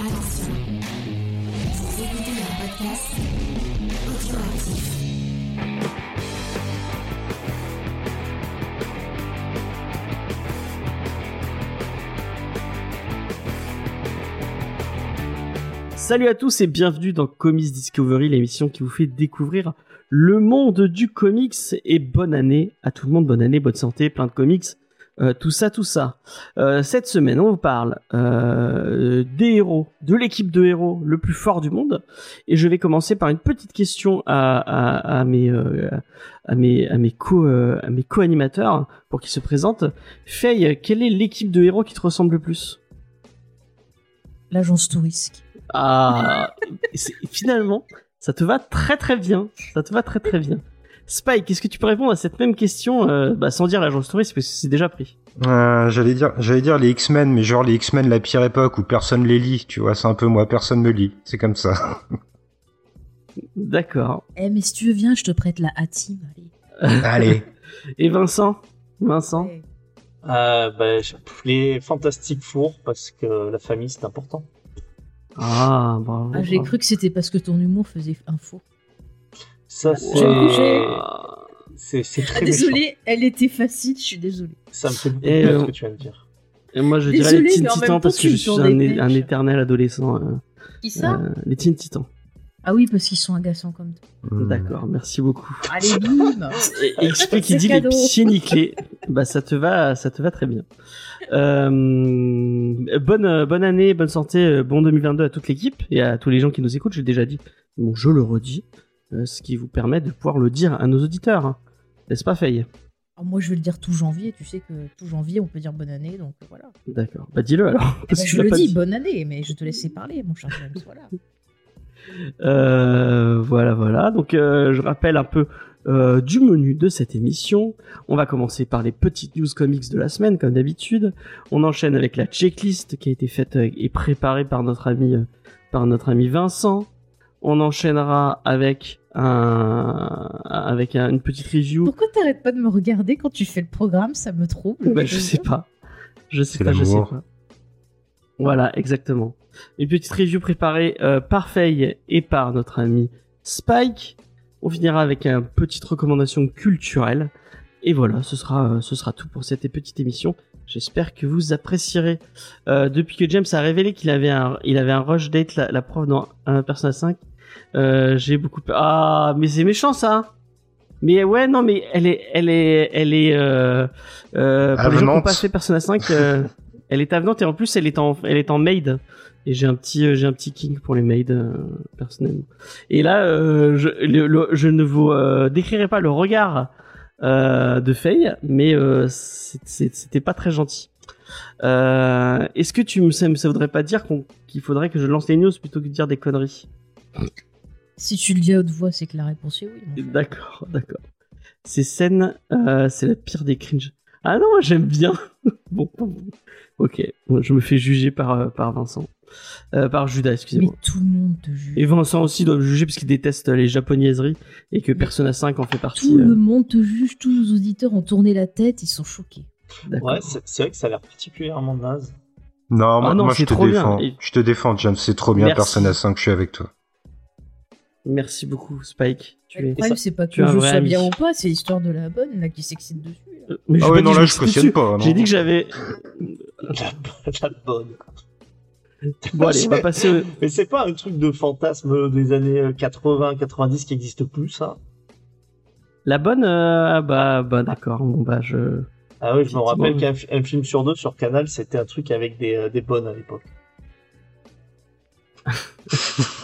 Attention, écoutez un podcast. Salut à tous et bienvenue dans Comics Discovery, l'émission qui vous fait découvrir le monde du comics. Et bonne année à tout le monde, bonne année, bonne santé, plein de comics, euh, tout ça, tout ça. Euh, cette semaine, on vous parle euh, des héros, de l'équipe de héros le plus fort du monde et je vais commencer par une petite question à, à, à mes à mes à mes co à mes co-animateurs pour qu'ils se présentent. Faye, quelle est l'équipe de héros qui te ressemble le plus? L'agence touriste. Ah, finalement, ça te va très très bien. Ça te va très très bien. Spike, est-ce que tu peux répondre à cette même question euh, bah, sans dire l'agence touriste parce que c'est déjà pris Euh, j'allais dire, j'allais dire les X-Men, mais genre les X-Men la pire époque où personne les lit, tu vois, c'est un peu moi, personne me lit, c'est comme ça. D'accord. Eh, mais si tu veux, viens, je te prête la A-Team. allez. Allez. Et Vincent? Vincent? Ouais. Euh, bah, les Fantastiques Fours, parce que la famille c'est important. Ah, bravo. Ah, j'ai bravo. cru que c'était parce que ton humour faisait un faux. Ça, c'est. C'est c'est Ah, très méchant. désolée, elle était facile, je suis désolée. Ça me fait beaucoup Et, euh, ce que tu viens de dire. Et moi, je dirais les Désolé, Teen Titans parce que je me suis un, éternel adolescent. euh, Qui ça euh, les Teen Titans. Ah oui, parce qu'ils sont agaçants comme toi. Hmm. D'accord, merci beaucoup. Allez, bim Et explique qui C'est dit les cadeau. pieds nickelés. bah ça te va, ça te va très bien. Euh, bonne bonne année, bonne santé, bon 2022 à toute l'équipe et à tous les gens qui nous écoutent. J'ai déjà dit, bon je le redis, euh, ce qui vous permet de pouvoir le dire à nos auditeurs, hein. n'est-ce pas Faye? Alors, Moi, je vais le dire tout janvier, tu sais que tout janvier, on peut dire bonne année, donc voilà. D'accord. Bah dis-le alors. Eh parce ben, que je le dis, dit. bonne année, mais je te laissais parler, mon cher James, voilà. Euh, voilà, voilà. Donc, euh, je rappelle un peu euh, du menu de cette émission. On va commencer par les petites news comics de la semaine, comme d'habitude. On enchaîne avec la checklist qui a été faite euh, et préparée par notre ami, euh, par notre ami Vincent. On enchaînera avec un, avec un- une petite review. Pourquoi t'arrêtes pas de me regarder quand tu fais le programme? Ça me trouble. Bah, je sais pas. Je sais pas, je sais pas. Voilà, exactement. Une petite review préparée euh, par Faye et par notre ami Spike. On finira avec une petite recommandation culturelle. Et voilà, ce sera, euh, ce sera tout pour cette petite émission. J'espère que vous apprécierez. Euh, depuis que James a révélé qu'il avait un, il avait un rush date, la, la prof dans un Persona 5, euh, j'ai beaucoup peur. Ah, mais c'est méchant ça. Mais ouais, non, mais elle est, elle est, elle est. Euh, euh, pour les gens qui fait Persona 5, euh, elle est avenante et en plus elle est en, elle est en maid. Et j'ai un petit, euh, j'ai un petit king pour les maids euh, personnellement. Et là, euh, je, le- le- je ne vous euh, décrirai pas le regard de Faye, mais euh, c'était pas très gentil. Euh, Est-ce que tu me, ça, ça voudrait pas dire qu'il faudrait que je lance les news plutôt que de dire des conneries? Si tu le dis à haute voix, c'est que la réponse est oui. D'accord, d'accord. Ces scènes, euh, c'est la pire des cringe. Ah non, moi, j'aime bien. bon, ok, je me fais juger par, euh, par Vincent. Euh, par Judas, Mais excusez-moi. tout le monde te juge. Et Vincent aussi doit me juger parce qu'il déteste les japonaiseries et que Persona 5 en fait partie. Tout euh, le monde te juge, tous nos auditeurs ont tourné la tête, ils sont choqués. d'accord. Ouais, c'est vrai que ça a l'air particulièrement naze. Non, moi, Ah non, moi, je te trop bien. défends. Et- Je te défends, James, c'est trop bien, Merci. Persona 5, je suis avec toi. Merci beaucoup, Spike. Tu le problème, c'est pas que tu es un je vrai sois ami. bien ou pas, c'est l'histoire de la bonne là qui s'excite dessus. là. Euh, mais Ah ouais, non, là, je cautionne pas, non. J'ai dit que j'avais. La, la bonne. Bon, allez, on va passer. au- Mais c'est pas un truc de fantasme des années 80-90 qui existe plus, ça La bonne, euh, ah bah, bah d'accord. Bon bah je. Ah oui, je me rappelle qu'un fi- un film sur deux sur Canal, c'était un truc avec des, euh, des bonnes à l'époque.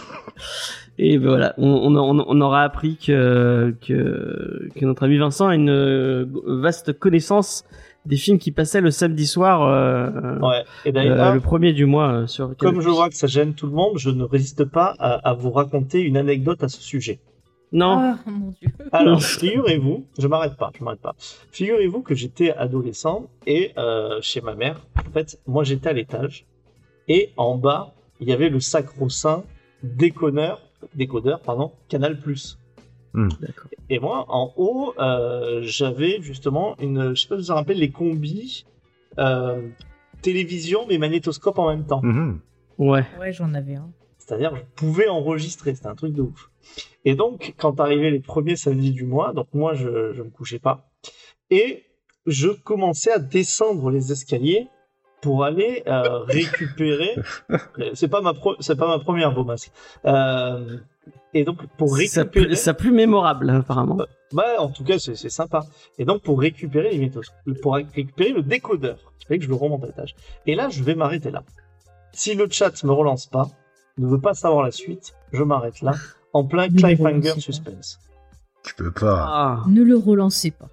Et ben voilà, on, on, on- on aura appris que, que, que notre ami Vincent a une euh, vaste connaissance des films qui passaient le samedi soir, euh, Ouais. Et euh, d'ailleurs, le premier du mois euh, sur. comme je vois que ça gêne tout le monde, je ne résiste pas à, à vous raconter une anecdote à ce sujet. Non. Ah mon dieu. Alors, figurez-vous, je m'arrête pas, je m'arrête pas. Figurez-vous que j'étais adolescent et euh, chez ma mère, en fait, moi j'étais à l'étage et en bas, il y avait le sacro-saint déconneur, décodeur, pardon, Canal+. D'accord. Et moi, en haut, euh, j'avais justement une, je sais pas si vous vous rappelez, les combis euh, télévision mais magnétoscope en même temps. Mhm. Ouais. Ouais, j'en avais un. C'est-à-dire, je pouvais enregistrer, c'était un truc de ouf. Et donc, quand arrivaient les premiers samedis du mois, donc moi, je, je me couchais pas. Et je commençais à descendre les escaliers pour aller euh, récupérer. c'est pas ma pro- c'est pas ma première beau masque. Euh, et donc pour Ça récupérer. ça plus mémorable, apparemment. Bah, en tout cas, c'est c'est sympa. Et donc, pour récupérer les mythos, pour récupérer le décodeur, il fallait que je le remonte à l'étage. Et là, je vais m'arrêter là. Si le chat me relance pas, ne veut pas savoir la suite, je m'arrête là, en plein cliffhanger suspense. Tu peux pas. Ah. Ne le relancez pas.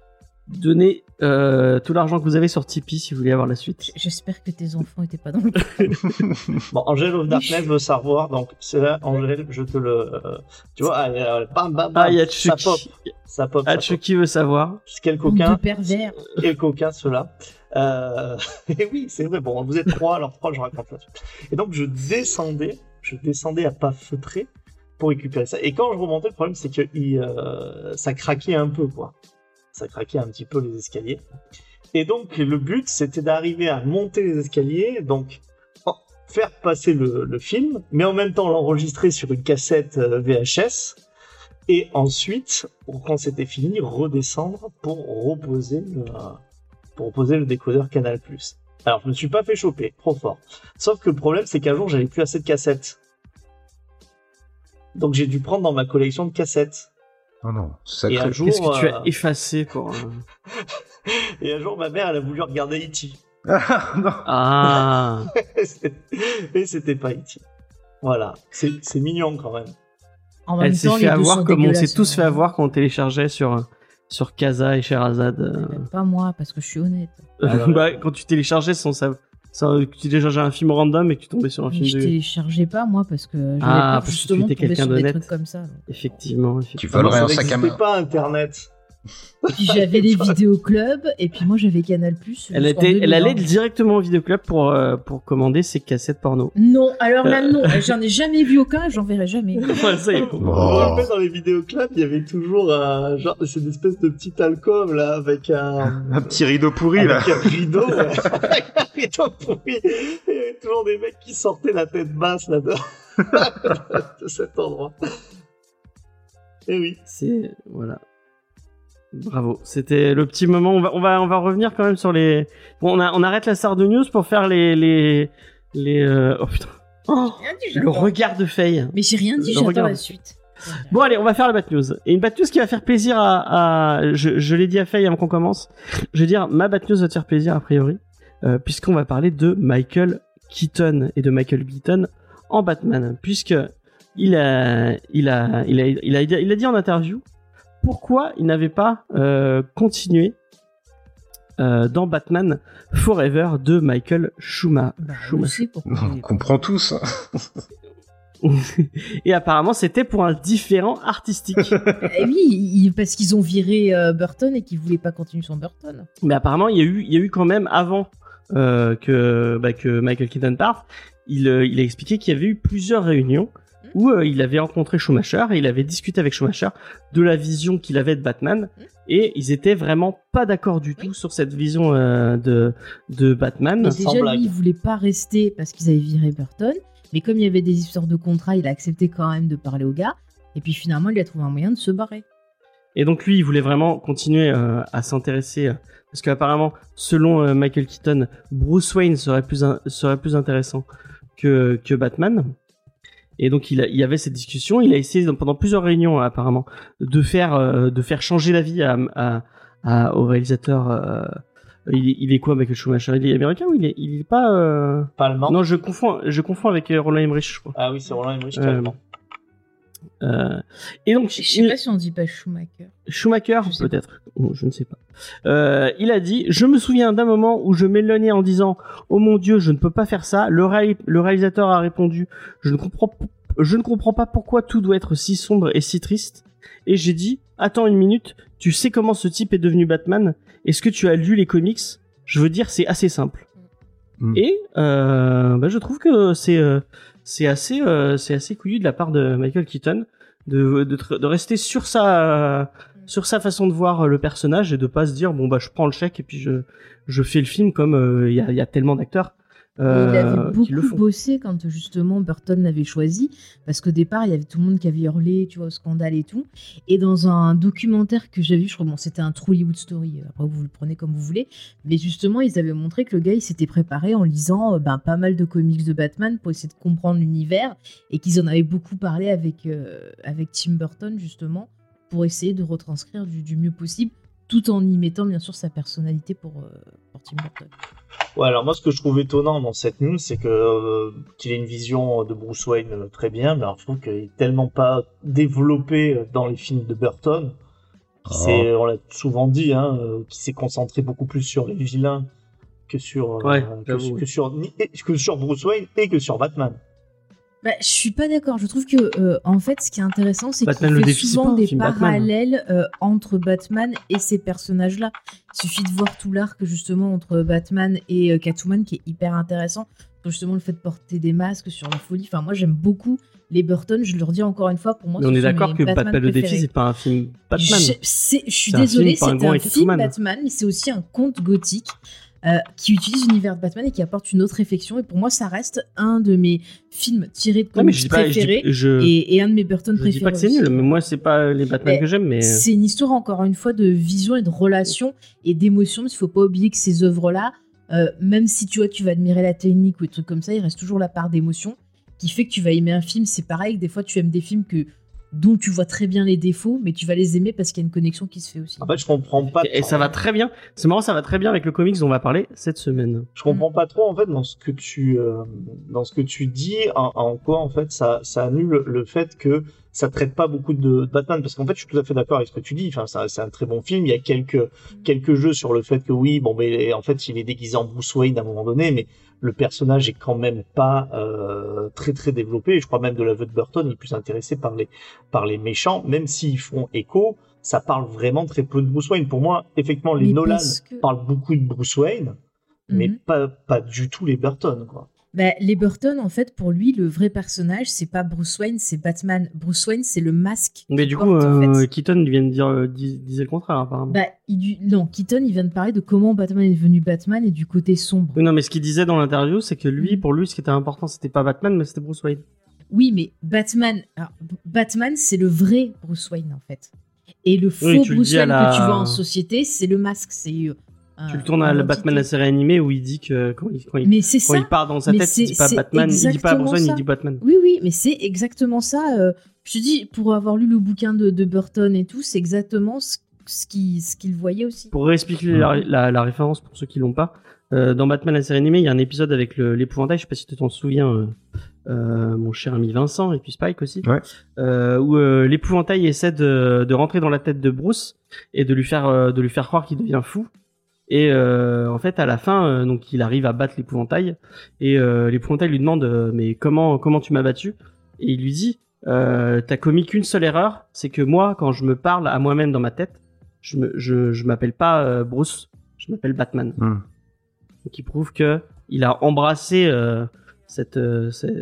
Donnez euh, tout l'argent que vous avez sur Tipeee si vous voulez avoir la suite. J'espère que tes enfants étaient pas dans le. Bon, Angel of Darkness veut savoir, donc c'est là, Angel, je te le... euh, tu vois, allez, allez, bam, bam, bam, Ah, y a ça pop, ça Ah. Chucky veut savoir. Quel coquin, de pervers. quel coquin ceux-là. Euh... Et oui, c'est vrai. Bon, vous êtes trois, alors trois, je raconte là-dessus. Et donc, je descendais, je descendais à pas feutrés pour récupérer ça. Et quand je remontais, le problème, c'est que il, euh, ça craquait un peu, quoi. Ça craquait un petit peu les escaliers. Et donc, le but, c'était d'arriver à monter les escaliers, donc faire passer le, film, mais en même temps l'enregistrer sur une cassette euh, VHS. Et ensuite, quand c'était fini, redescendre pour reposer le, pour reposer le décodeur Canal+. Alors, je me suis pas fait choper, trop fort. Sauf que le problème, c'est qu'un jour, j'avais plus assez de cassettes. Donc, j'ai dû prendre dans ma collection de cassettes. Non, non, Et un sacré. jour, Qu'est-ce que tu euh, as effacé pour. euh, et un jour, ma mère, elle a voulu regarder E.T. Ah, non. Ah. et c'était pas E.T. Voilà, c'est c'est mignon quand même. En même Elle s'est fait avoir comme on s'est tous hein. fait avoir quand on téléchargeait sur, sur Casa et Sherazade. euh. Euh, Pas moi, parce que je suis honnête. Alors, bah, quand tu téléchargeais sans ça. sans- que tu téléchargeais un film random et que tu tombais sur un Mais film je de. téléchargeais pas, moi, parce que j'avais Ah, peur parce que tu étais quelqu'un d'honnête. comme ça. Effectivement, Tu effectivement. volerais Avant, un ça sac à main. pas Internet. Puis j'avais les vidéoclubs, et puis moi j'avais Canal+. Elle, jusqu'en était, elle 2020. allait directement au vidéoclub pour, euh, pour commander ses cassettes porno. Non, alors là, non, j'en ai jamais vu aucun, j'en verrai jamais. Ouais, ça y est. Oh. dans les vidéoclubs, il y avait toujours un genre, c'est une espèce de petite alcôve là avec un, Un petit rideau pourri, là. avec un rideau, ouais. avec un rideau pourri. Et Il y avait toujours des mecs qui sortaient la tête basse là de, de cet endroit. Et oui. C'est voilà. Bravo. C'était le petit moment. On va, on va, on va revenir quand même sur les. Bon, on, a, on arrête la Star de News pour faire les, les, les. euh, Oh putain. Oh, Rien dit, le regard de Faye. Mais j'ai rien dit, Je j'attends la suite. Bon, allez, on va faire la Bat News. Et une Bat News qui va faire plaisir à. à- je je l'ai dit à Faye avant qu'on commence. Je vais dire, ma Bat News va te faire plaisir a priori, euh, puisqu'on va parler de Michael Keaton et de Michael Keaton en Batman, puisque il a, il a, il a, il a, il a dit en interview pourquoi il n'avait pas euh, continué euh, dans Batman Forever de Michael Bah, Schumacher. pourquoi. On comprend tous. Et apparemment, c'était pour un différent artistique. Eh oui, parce qu'ils ont viré euh, Burton et qu'ils voulaient pas continuer son Burton. Mais apparemment, il y a eu, il y a eu quand même avant euh, que, bah, que Michael Keaton parte, il, il a expliqué qu'il y avait eu plusieurs réunions où euh, il avait rencontré Schumacher et il avait discuté avec Schumacher de la vision qu'il avait de Batman et ils étaient vraiment pas d'accord du tout sur cette vision euh, de, de Batman. Mais sans déjà, blague. lui, il voulait pas rester parce qu'ils avaient viré Burton. Mais comme il y avait des histoires de contrat, il a accepté quand même de parler au gars. Et puis finalement, il a trouvé un moyen de se barrer. Et donc lui, il voulait vraiment continuer euh, à s'intéresser euh, parce qu'apparemment, selon euh, Michael Keaton, Bruce Wayne serait plus in- serait plus intéressant que que Batman. Et donc il, a- il y avait cette discussion. Il a essayé pendant plusieurs réunions apparemment de faire euh, de faire changer l'avis à, à, à- au réalisateur. euh, il, est- il est quoi Michael Schumacher? Il est américain ou il est il est pas euh, Pas allemand. Non, je confonds je confonds avec euh, Roland Emmerich, je crois. Ah oui, c'est Roland Emmerich, Euh, allemand. Euh, et donc Je sais il- pas si on dit pas Schumacher. Schumacher, peut-être. Ou Je ne sais pas. Euh, il a dit Je me souviens d'un moment où je m'éloignais en disant Oh mon Dieu, je ne peux pas faire ça. Le, réal- le réalisateur a répondu Je ne comprends p- je ne comprends pas pourquoi tout doit être si sombre et si triste. Et j'ai dit Attends une minute, tu sais comment ce type est devenu Batman? Est-ce que tu as lu les comics? Je veux dire, c'est assez simple. Mm. Et euh, bah, je trouve que c'est euh, c'est assez euh, c'est assez couillu de la part de Michael Keaton de de, rester sur sa sur sa façon de voir le personnage et de pas se dire bon bah je prends le chèque et puis je je fais le film comme euh, il y a tellement d'acteurs euh, il avait le beaucoup bossé quand justement Burton l'avait choisi, parce qu'au départ, il y avait tout le monde qui avait hurlé, tu vois, au scandale et tout. Et dans un documentaire que j'ai vu, je crois, bon, c'était un True Hollywood Story, euh, après vous le prenez comme vous voulez, mais justement, ils avaient montré que le gars, il s'était préparé en lisant euh, ben, pas mal de comics de Batman pour essayer de comprendre l'univers, et qu'ils en avaient beaucoup parlé avec, euh, avec Tim Burton, justement, pour essayer de retranscrire du, du mieux possible, tout en y mettant, bien sûr, sa personnalité pour, euh, pour Tim Burton. Ouais, alors moi, ce que je trouve étonnant dans cette news, c'est que euh, qu'il ait une vision de Bruce Wayne euh, très bien, mais alors je trouve qu'il est tellement pas développé dans les films de Burton. Qui Oh. s'est- on l'a souvent dit, hein, euh, qui s'est concentré beaucoup plus sur les vilains que sur euh, Ouais, que, j'avoue, que oui. sur ni- que sur Bruce Wayne et que sur Batman. Bah, je suis pas d'accord. Je trouve que, euh, en fait, ce qui est intéressant, c'est qu'il fait souvent des Batman. parallèles euh, entre Batman et ces personnages-là. Il suffit de voir tout l'arc, justement, entre Batman et euh, Catwoman, qui est hyper intéressant. Justement, le fait de porter des masques sur la folie. Enfin, moi, j'aime beaucoup les Burton. Je le redis encore une fois, pour moi, Mais on est d'accord que Batman Batman le défi, c'est pas un film Batman. Je, suis C'est un désolée, film c'est un film. Batman, mais c'est aussi un conte gothique euh, qui utilise l'univers de Batman et qui apporte une autre réflexion. Et pour moi, ça reste un de mes films tirés de comics pas, je, dis- préférés je, et, et un de mes Burton je dis préférés. pas que c'est nul, mais moi, c'est pas les Batman Mais que j'aime, mais. C'est une histoire, encore une fois, de vision et de relation et d'émotion. Qu'il faut pas oublier que ces œuvres-là, euh, même si tu vois, tu vas admirer la technique ou des trucs comme ça, il reste toujours la part d'émotion qui fait que tu vas aimer un film. C'est pareil, que des fois, tu aimes des films que dont tu vois très bien les défauts, mais tu vas les aimer parce qu'il y a une connexion qui se fait aussi. En fait, je comprends pas. Et ça va très bien. C'est marrant, ça va très bien avec le comics dont on va parler cette semaine. Je comprends pas trop en fait dans ce que tu euh, dans ce que tu dis en, en quoi en fait ça ça annule le fait que ça traite pas beaucoup de, Batman parce qu'en fait je suis tout à fait d'accord avec ce que tu dis enfin c'est un très bon film il y a quelques quelques jeux sur le fait que oui bon mais en fait il est déguisé en Bruce Wayne à un moment donné mais le personnage est quand même pas euh, très très développé je crois même de l'aveu de Burton il est plus intéressé par les par les méchants même s'ils font écho ça parle vraiment très peu de Bruce Wayne pour moi effectivement les Mais Nolan que- parlent beaucoup de Bruce Wayne mais Mhm. pas, pas du tout les Burton, quoi. Bah, les Burton, en fait, pour lui, le vrai personnage, c'est pas Bruce Wayne, c'est Batman. Bruce Wayne, c'est le masque. Mais du coup, en euh, fait. Keaton vient de dire, euh, dis- disait le contraire, apparemment. Bah, il, non, Keaton, il vient de parler de comment Batman est devenu Batman et du côté sombre. Non, mais ce qu'il disait dans l'interview, c'est que lui, Mhm. pour lui, ce qui était important, c'était pas Batman, mais c'était Bruce Wayne. Oui, mais Batman, alors, Batman, c'est le vrai Bruce Wayne, en fait. Et le faux Oui, tu le Bruce Wayne la- que tu vois en société, c'est le masque. C'est euh, tu un- le tournes à. Batman, la série animée, où il dit que quand il, quand il, Mais c'est quand ça. il part dans sa Mais tête, il dit c'est- pas Batman, il dit pas exactement Bruce Wayne, ça. il dit Batman. Oui, oui, mais c'est exactement ça. euh, je te dis, pour avoir lu le bouquin de, de Burton et tout, c'est exactement ce, ce qu'il voyait aussi. Pour réexpliquer la, la- la référence pour ceux qui l'ont pas, euh, dans Batman la série animée, il y a un épisode avec l'épouvantail, je sais pas si tu t'en souviens, euh, euh, mon cher ami Vincent et puis Spike aussi, Ouais. euh, où euh, l'épouvantail essaie de, de rentrer dans la tête de Bruce et de lui faire euh, de lui faire croire qu'il devient fou. Et euh, en fait, à la fin, euh, donc il arrive à battre l'épouvantail et euh, l'épouvantail lui demande mais comment comment tu m'as battu? Et il lui dit t'as commis qu'une seule erreur, c'est que moi, quand je me parle à moi-même dans ma tête, je me je, je m'appelle pas Bruce, je m'appelle Batman. Hmm. Donc il prouve que il a embrassé cette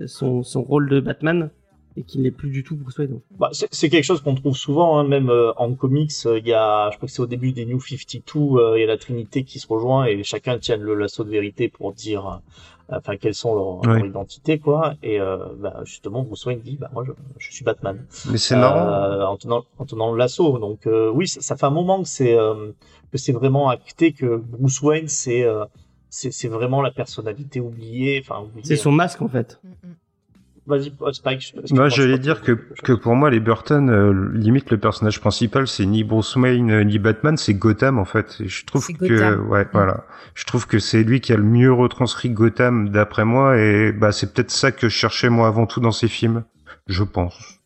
son son rôle de Batman et qu'il n'est plus du tout Bruce Wayne. Bah, c'est c'est quelque chose qu'on trouve souvent, hein, même euh, en comics. euh, Il y a, je crois que c'est au début des New 52, euh, il y a la Trinité qui se rejoint et chacun tient le lasso de vérité pour dire, euh, enfin, quelles sont leurs Ouais. leur identités, quoi. Et euh, bah, justement, Bruce Wayne dit, bah moi, je, je suis Batman. Mais c'est marrant. Euh, en tenant en tenant le lasso. Donc euh, oui, ça, ça fait un moment que c'est euh, que c'est vraiment acté que Bruce Wayne c'est euh, c'est c'est vraiment la personnalité oubliée. Enfin, oubliée. C'est son masque en fait. Vas-y, euh, Spike. Moi, je j'allais dire que, que pour moi, les Burton, euh, limite, le personnage principal, c'est ni Bruce Wayne euh, ni Batman, c'est Gotham, en fait. Et je trouve que, Gotham. ouais, voilà. Je trouve que c'est lui qui a le mieux retranscrit Gotham, d'après moi, et bah, c'est peut-être ça que je cherchais, moi, avant tout dans ces films. Je pense.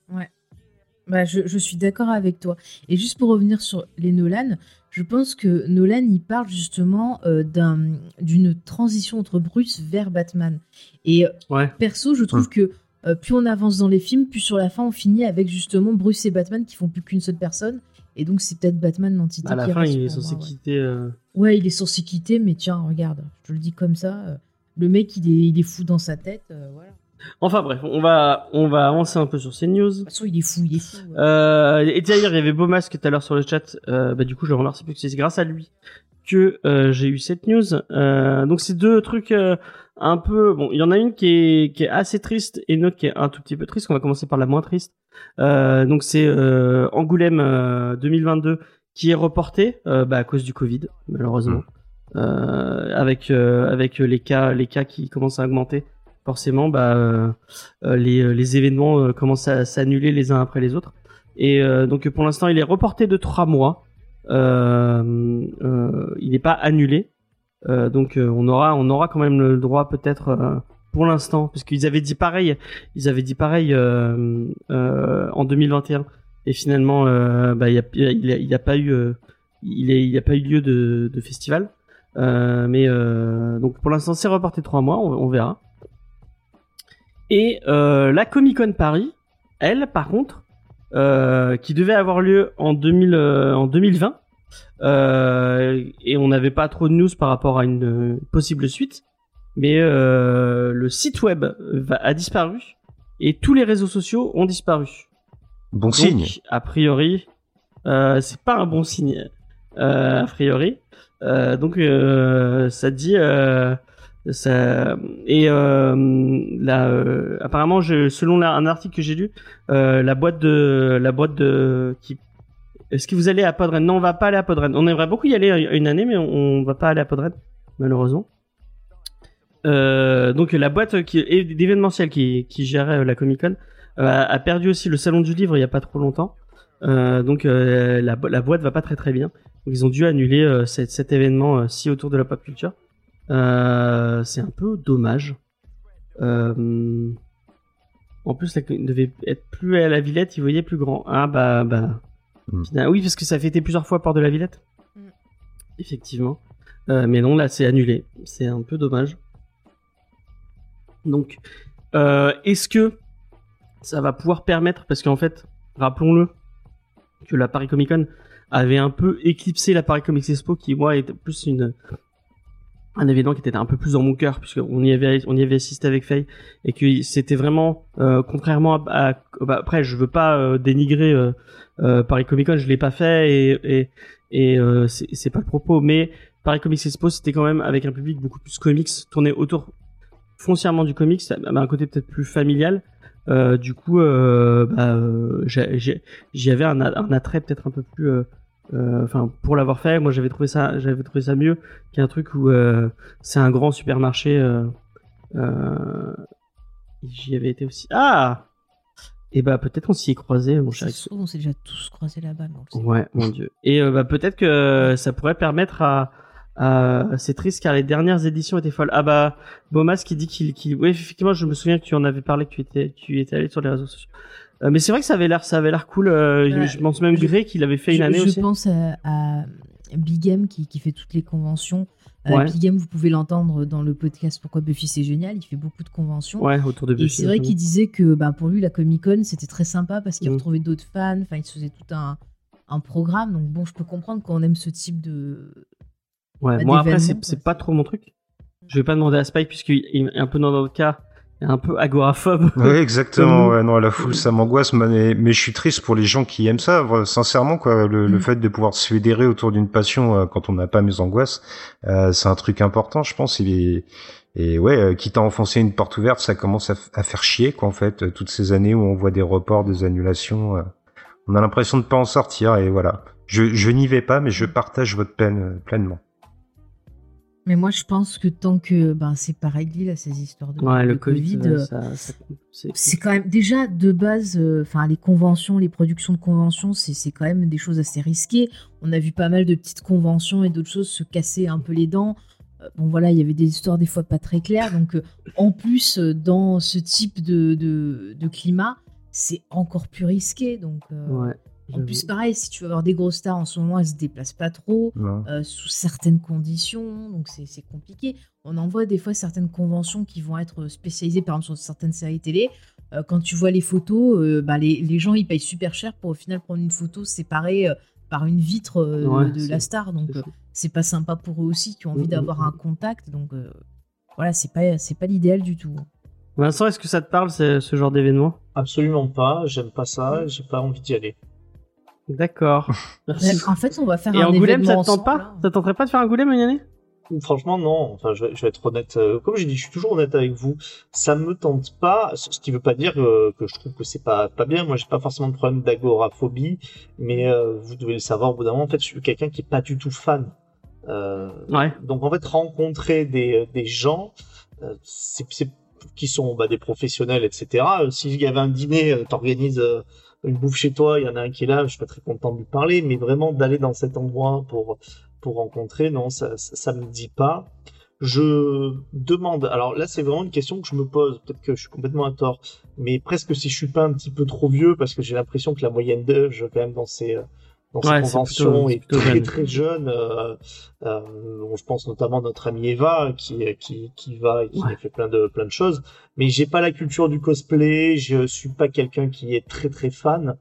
Bah, je, je suis d'accord avec toi. Et juste pour revenir sur les Nolan, je pense que Nolan, il parle justement euh, d'un- d'une transition entre Bruce vers Batman. Et euh, Ouais. perso, je trouve Hmm. que euh, plus on avance dans les films, plus sur la fin, on finit avec justement Bruce et Batman qui font plus qu'une seule personne. Et donc, c'est peut-être Batman l'entité À la qui fin, il est censé quitter. euh, Ouais, il est censé quitter, mais tiens, regarde, je te le dis comme ça. euh, le mec, il est, il est fou dans sa tête. voilà. De Enfin bref, on va on va avancer un peu sur ces news. toute façon, il est fou, il est fou. ouais. Et d'ailleurs, il y avait Beau Masque tout à l'heure sur le chat. Bah, du coup, je le remercie parce que c'est grâce à lui que j'ai eu cette news. Donc, c'est deux trucs un peu. Bon, il y en a une qui est, qui est assez triste et une autre qui est un tout petit peu triste. On va commencer par la moins triste. Euh, donc c'est euh, Angoulême euh, 2022 qui est reporté euh, bah, à cause du Covid, malheureusement. Euh, avec euh, avec les cas les cas qui commencent à augmenter forcément bah euh, euh, les les événements euh, commencent à s'annuler les uns après les autres et euh, donc pour l'instant il est reporté de trois mois euh, euh, il n'est pas annulé Euh, donc euh, on aura on aura quand même le droit peut-être euh, pour l'instant parce qu'ils avaient dit pareil. Ils avaient dit pareil en 2021 et finalement bah il y a pas eu il pas eu lieu de, festival. Mais donc pour l'instant c'est reporté trois mois, on, on verra. Et la Comic Con Paris, elle, par contre, qui devait avoir lieu en 2000, euh, en 2020, euh, et on n'avait pas trop de news par rapport à une euh, possible suite, mais euh, le site web a disparu et tous les réseaux sociaux ont disparu. Bon Donc, signe. a priori, euh, c'est pas un bon signe. Euh, a priori. Euh, donc, euh, ça dit. Euh, ça et euh, là, euh, apparemment, je, selon la- un article que j'ai lu, euh, la boîte de la boîte de qui. Est-ce que vous allez à Podren Non, on va pas aller à Podren. On aimerait beaucoup y aller une année, mais on, on va pas aller à Podren, malheureusement. Euh, donc la boîte qui d'événementiel qui, qui gérait euh, la Comic Con a, perdu aussi le salon du livre il y a pas trop longtemps. Euh, donc euh, la, la boîte va pas très très bien. Ils ont dû annuler euh, cet, événement euh, si autour de la pop culture. Euh, c'est un peu dommage. Euh, en plus, ça devait être plus à la Villette, ils voyaient plus grand. Ah bah bah. Finalement, Oui, parce que ça a fêté plusieurs fois Port de la Villette. Mm. Effectivement. Euh, mais non, là, c'est annulé. C'est un peu dommage. Donc, euh, est-ce que ça va pouvoir permettre, parce qu'en fait, rappelons-le, que la Paris Comic Con avait un peu éclipsé la Paris Comics Expo, qui moi était plus une un événement qui était un peu plus dans mon cœur puisqu'on y avait on y avait assisté avec Faye et que c'était vraiment euh, contrairement à, bah, après je veux pas euh, dénigrer euh, euh, Paris Comic Con je l'ai pas fait et et, c'est pas le propos mais Paris Comics Expo c'était quand même avec un public beaucoup plus comics tourné autour foncièrement du comics avait un côté peut-être plus familial. Du coup bah, j'y avais un, un attrait peut-être un peu plus enfin pour l'avoir fait moi j'avais trouvé ça j'avais trouvé ça mieux qu'un truc où euh, c'est un grand supermarché euh, euh, j'y avais été aussi ah et bah peut-être on s'y est croisé mon cher on s'est déjà tous croisés là-bas. Ouais, mon dieu. Et euh, bah, peut-être que ça pourrait permettre à, à... C'est triste car les dernières éditions étaient folles. Ah bah, Bomas qui dit qu'il... qu'il... Oui, effectivement, je me souviens que tu en avais parlé, que tu étais, tu étais allé sur les réseaux sociaux. Euh, mais c'est vrai que ça avait l'air, ça avait l'air cool. euh, je pense même Je- Grey qu'il avait fait une je, année je aussi. pense à, à Big M qui, qui fait toutes les conventions. Euh. Big M, vous pouvez l'entendre dans le podcast Pourquoi Buffy c'est génial. Il fait beaucoup de conventions. Ouais, autour de Et Buffy, c'est vrai qu'il disait que bah, pour lui, la Comic Con, c'était très sympa parce qu'il Mm. retrouvait d'autres fans. Enfin, il se faisait tout un, un programme. Donc, bon, je peux comprendre qu'on aime ce type de. Ouais, bah, moi après, c'est, pas trop mon truc. Je vais pas demander à Spike puisqu'il il est un peu dans notre cas, un peu agoraphobe. Oui, exactement. Ouais, non, la foule, ça m'angoisse, mais, mais je suis triste pour les gens qui aiment ça. Sincèrement, quoi, le, le Mm. fait de pouvoir se fédérer autour d'une passion euh, quand on n'a pas mes angoisses, euh, c'est un truc important, je pense. Et, et ouais, euh, quitte à enfoncer une porte ouverte, ça commence à, faire chier, quoi, en fait, euh, toutes ces années où on voit des reports, des annulations. on a l'impression de pas en sortir, et voilà. Je, je n'y vais pas, mais je partage votre peine pleinement. Mais moi, je pense que tant que ben, c'est pas réglé, là, ces histoires de, Ouais, de le Covid, c'est, quand même déjà de base, euh, enfin les conventions, les productions de conventions, c'est quand même des choses assez risquées. On a vu pas mal de petites conventions et d'autres choses se casser un peu les dents. Euh, Bon voilà, il y avait des histoires des fois pas très claires. Donc euh, en plus, euh, dans ce type de, de, de climat, c'est encore plus risqué. Donc Ouais. En plus, pareil, si tu veux avoir des grosses stars en ce moment, elles se déplacent pas trop euh, sous certaines conditions, donc c'est compliqué. On en voit des fois certaines conventions qui vont être spécialisées, par exemple, sur certaines séries télé. Euh, quand tu vois les photos, euh, bah, les, les gens ils payent super cher pour au final prendre une photo séparée euh, par une vitre euh, Ouais, de la star. Donc c'est euh, pas sympa pour eux aussi qui ont envie Mm, d'avoir mm, un contact. Donc euh, voilà, c'est pas c'est pas l'idéal du tout. Vincent, est-ce que ça te parle, ce, ce genre d'événement? Absolument pas, j'aime pas ça, j'ai pas envie d'y aller. D'accord. Merci. En fait, on va faire Et un Angoulême, ça événement te tente ensemble, pas. Ça te tenterait pas de faire Angoulême une année Franchement, non. Enfin, je vais, je vais être honnête. euh, Comme j'ai dit, je suis toujours honnête avec vous. Ça me tente pas. Ce ce qui veut pas dire euh, que je trouve que c'est pas pas bien. Moi, j'ai pas forcément de problème d'agoraphobie, mais euh, vous devez le savoir. Au bout d'un moment, en fait, je suis quelqu'un qui est pas du tout fan. Euh, Ouais. donc, en fait, rencontrer des des gens, euh, c'est c'est- qui sont bah, des professionnels, etc. Euh, S'il y avait un dîner, euh, t'organises euh, une bouffe chez toi, il y en a un qui est là, je serais très content de lui parler. Mais vraiment d'aller dans cet endroit pour pour rencontrer, non, ça, ça, ça me dit pas. Je demande, alors là c'est vraiment une question que je me pose, peut-être que je suis complètement à tort, mais presque si je suis pas un petit peu trop vieux, parce que j'ai l'impression que la moyenne d'âge quand même dans ces, euh, dans ces Ouais, c'est conventions est plutôt très jeune. très jeune. Euh, euh, bon, je pense notamment à notre amie Eva qui, qui, qui va et qui Ouais. a fait plein de, plein de choses, mais j'ai pas la culture du cosplay, je suis pas quelqu'un qui est très très fan.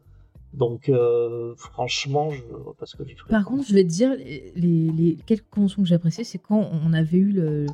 Donc, euh, franchement, je vois pas ce que j'y ferais. Par contre, je vais te dire, les, les quelques conventions que j'ai appréciées, c'est quand on avait eu le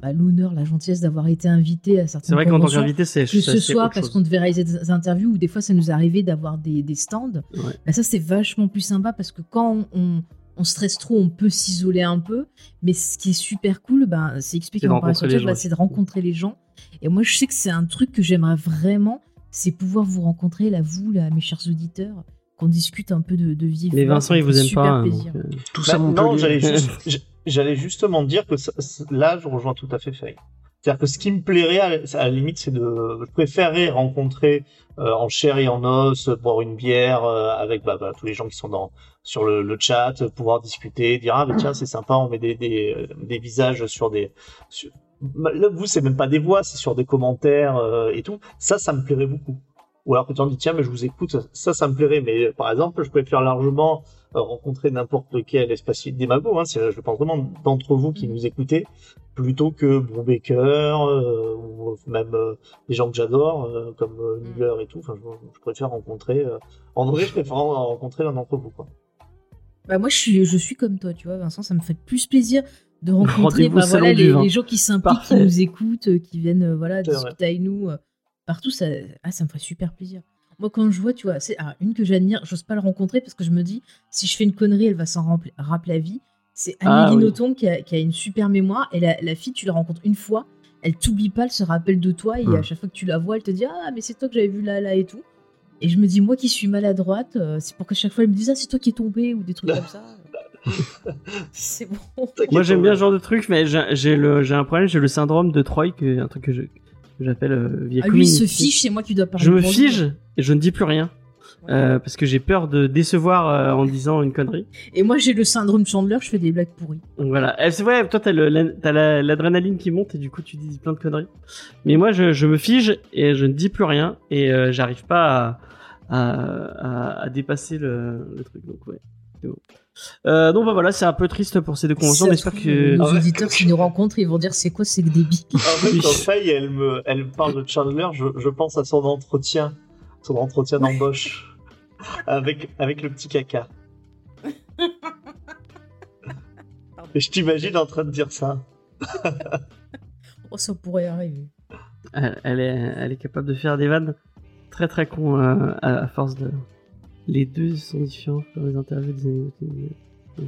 bah, l'honneur, la gentillesse d'avoir été invité à certaines C'est vrai qu'en tant conventions. qu'invité, c'est que ce soit parce qu'on devait réaliser des interviews ou des fois ça nous arrivait d'avoir des, des stands. Ouais. Bah, ça c'est vachement plus sympa parce que quand on, on, on stresse trop, on peut s'isoler un peu. Mais ce qui est super cool, ben, c'est expliqué en bah, c'est de rencontrer les gens. Et moi je sais que c'est un truc que j'aimerais vraiment, c'est pouvoir vous rencontrer là, vous, là, mes chers auditeurs, qu'on discute un peu de, de vie. et Mais Vincent, il vous aime pas. hein, plaisir. donc, euh, Tout Bah, ça, non, j'allais juste, j- j'allais justement dire que là, je rejoins tout à fait Faye. C'est-à-dire que ce qui me plairait, à, la- limite, c'est de, je préférerais rencontrer euh, en chair et en os, boire une bière euh, avec bah, bah, tous les gens qui sont dans sur le, chat, pouvoir discuter, dire ah mais tiens c'est sympa, on met des des, euh, visages sur des, sur- Bah, là vous c'est même pas des voix, c'est sur des commentaires et tout. Ça, ça me plairait beaucoup. Ou alors que tu en dis tiens mais je vous écoute, ça, ça me plairait. Mais par exemple, je préfère largement rencontrer n'importe quel espacier démago, hein, c'est, je pense vraiment d'entre vous qui nous écoutez, plutôt que Brubaker euh, ou même euh, des gens que j'adore, euh, comme euh, Miller et tout. Enfin, je, je préfère rencontrer. euh, en vrai, je préfère rencontrer l'un d'entre vous. Quoi. Bah moi je suis, je suis comme toi, tu vois, Vincent, ça me fait plus plaisir de rencontrer bah, voilà, les, gens qui s'impliquent, qui nous écoutent, euh, qui viennent euh, voilà, discuter avec nous euh, partout. Ça, ah, ça me ferait super plaisir. Moi, quand je vois, tu vois, c'est ah, une que j'admire, j'ose pas le rencontrer parce que je me dis, si je fais une connerie, elle va s'en rappeler la vie. C'est Ah, Amélie oui. Nothomb qui a, qui a une super mémoire et la, la fille, tu la rencontres une fois, elle t'oublie pas, elle se rappelle de toi et Hmm. à chaque fois que tu la vois, elle te dit, ah, mais c'est toi que j'avais vu là, là et tout. Et je me dis, moi qui suis maladroite, euh, c'est pour que chaque fois elle me dise, ah, c'est toi qui es tombé ou des trucs comme ça. c'est bon. Moi j'aime bien ce genre de truc, mais j'ai j'ai le j'ai un problème, j'ai le syndrome de Troy, que un truc que je- que j'appelle euh, via Ah, lui, il se fiche, c'est moi qui dois parler. Je me fige et je ne dis plus rien euh, parce que j'ai peur de décevoir euh, en disant une connerie. Et moi, j'ai le syndrome Chandler, je fais des blagues pourries. Donc voilà, Eh, c'est vrai, toi t'as la- l'adrénaline qui monte et du coup tu dis plein de conneries. Mais moi je, je me fige et je ne dis plus rien et euh, j'arrive pas à, à, à- à dépasser le, le truc. Donc ouais. Euh, donc bah voilà, c'est un peu triste pour ces deux conventions, j'espère trouve, que Nos Ah ouais. auditeurs qui nous rencontrent, ils vont dire c'est quoi, c'est que des billes. En fait, Oui. quand Faye, elle me, elle parle de Chandler, je, je pense à son entretien, son entretien d'embauche avec, avec le petit caca. Et je t'imagine en train de dire ça. Oh, ça pourrait arriver. elle, elle est, elle est capable de faire des vannes très très cons euh, à, à force de. Les deux sont différents dans les interviews des des- des-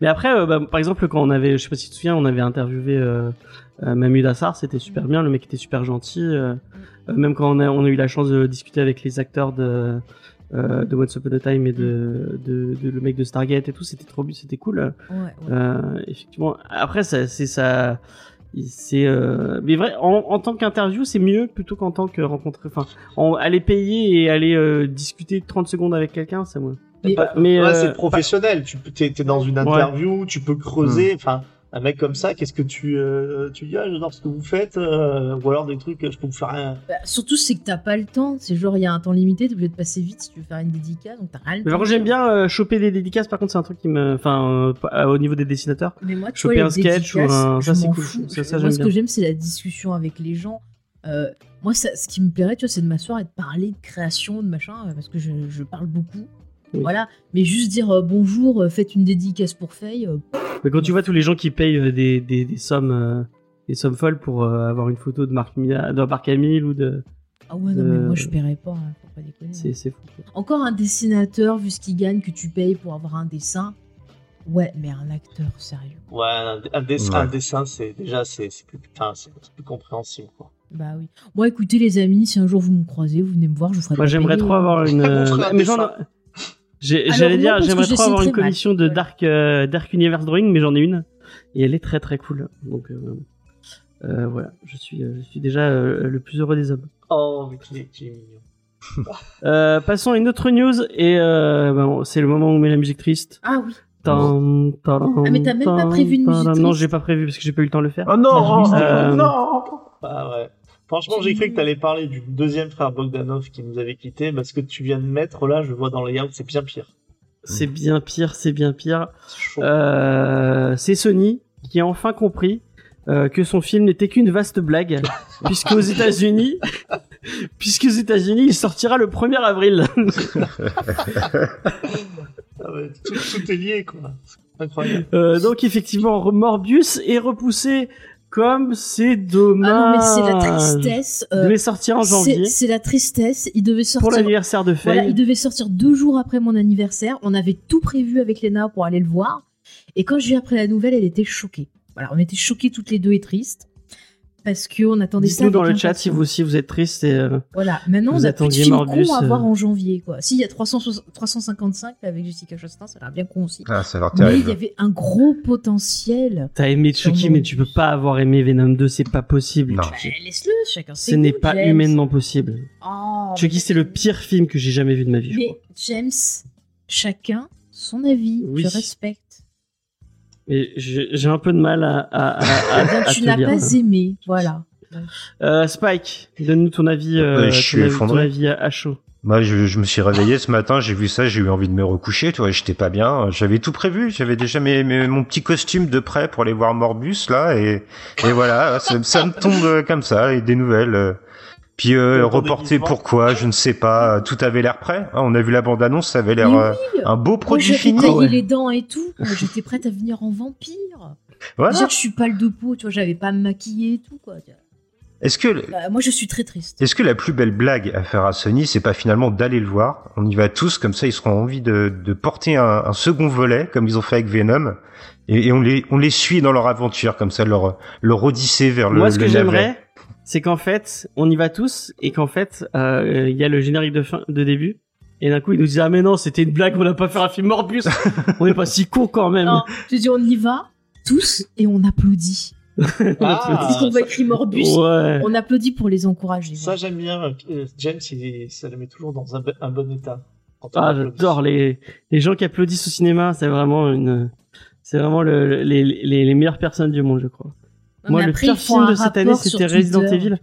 Mais après, euh, bah, par exemple, quand on avait, je sais pas si tu te souviens, on avait interviewé euh, euh, Mahmoud Assar, c'était super bien, le mec était super gentil. euh, euh, même quand on a, on a eu la chance de discuter avec les acteurs de, euh, de Once Upon a Time et de, de, de- le mec de Stargate et tout, c'était trop, c'était cool. Ouais, ouais. Euh, effectivement. Après, ça, c'est ça. C'est euh, mais vrai en, en tant qu'interview c'est mieux plutôt qu'en tant que rencontrer enfin en- aller payer et aller euh, discuter 30 secondes avec quelqu'un c'est moi Mais- mais, ouais, euh, c'est professionnel. Tu peux, t'es, t'es dans une interview, tu peux creuser. Enfin, un mec comme ça, qu'est-ce que tu, euh, tu dis, ah, j'adore ce que vous faites, euh, ou alors des trucs, je peux vous faire un. Bah, surtout, c'est que t'as pas le temps. C'est genre, il y a un temps limité, t'es obligé de passer vite si tu veux faire une dédicace, donc t'as rien le mais temps. par contre j'aime bien euh, choper des dédicaces par contre c'est un truc qui me enfin euh, au niveau des dessinateurs Mais moi, tu choper vois, un sketch ou un- ça, c'est cool. fous. Ça, ça, moi, ce que j'aime, c'est la discussion avec les gens. Euh, moi, ça, ce qui me plairait, tu vois, c'est de m'asseoir et de parler de création, de machin, parce que je, je parle beaucoup. Oui. Voilà. Mais juste dire euh, bonjour, euh, faites une dédicace pour Faye. euh, mais quand tu vois tous les gens qui payent euh, des, des, des sommes euh, des sommes folles pour euh, avoir une photo de Marc Mila- de Marc Hamill ou de Ah ouais, non, mais moi, je paierais pas, hein, faut pas déconner. c'est c'est fou Encore un dessinateur, vu ce qu'il gagne, que tu payes pour avoir un dessin. Ouais, mais un acteur, sérieux. Ouais, un, un dessin, Ouais. un dessin, c'est déjà c'est c'est plus, c'est c'est plus compréhensible quoi. Bah oui. Bon, écoutez, les amis, si un jour vous me croisez, vous venez me voir, je vous ferai Moi, j'aimerais payer. trop avoir une. Mais j'en J'allais non, dire, j'aimerais trop avoir une mal. collection de. Dark, euh, Dark Universe Drawing, mais j'en ai une. Et elle est très très cool. Donc euh, euh, voilà, je suis, euh, je suis déjà euh, le plus heureux des hommes. Oh, mais qu'il est, qu'il est mignon. Euh, passons à une autre news et euh, ben, bon, c'est le moment où on met la musique triste. Ah oui. Tan, tan, Ah, mais t'as même pas prévu une tan, musique Non, triste j'ai pas prévu parce que j'ai pas eu le temps de le faire. Oh non, Bah, Euh, non. Ah ouais. Franchement, j'ai cru que t'allais parler du deuxième frère Bogdanov qui nous avait quitté, parce que tu viens de mettre là, je vois dans les c'est bien pire. C'est bien pire, c'est bien pire. C'est chaud. Euh, c'est Sony qui a enfin compris euh, que son film n'était qu'une vaste blague, puisqu'aux États-Unis, puisqu'aux États-Unis, il sortira le 1er avril. Ah ouais, tout, tout est lié quoi. Incroyable. Euh, donc effectivement, Morbius est repoussé comme c'est dommage. Ah non, mais c'est la tristesse. Il euh, devait sortir en janvier C'est la tristesse. Il devait sortir. pour l'anniversaire de Faye. Voilà, il devait sortir deux jours après mon anniversaire. On avait tout prévu avec Léna pour aller le voir. Et quand j'ai appris la nouvelle, elle était choquée. Voilà, on était choqués toutes les deux et tristes. Parce qu'on attendait ça. Dites-nous dans le chat si vous aussi vous êtes triste. Et, euh, Voilà, maintenant vous on a plus de Morbius, à euh. voir en janvier. quoi. Si, il y a 300 355 là, avec Jessica Chastain, ça a l'air bien con aussi. Ah, ça a l'air Mais il terrible. y avait un gros potentiel. T'as aimé Chucky, mais tu peux pas avoir aimé Venom 2, c'est pas possible. Bah, Laisse-le, chacun Ce n'est pas James. humainement possible. Oh, Chucky, c'est le pire film que j'ai jamais vu de ma vie. je Mais crois. James, chacun son avis. Oui. Je respecte. Mais j'ai j'ai un peu de mal à, à, à, à- Eh à tu n'as pas aimé. Voilà. Euh, Spike, donne-nous ton avis, euh, Ouais, je ton, suis avis ton effondré. avis à à chaud. Moi, je, je me suis réveillé ce matin, j'ai vu ça, j'ai eu envie de me recoucher, tu vois, j'étais pas bien. J'avais tout prévu, j'avais déjà mes, mes- mon petit costume de prêt pour aller voir Morbus, là, et, et voilà, ça, ça me tombe euh, comme ça, et des nouvelles. Euh. Puis euh, reporté pourquoi, je ne sais pas, tout avait l'air prêt. hein, on a vu la bande-annonce, ça avait l'air euh, oui. un beau Moi, produit j'avais fini. taillé ouais. les dents et tout. Moi, J'étais prête à venir en vampire. Voilà. Que je suis pâle de peau, tu vois, j'avais pas à me maquiller et tout, quoi. Est-ce que, Bah, moi, je suis très triste. est-ce que la plus belle blague à faire à Sony, c'est pas finalement d'aller le voir? On y va tous, comme ça, ils seront envie de, de porter un, un second volet, comme ils ont fait avec Venom, et, et on les, on les suit dans leur aventure, comme ça, leur, leur odyssée vers le. Moi, ce le que j'aimerais, c'est qu'en fait, on y va tous et qu'en fait, euh, il y a le générique de fin, de début. Et d'un coup, ils nous disent ah mais non, c'était une blague, on n'a pas fait un film Morbius. on n'est pas si con quand même. Non, je dis, on y va tous et on applaudit. Ah, va ça- écrire Morbus. Ouais. On applaudit pour les encourager. Ça j'aime bien. euh, James, il, ça le met toujours dans un, bo- un bon état. Quand on Ah, j'adore les les gens qui applaudissent au cinéma. C'est vraiment une, c'est vraiment le, le- les, les les meilleures personnes du monde, je crois. Moi, le pire film de cette année, c'était Resident Evil.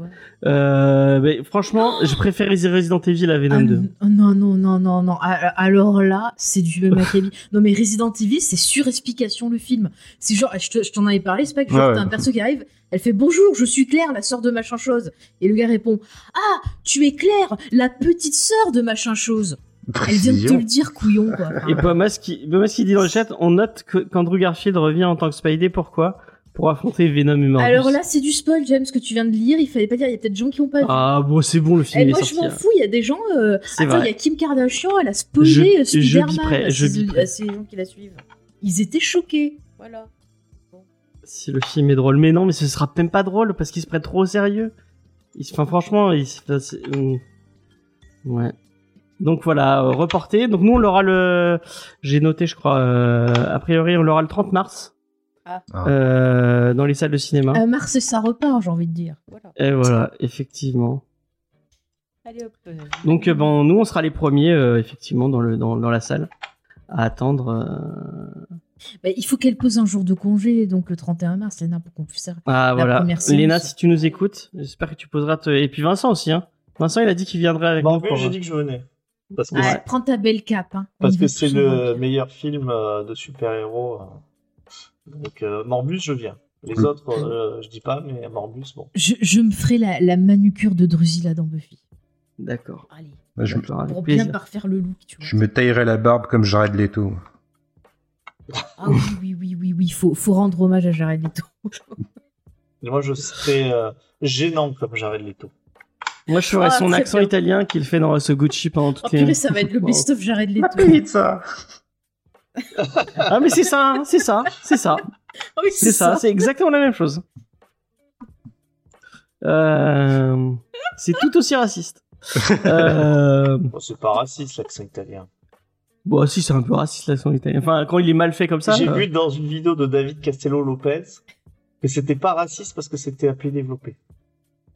Euh, mais franchement, je préfère Resident Evil à Venom Ah, 2. n- non, non, non, non, non. Ah, Alors là, c'est du même acabit. Non, mais Resident Evil, c'est surexplication le film. C'est genre, je te- je t'en avais parlé, c'est pas que genre, Ouais, t'as un perso qui arrive, elle fait bonjour, je suis Claire, la sœur de machin chose. Et le gars répond, ah, tu es Claire, la petite sœur de machin chose. Elle vient de te le dire, couillon, quoi. Et Bomas qui, Bomas qui dit dans le chat, on note qu'Andrew Garfield revient en tant que Spidey. Pourquoi? Pour affronter Venom et Morbius. Alors là, c'est du spoil, James, que tu viens de lire. Il fallait pas dire, il y a peut-être des gens qui ont pas vu. Ah bon, c'est bon, le film Et est moi, je m'en hein. fous, il y a des gens. euh, C'est Attends, il y a Kim Kardashian, elle a spoilé euh, Spider-Man à je ces- biperai. à ces gens qui la suivent. Ils étaient choqués. Voilà. Si le film est drôle, mais non, mais ce sera même pas drôle parce qu'il se prête trop au sérieux. Il se- Enfin, franchement, il hum. Ouais. Donc voilà, euh, reporté. Donc nous, on l'aura le. J'ai noté, je crois. euh, A priori, on l'aura le 30 mars. Ah. Euh, dans les salles de cinéma. Euh, Mars ça repart, j'ai envie de dire. Voilà. Et voilà, effectivement. Allez hop. Donc euh, bon, nous, on sera les premiers, euh, effectivement, dans le dans, dans la salle à attendre. euh, bah, il faut qu'elle pose un jour de congé, donc le 31 mars, Léna, pour qu'on puisse. Ah voilà. première séance. Léna, si tu nous écoutes, j'espère que tu poseras. te- Et puis Vincent aussi. Hein. Vincent, il a dit qu'il viendrait avec nous. Morbius, pour- j'ai dit que je venais. Parce que, Ouais, c'est- Prends ta belle cape. Hein. Parce que c'est le meilleur film de super-héros. Donc euh, Morbus, je viens. Les Mm. autres, euh, je dis pas, mais Morbus, bon. Je, je me ferai la, la manucure de Drusilla dans Buffy. D'accord. Allez. Moi, je, Pour bien plaisir. parfaire le look, tu vois. je me taillerai la barbe comme Jared Leto. Ah oui, oui, oui, oui, oui. Faut, faut rendre hommage à Jared Leto. Et moi, je serais euh, gênant comme Jared Leto. Moi, je ferais Ah, son accent bien. italien qu'il fait dans ce Gucci pendant Oh toutes les. purée, ça va être le best-of Jared Leto. pizza Ah mais c'est ça, hein, c'est ça, c'est ça, Ah oui, c'est ça, c'est exactement la même chose. Euh, c'est tout aussi raciste. Euh, Bon, c'est pas raciste l'accent italien. bon, si c'est un peu raciste l'accent italien. Enfin, quand il est mal fait comme ça. J'ai euh, vu dans une vidéo de David Castello Lopez que c'était pas raciste parce que c'était appelé développé.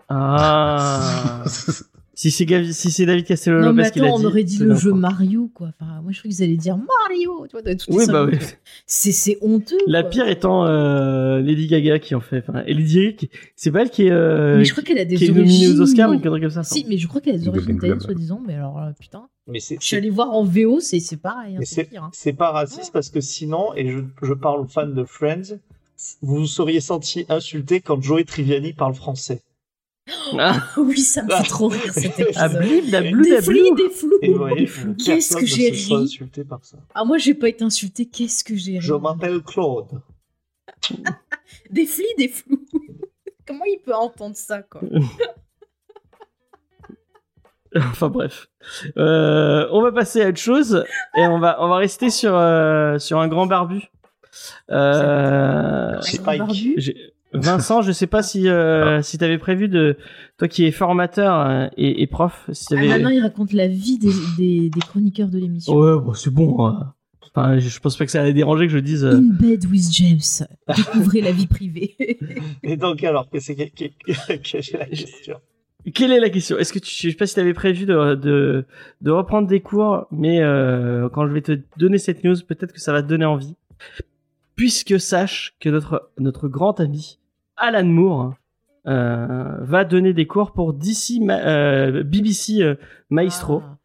Ah. si c'est Gavi- si c'est David Castello Non, mais Lopez qui l'a attends, dit. on aurait dit le jeu quoi. Mario, quoi. Enfin, moi, je croyais qu'ils allaient dire Mario, tu vois, Oui, bah oui. C'est, c'est honteux. La quoi. pire étant euh, Lady Gaga qui en fait. Enfin, et Lady Gaga, c'est pas elle qui est, euh, Mais je crois qu'elle a des qui est origines. nominée aux Oscars ou une connerie comme ça. Si, mais je crois qu'elle a des origines italiennes, soi-disant. Mais alors, euh, putain. Mais c'est Je suis allée voir en VO, c'est, c'est pareil. hein, Mais c'est pire. hein. c'est pas raciste parce que sinon, et je, je parle aux fans de Friends, vous vous seriez senti insulté quand Joey Triviani parle français. Ah, oui, ça me fait trop rire cet ah, épisode. Des blou. des flous. Qu'est-ce que j'ai ri. insulté par ça. Ah, moi, j'ai pas été insultée. Qu'est-ce que j'ai ri? Je m'appelle Claude. Des flis, des flous. Comment il peut entendre ça, quoi? Enfin bref. Euh, on va passer à autre chose et on va on va rester sur euh, sur un grand barbu. Euh, Un Spike. grand barbu. Vincent, je sais pas si euh, si t'avais prévu de toi qui es formateur euh, et, et prof, si Ah, maintenant, il raconte la vie des, des, des chroniqueurs de l'émission. ouais, bon, c'est bon. euh. Enfin, je pense pas que ça allait déranger que je dise. euh, In bed with James. Découvrez la vie privée. Et donc, alors, que c'est la question? Quelle est la question? Est-ce que tu, je sais pas si tu avais prévu de, de, de reprendre des cours, mais euh, quand je vais te donner cette news, peut-être que ça va te donner envie. Puisque sache que notre, notre grand ami Alan Moore euh, va donner des cours pour DC, Ma- euh, BBC euh, Maestro. Ah.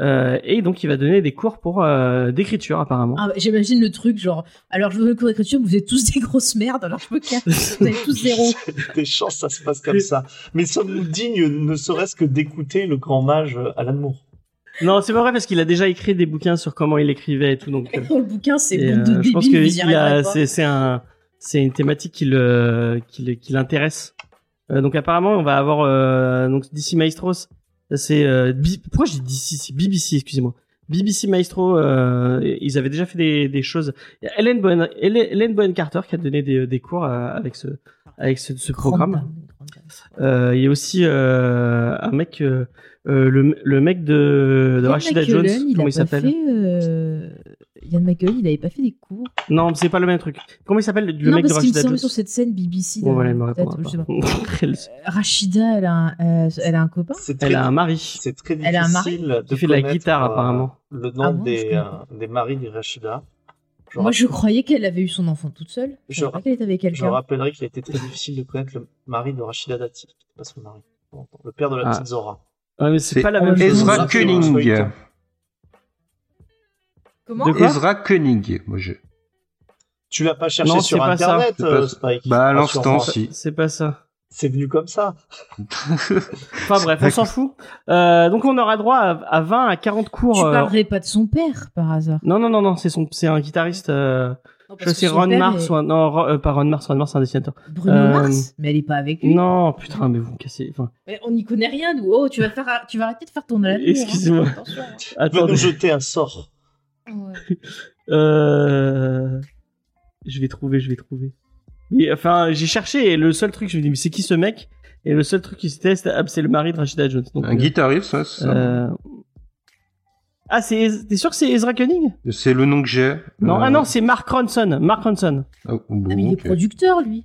Euh, et donc il va donner des cours pour euh, d'écriture apparemment. Ah, bah, J'imagine le truc, genre, alors je vous donne le cours d'écriture, vous êtes tous des grosses merdes, alors je me casse. Vous avez tous zéro. Des chances, ça se passe comme ça. Mais sommes-nous dignes, ne serait-ce que d'écouter le grand mage Alan Moore? Non, c'est pas vrai parce qu'il a déjà écrit des bouquins sur comment il écrivait et tout. Donc, euh, Dans le bouquin, c'est bon de euh, je pense que vous y il a- arriverez pas. c'est c'est un c'est une thématique qui l'intéresse. Euh, donc apparemment on va avoir euh, donc DC Maestros. C'est euh, pourquoi j'ai dit DC c'est BBC excusez-moi. BBC Maestro euh, ils avaient déjà fait des, des choses. Il y a Hélène Bowen Hélène Hélène Bowen Carter qui a donné des, des cours avec ce avec ce, programme. il y a aussi un mec le, le mec de, de Ian Rashida Jones comment il s'appelle? Euh, Ian McKellen, il avait pas fait des cours. Non c'est pas le même truc. Comment il s'appelle le non, mec de parce qu'il me Rashida semble sur cette scène BBC. Bon, là, voilà, elle me. Elle, Rachida, elle a un, euh, elle a un copain C'est très, elle a un mari. c'est très Elle a un mari difficile de fait de la guitare, euh, apparemment. Le nom Ah bon, des, euh, des maris des Rachida. Je, Moi, je croyais qu'elle avait eu son enfant toute seule. Je pas qu'elle était avec je rappellerai qu'il a été très difficile de connaître le mari de Rachida Dati, qui n'était pas son mari. Bon, Le père de la Ah. petite Zora. Ouais, mais c'est pas la même chose. Ezra Ezra Koenig. Comment De quoi Ezra Koenig. Moi, je... Tu l'as pas cherché Non, sur pas ça. internet, euh, pas- Spike Bah, à l'instant, si. C'est pas ça. C'est venu comme ça. Enfin bref, on s'en fout. Euh, donc on aura droit à, à 20 à 40 cours. Tu euh, parlerais pas de son père, par hasard Non, non, non, non, c'est son, c'est un guitariste. Euh... Non, Je sais Ron Mars est- ou un... non, euh, pas Ron Mars, Ron Mars c'est un dessinateur. Bruno Euh, Mars Mais elle est pas avec lui. Non, putain, mais vous me cassez. Enfin, Mais on n'y connaît rien, nous. Oh, tu vas, faire, tu vas arrêter de faire ton amour. Excusez-moi. Hein. Attention. hein. Tu vas nous jeter un sort. Ouais. Euh... Je vais trouver, je vais trouver. Mais, enfin, j'ai cherché et le seul truc, je me dis, mais c'est qui ce mec? Et le seul truc qui c'était, c'était ah, c'est le mari de Rashida Jones. Donc, Un euh, guitariste, ouais, c'est ça. euh, Ah, c'est, t'es sûr que c'est Ezra Koenig? C'est le nom que j'ai. Non, Euh, ah non, c'est Mark Ronson. Mark Ronson. ah, bon, Ah, mais il est producteur, lui.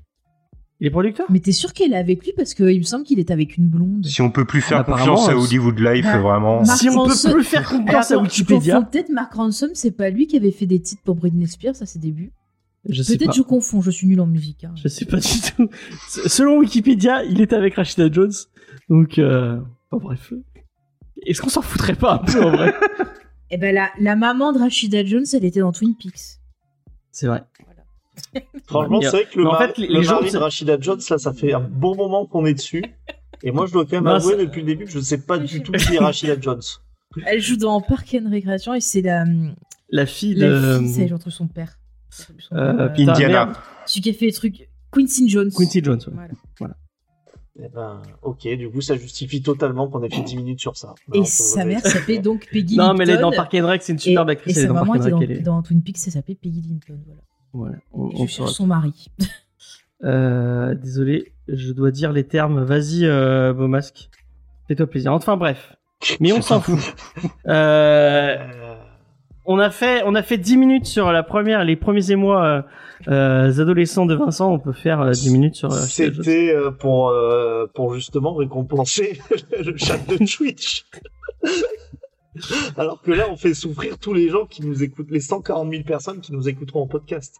Il est producteur? Mais t'es sûr qu'elle est avec lui parce qu'il me semble qu'il est avec une blonde. Si on peut plus faire confiance à euh, Hollywood Life, bah, vraiment. Mark Si on peut plus faire confiance à Wikipédia, peut-être Mark Ransom, c'est pas lui qui avait fait des titres pour Britney Spears à ses débuts. je sais pas. Peut-être je confonds, je suis nul en musique. hein. Je sais pas du tout. Selon Wikipédia, il était avec Rashida Jones. Donc, euh... bref. Est-ce qu'on s'en foutrait pas un peu en vrai? Eh ben la, la maman de Rashida Jones, elle était dans Twin Peaks. C'est vrai. Franchement, c'est vrai que le, en fait, les- le les gens, mari de Rachida Jones, là, ça fait un bon moment qu'on est dessus. Et moi, je dois quand même Non, avouer depuis le début que je ne sais pas du tout qui est Rachida Jones. Elle joue dans Park and Recreation et c'est la, La fille la de. fille, c'est entre son père. Son père, Euh, euh, Indiana. celui qui a fait les trucs. Quincy Jones. Quincy Jones. ouais. Voilà. Eh ben, ok, du coup, ça justifie totalement qu'on ait fait 10 minutes sur ça. Et Non, sa mère s'appelait donc Peggy Non, mais elle est dans Linton. Park and Rec, c'est une Et, superbe et actrice. Elle est sa dans maman était dans, dans Twin Peaks, ça s'appelait Peggy Linton. Voilà. Voilà, on, on cherche son mari. Euh, désolé, je dois dire les termes. Vas-y, euh, beau masque. Fais-toi plaisir. Enfin bref. Mais on s'en fout. Euh, on a fait, on a fait 10 minutes sur la première, les premiers émois euh, euh, adolescents de Vincent. On peut faire euh, 10 minutes sur. euh. C'était euh, pour, euh, pour justement récompenser le chat de Twitch. Alors que là, on fait souffrir tous les gens qui nous écoutent, les 140 000 personnes qui nous écouteront en podcast.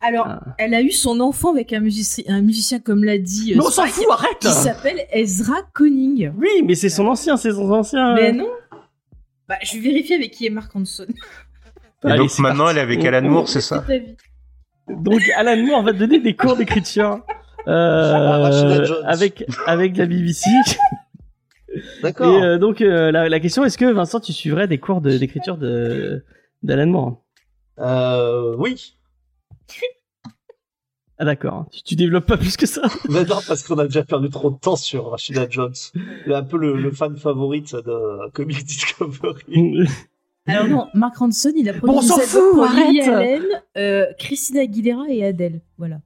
Alors, Ah. elle a eu son enfant avec un musicien, un musicien comme l'a dit euh, Mais on s'en fout, arrête. qui s'appelle Ezra Conning. Oui, mais c'est son ancien, c'est son ancien. Mais non. Bah, je vais vérifier avec qui est Mark Hanson. Et Allez, donc maintenant, parti. elle est avec Alan on- Moore, c'est ça. Donc Alan Moore va te donner des cours d'écriture euh, avec avec la BBC. Et D'accord. euh, donc euh, la, la question est-ce que Vincent tu suivrais des cours d'écriture de d'Alan Moore? Euh, oui. Ah d'accord. Tu, tu développes pas plus que ça? Mais non, parce qu'on a déjà perdu trop de temps sur Rashida Jones. Il est un peu le, le fan favorite de Comic Discovery. Alors non, Mark Hanson, il a produit Bon, on s'en des fout, pour Lily. Allen, euh, Christina Aguilera et Adele. Voilà.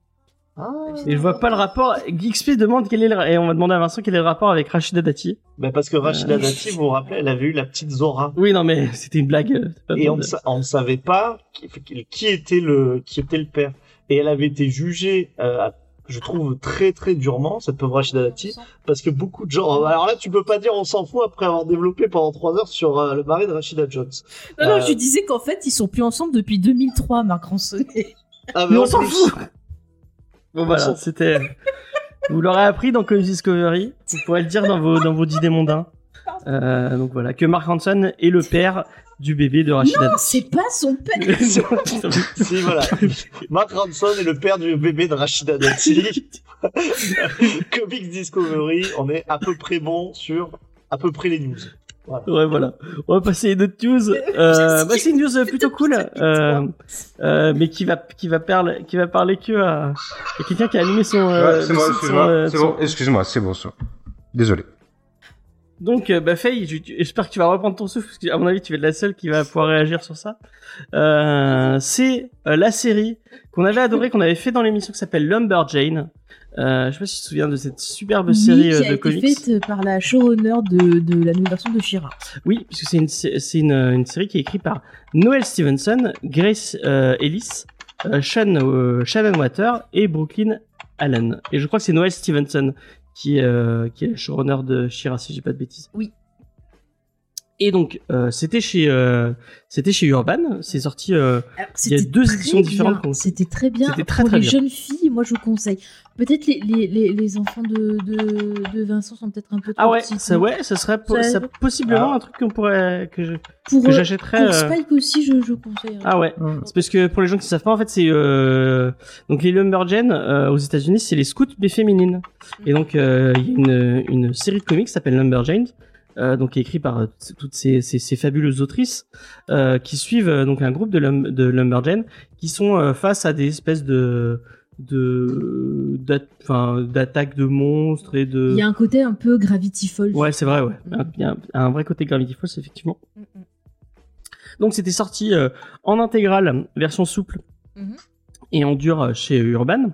Ah. Et je vois pas le rapport. XP demande quel est le... et on va demander à Vincent quel est le rapport avec Rachida Dati. Mais parce que Rashida Euh. Dati, vous vous rappelez, elle avait eu la petite Zora. Oui non mais c'était une blague. euh, Et on ne, de- sa- on ne savait pas qui, qui était le qui était le père. Et elle avait été jugée, euh, je trouve très très durement cette pauvre Rachida Dati, parce que beaucoup de gens. Alors là, tu peux pas dire on s'en fout après avoir développé pendant trois heures sur euh, le mari de Rachida Jones. Non, non, je disais qu'en fait, ils sont plus ensemble depuis 2003, Mark Hanson. et- Ah, Mais on s'en fout. Bon voilà, c'était. Vous l'aurez appris dans Comic Discovery. Vous pourrez le dire dans vos dans vos dîners mondains. Euh, donc voilà, que Mark Hanson est le père du bébé de Rachida Non, Dati. c'est pas son père. Si voilà, Mark Ranson est le père du bébé de Rachida Dati. Comics Discovery, on est à peu près bon sur à peu près les news. Ouais, voilà. On va passer à d'autres news. Euh, bah, c'est une news euh, plutôt cool, euh, euh, mais qui va, qui va parler, qui va parler que à, à quelqu'un qui a allumé son. euh, Ouais, c'est moi, son- excuse-moi. euh, C'est bon, excuse-moi, c'est bon, ça. Désolé. Donc, euh, bah, Faye, j'espère que tu vas reprendre ton souffle, parce que, à mon avis, tu vas être la seule qui va pouvoir réagir sur ça. Euh, c'est euh, la série qu'on avait adorée, qu'on avait fait dans l'émission qui s'appelle Lumberjane. Euh, je sais pas si tu te souviens de cette superbe Oui, série qui euh, a de été comics. faite euh, par la showrunner de, de la nouvelle version de Shira. Oui, puisque c'est une, c'est une, une série qui est écrite par Noel Stevenson, Grace euh, Ellis, euh, Sean, euh, Shannon Water et Brooklyn Allen. Et je crois que c'est Noel Stevenson qui, est, euh, qui est le showrunner de Shira, si j'ai pas de bêtises. Oui. Et donc, euh, c'était chez, euh, c'était chez Urban. C'est sorti. euh, Alors, Il y a deux éditions différentes bien. C'était très bien. C'était très, Pour très les bien. jeunes filles, moi je vous conseille. Peut-être les, les, les, les enfants de, de, de Vincent sont peut-être un peu trop Ah ouais, petits. ça, ouais, ça serait po- Ça- ça- possiblement Ah. un truc qu'on pourrait que je- Pour, que j'achèterais. pour euh, Spike aussi, je, je conseille. Ah ouais. C'est parce que pour les gens qui savent pas, en fait, c'est euh, donc les Lumberjanes euh, aux États-Unis, c'est les scouts mais féminines. Et donc euh, il y a une, une série de comics qui s'appelle Lumberjanes, euh, donc écrit par euh, toutes ces, ces, ces fabuleuses autrices euh, qui suivent euh, donc un groupe de, lum, de Lumberjanes qui sont euh, face à des espèces de de d'attaques de monstres et de Il y a un côté un peu Gravity Falls. ouais c'est vrai ouais Mhm. il y a un, un vrai côté Gravity Falls effectivement donc c'était sorti euh, en intégrale, version souple Mhm. et en dur chez Urban.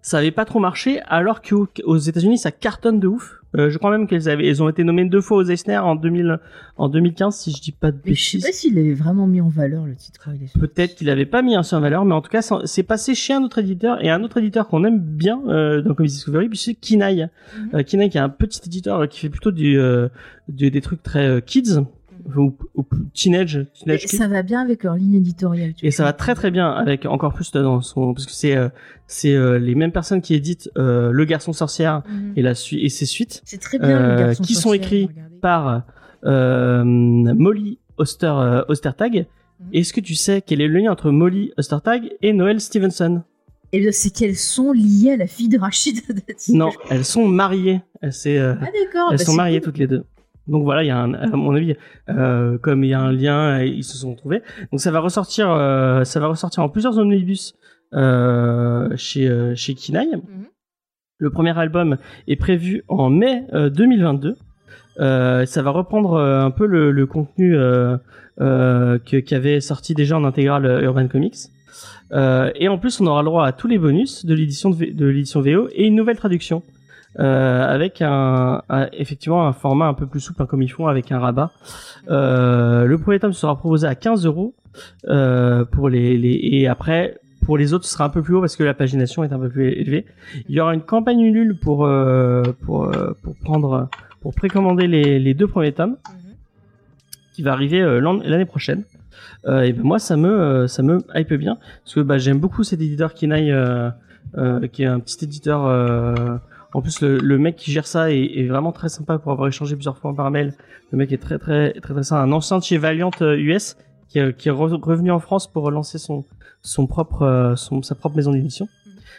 Ça avait pas trop marché, alors qu'aux aux États-Unis ça cartonne de ouf. Euh, je crois même qu'elles avaient, elles ont été nommées deux fois aux Eisner en 2000, en 2015 si je dis pas de Mais je sais bêtises. pas s'il avait vraiment mis en valeur le titre. Peut-être qu'il avait pas mis un en valeur, mais en tout cas, c'est passé chez un autre éditeur et un autre éditeur qu'on aime bien euh, dans Comics Discovery, puis c'est Kinaï. Mhm. Euh, Kinaï qui est un petit éditeur qui fait plutôt du, euh, du- des trucs très euh, kids ou, ou teenage, kids. ça va bien avec leur ligne éditoriale. tu Et ça va très très bien avec encore plus dans son parce que c'est euh, c'est euh, les mêmes personnes qui éditent euh, Le Garçon Sorcière Mhm. et la suite et ses suites C'est très bien. euh, le garçon qui sont écrits par euh, Molly Oster euh, Ostertag. Mhm. Est-ce que tu sais quel est le lien entre Molly Ostertag et Noël Stevenson? Eh bien, c'est qu'elles sont liées à la fille de Rachid Dati. Non, elles sont mariées. Elles, euh, Ah d'accord. elles bah, sont mariées cool. toutes les deux. Donc voilà, il y a un, à mon avis, euh, comme il y a un lien, euh, ils se sont trouvés. Donc ça va ressortir, euh, ça va ressortir en plusieurs omnibus euh, chez chez Kinaï. Mhm. Le premier album est prévu en mai euh, 2022. Euh, ça va reprendre un peu le, le contenu que- qu'avait sorti déjà en intégrale Urban Comics. Et en plus, on aura le droit à tous les bonus de l'édition de l'édition VO et une nouvelle traduction euh, avec un, un- effectivement un format un peu plus souple, hein, comme ils font avec un rabat. Euh, le premier tome sera proposé à 15 euros euh, pour les, les et après pour les autres ce sera un peu plus haut parce que la pagination est un peu plus élevée. Il y aura une campagne Ulule pour pour pour prendre pour précommander les, les deux premiers tomes qui va arriver l'an- l'année prochaine. Euh, et ben moi ça me ça me hype bien parce que bah, j'aime beaucoup cet éditeur euh, euh, qui est un petit éditeur en plus le, le mec qui gère ça est, est vraiment très sympa pour avoir échangé plusieurs fois par mail. Le mec est très très très très sympa un ancien de chez Valiant euh, US qui, est- qui est re- revenu en France pour relancer son son propre euh, son sa propre maison d'édition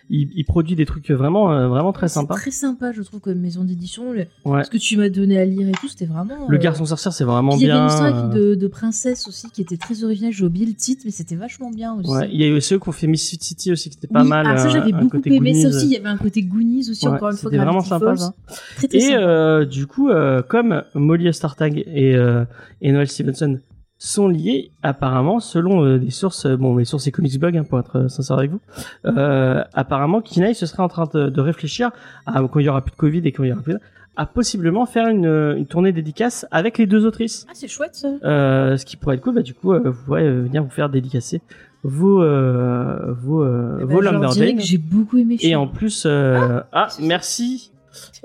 il, il produit des trucs vraiment euh, vraiment très sympas Très sympa, je trouve, comme maison d'édition. Le- ouais Ce que tu m'as donné à lire et tout, c'était vraiment. le euh, garçon sorcière c'est vraiment puis Il y avait bien une histoire euh, de, de princesse aussi qui était très originale. J'ai oublié le titre, mais c'était vachement bien aussi. ouais il y a eu ceux qui ont fait Miss City aussi qui était pas Oui, mal ah, ça j'avais beaucoup aimé. Ça aussi, il y avait un côté Goonies aussi, Ouais, encore une fois. c'était vraiment sympa. Très très Et sympa. euh, du coup, euh, comme Molly Ostertag et, et Noel Stevenson sont liés, apparemment, selon euh, des sources, euh, bon, les sources c'est Comics Blog, hein, pour être euh, sincère avec vous, euh, apparemment, Kinaï se serait en train de, de réfléchir, à, quand il y aura plus de Covid et quand il y aura plus de, à possiblement faire une, une tournée dédicace avec les deux autrices. Ah, c'est chouette ça. Euh, ce qui pourrait être cool, bah, du coup, euh, vous pourrez euh, venir vous faire dédicacer vos, euh, vos, euh, Eh ben, vos que j'ai beaucoup aimé. Et en plus, euh, ah, merci.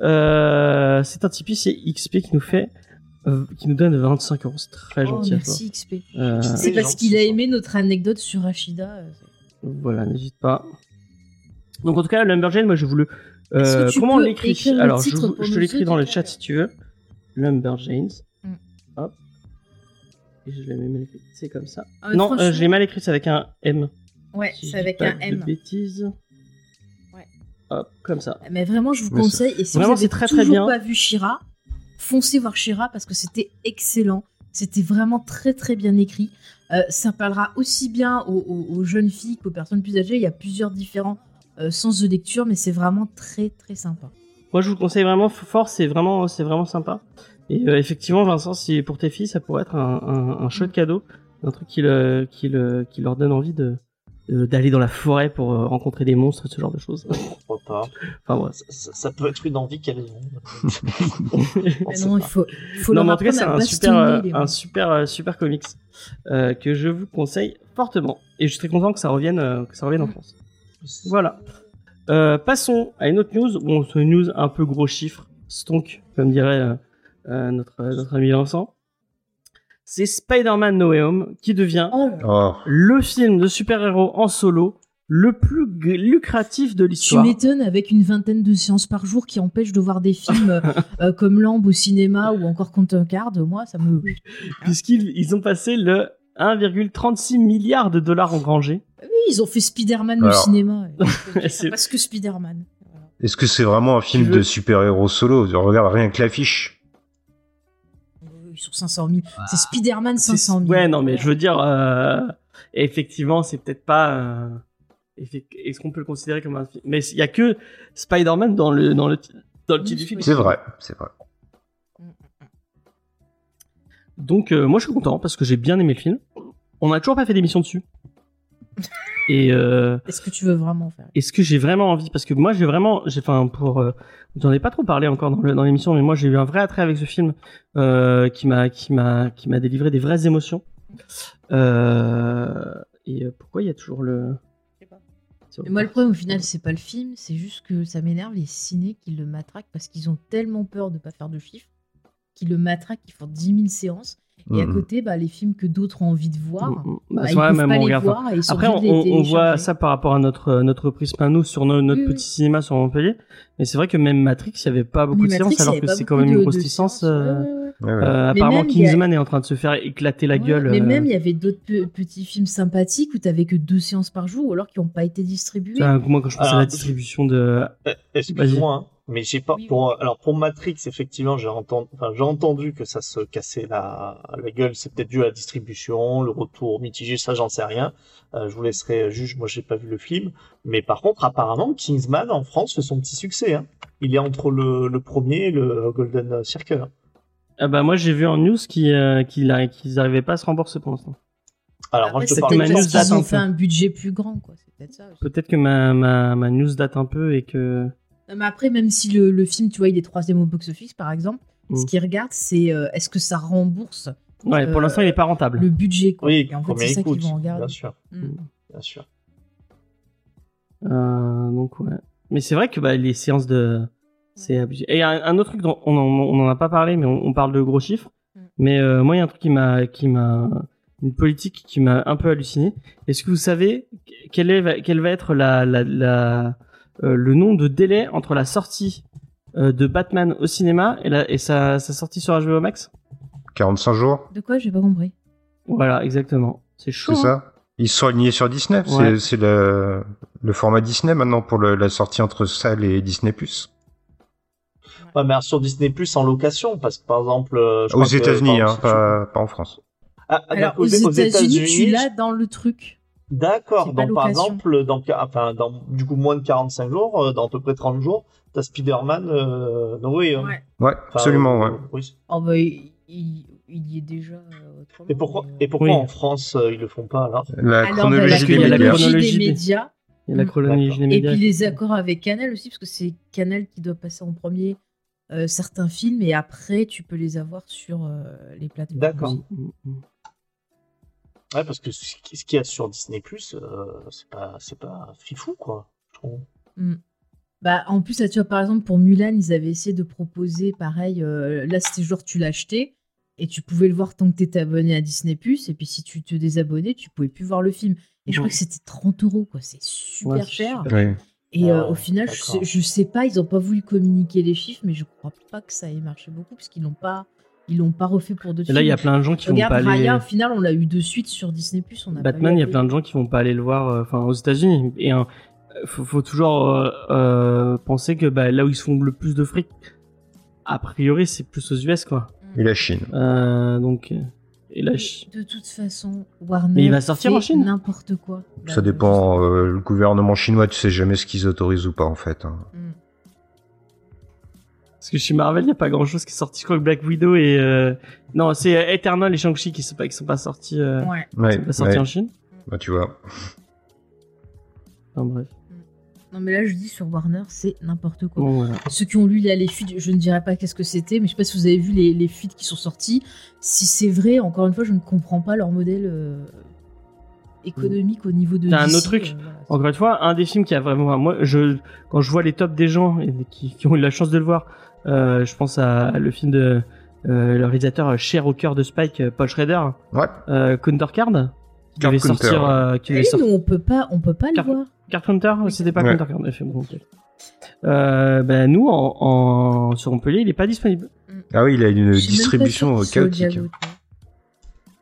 Euh, c'est un Tipeee, c'est XP qui nous fait, euh, qui nous donne 25 euros. C'est très Oh, gentil à toi. merci XP. Euh, C'est parce qu'il a aimé notre anecdote sur Rachida. euh, voilà, n'hésite pas. Donc en tout cas, Lumberjane, moi je voulais. Est-ce Euh, que tu comment on l'écrit le Alors je, vous- je te l'écris dans le chat si tu veux. Lumberjanes. Mm. Hop. Et je l'ai mal écrit. C'est comme ça. Ah, non, euh, je l'ai mal écrit, c'est avec un M. Ouais, Si c'est je dis avec pas un de M. bêtises. Ouais. Hop, comme ça. Mais vraiment, je vous conseille. Et si Vraiment, vous c'est avez très, très toujours bien. pas vu Shira, foncez voir Shira parce que c'était excellent. C'était vraiment très très bien écrit. Euh, ça parlera aussi bien aux, jeunes filles qu'aux personnes plus âgées. Il y a plusieurs différents euh, sens de lecture, mais c'est vraiment très très sympa. Moi, je vous le conseille vraiment fort, c'est vraiment, c'est vraiment sympa. Et euh, effectivement, Vincent, si pour tes filles, ça pourrait être un, un, chouette cadeau, un truc qui, qui leur donne envie de de- d'aller dans la forêt pour euh, rencontrer des monstres, ce genre de choses. Pourquoi pas enfin voilà. ça, ça- ça peut être une envie qu'elles ont. On Mais sait non, il faut, non, mais en tout cas, c'est un super, euh, un super, euh, super comics euh, que je vous conseille fortement. Et je suis très content que ça revienne, euh, que ça revienne en. France. Voilà. Euh, passons à une autre news. Bon, c'est une news un peu gros chiffre, stonk, comme dirait euh, euh, notre, notre ami Vincent. C'est Spider-Man No Way Home qui devient Oh. Oh, le film de super-héros en solo le plus lucratif de Tu l'histoire. m'étonnes avec une vingtaine de séances par jour qui empêchent de voir des films euh, euh, comme Lamb au cinéma ou encore Quentin Card. Moi, ça me. Puisqu'ils ils ont passé le 1,36 milliard de dollars engrangés. Oui, ils ont fait Spider-Man au cinéma. C'est- Parce que Spider-Man. Est-ce que c'est vraiment un film Tu veux- de super-héros solo? Regarde rien que l'affiche. Sur 500 000. C'est Spider-Man C'est- 500 000. Ouais, non, mais je veux dire, euh, effectivement, c'est peut-être pas. euh, Est-ce qu'on peut le considérer comme un film? Mais il y a que Spider-Man dans le dans le dans le Oui, titre du film. C'est vrai, c'est vrai. Donc euh, moi je suis content parce que j'ai bien aimé le film. On n'a toujours pas fait d'émission dessus. Et euh, Est-ce que tu veux vraiment faire est-ce que j'ai vraiment envie? Parce que moi j'ai vraiment, j'ai, enfin pour, euh, j'en ai pas trop parlé encore dans, le- dans l'émission, mais moi j'ai eu un vrai attrait avec ce film euh, qui m'a, qui m'a, qui m'a délivré des vraies émotions. Euh, et euh, pourquoi il y a toujours le Mais moi, le problème, au final, c'est pas le film, c'est juste que ça m'énerve les ciné qui le matraquent parce qu'ils ont tellement peur de pas faire de chiffres qu'ils le matraquent, ils font 10 000 séances. Et à Mhm. côté, bah, les films que d'autres ont envie de voir, Mm, mm. bah, Bah, ils vrai, peuvent même pas on les regarde- voir et ils sont Après, on, les voit ça par rapport à notre notre prisme à nous sur no- notre Oui, oui. petit cinéma sur Montpellier. Mais c'est vrai que même Matrix, il y avait pas beaucoup Mais de séances, alors que c'est quand même une grosse licence. euh, ouais, ouais, ouais. Ouais, ouais. euh, apparemment, même, a- Kingsman est en train de se faire éclater la Ouais, gueule. Mais euh, même, il y avait d'autres pe- petits films sympathiques où t'avais que deux séances par jour ou alors qui n'ont pas été vois, moi, quand je pense à la distribution de. Eh, Excuse-moi, hein. Mais j'ai pas Oui, pour alors pour Matrix effectivement j'ai entendu enfin j'ai entendu que ça se cassait la la gueule c'est peut-être dû à la distribution le retour mitigé ça j'en sais rien Euh, je vous laisserai juge moi j'ai pas vu le film mais par contre apparemment Kingsman en France fait son petit succès hein. il est entre le, le premier et le Golden Circle hein. Ah bah moi j'ai vu en news qu'ils euh, qu'ils arri- qu'ils arrivaient pas à se rembourser pour l'instant. alors moi Après, je te parle parce qu'ils ont fait un budget plus grand, quoi. C'est peut-être ça. Peut-être que ma, ma, ma news date un peu et que... Non, mais après, même si le, le film, tu vois, il est troisième au box-office, par exemple, ce qu'ils regardent, c'est euh, est-ce que ça rembourse Ouais, pour Euh, l'instant il est pas rentable. le budget, quoi. oui Et en fait, c'est il ça qu'ils vont regarder. bien sûr Mm. bien sûr Euh, donc ouais. Mais c'est vrai que bah, les séances de... C'est abusé. Et un, un autre truc dont on en, on en a pas parlé, mais on, on parle de gros chiffres. Mm. Mais euh, moi il y a un truc qui m'a... qui m'a Une politique qui m'a un peu halluciné. Est-ce que vous savez quel, est, quel va être la, la, la, euh, le nom de délai entre la sortie euh, de Batman au cinéma et, la, et sa, sa sortie sur HBO Max? 45 jours, De quoi? J'ai pas compris. Voilà, exactement. C'est chaud. c'est hein. ça Ils se sont alignés sur Disney. C'est- Ouais. C'est le, le format Disney maintenant pour le- la sortie entre salle et Disney+. ouais, mais sur Disney Plus en location parce que par exemple euh, je Aux États-Unis, par hein, tu- pas, pas en France. Ah, ah, Alors, aux États-Unis, tu États-Unis, l'as dans le truc. D'accord. Donc par exemple, dans, enfin, dans du coup moins de 45 jours, euh, dans à peu près 30 jours, t'as Spider-Man euh, No Way Home. Ouais. Absolument, euh, ouais. oui. Oh, bah, il, y est déjà. euh, autrement, Et pourquoi, mais, euh, et pourquoi Oui. en France euh, ils le font pas alors? La bah, chronologie qu'il des y a la médias. chronologie chronologie des des- médias. Il y a la Mm. chronologie des Et médias. puis les accords avec Canal aussi, parce que c'est Canal qui doit passer en premier euh, certains films et après tu peux les avoir sur euh, les plateformes. D'accord. Ouais, parce que ce qui- ce qu'il y a sur Disney Plus, euh, c'est pas, c'est pas fifou quoi. Je trouve. Bah, en plus, là, tu vois, par exemple, pour Mulan, ils avaient essayé de proposer pareil. euh, là, c'était genre tu l'achetais et tu pouvais le voir tant que tu étais abonné à Disney. Et puis si tu te désabonnais, tu pouvais plus voir le film. Et je crois que c'était 30 euros, quoi. C'est super Ouais, cher. super. Ouais. Et euh, Ah, au final, je sais, je sais pas, ils ont pas voulu communiquer les chiffres, mais je crois pas que ça ait marché beaucoup parce qu'ils l'ont pas, ils l'ont pas refait pour Et là, il y a plein de gens qui vont pas aller. Raya, au final, on l'a eu de suite sur Disney+. A Batman, il y a plein de gens qui vont pas aller le voir, euh, enfin aux États-Unis. Et faut, faut toujours euh, euh, penser que bah, là où ils se font le plus de fric, a priori, c'est plus aux US, quoi. Et la Chine. Euh, donc, et là, je- De toute façon, Warner. Mais il va sortir fait en Chine N'importe quoi. Ça Bah, dépend, euh, le gouvernement chinois, tu sais jamais ce qu'ils autorisent ou pas en fait. hein. Mm. Parce que chez Marvel, il y a pas grand-chose qui est sorti. Je crois que Black Widow et euh, non, c'est euh, Eternal et Shang-Chi qui sont pas qui sont pas sortis, euh, Ouais. qui Ouais, sont pas sortis ouais. en Chine. Bah tu vois. Enfin, bref. Non, mais là, je dis sur Warner, c'est n'importe quoi. Bon, voilà. Ceux qui ont lu là, les fuites, je ne dirais pas qu'est-ce que c'était, mais je sais pas si vous avez vu les, les fuites qui sont sorties. Si c'est vrai, encore une fois, je ne comprends pas leur modèle euh, économique au niveau de. T'as un autre truc euh, voilà. Encore une fois, un des films qui a vraiment, moi, je, quand je vois les tops des gens et qui, qui ont eu la chance de le voir, je pense à le film de euh, le réalisateur cher au cœur de Spike, euh, Paul Schrader, Ouais. euh, Counter Card, qui devait Counter, sortir, ouais. euh, qui Eh oui, sortir. mais on peut pas, on peut pas Car- le voir. Card Counter, Oui. c'était pas Ouais. Counter Card, en effet, bon, ok. Euh, ben nous en, en sur Montpellier, il est pas disponible. Ah oui, il a une distribution euh, chaotique.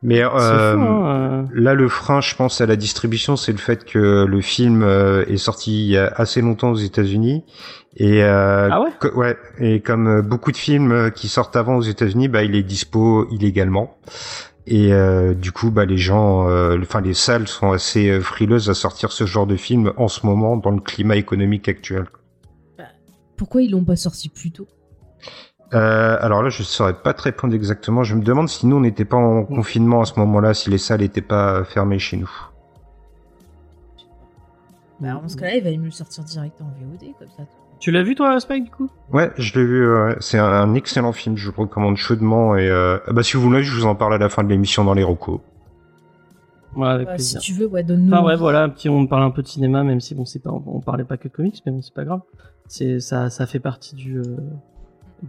Mais euh, fou, hein, là, le frein, je pense, à la distribution, c'est le fait que le film euh, est sorti il y a assez longtemps aux États-Unis. Et euh, Ah ouais que- ouais. Et comme euh, beaucoup de films qui sortent avant aux États-Unis, bah, il est dispo illégalement. Et euh, du coup, bah, les gens, euh, enfin, les salles sont assez frileuses à sortir ce genre de film en ce moment dans le climat économique actuel. Pourquoi ils l'ont pas sorti plus tôt? Euh, alors là, je saurais pas te répondre exactement. Je me demande si nous on n'était pas en confinement à ce moment-là, si les salles n'étaient pas fermées chez nous. Bah, dans ce cas-là, il va le sortir direct en VOD, comme ça. Tu l'as vu toi, Spike, du coup? Ouais, je l'ai vu. ouais. C'est un, un excellent film. Je le recommande chaudement. Et euh, ah bah si vous voulez, je vous en parle à la fin de l'émission dans les recos. Ouais, avec Bah, si plaisir. tu veux, ouais, donne-nous. Enfin ouais, voilà, un petit, on parle un peu de cinéma, même si bon, c'est pas, on, on parlait pas que de comics, mais bon, c'est pas grave. C'est ça, ça fait partie du, euh,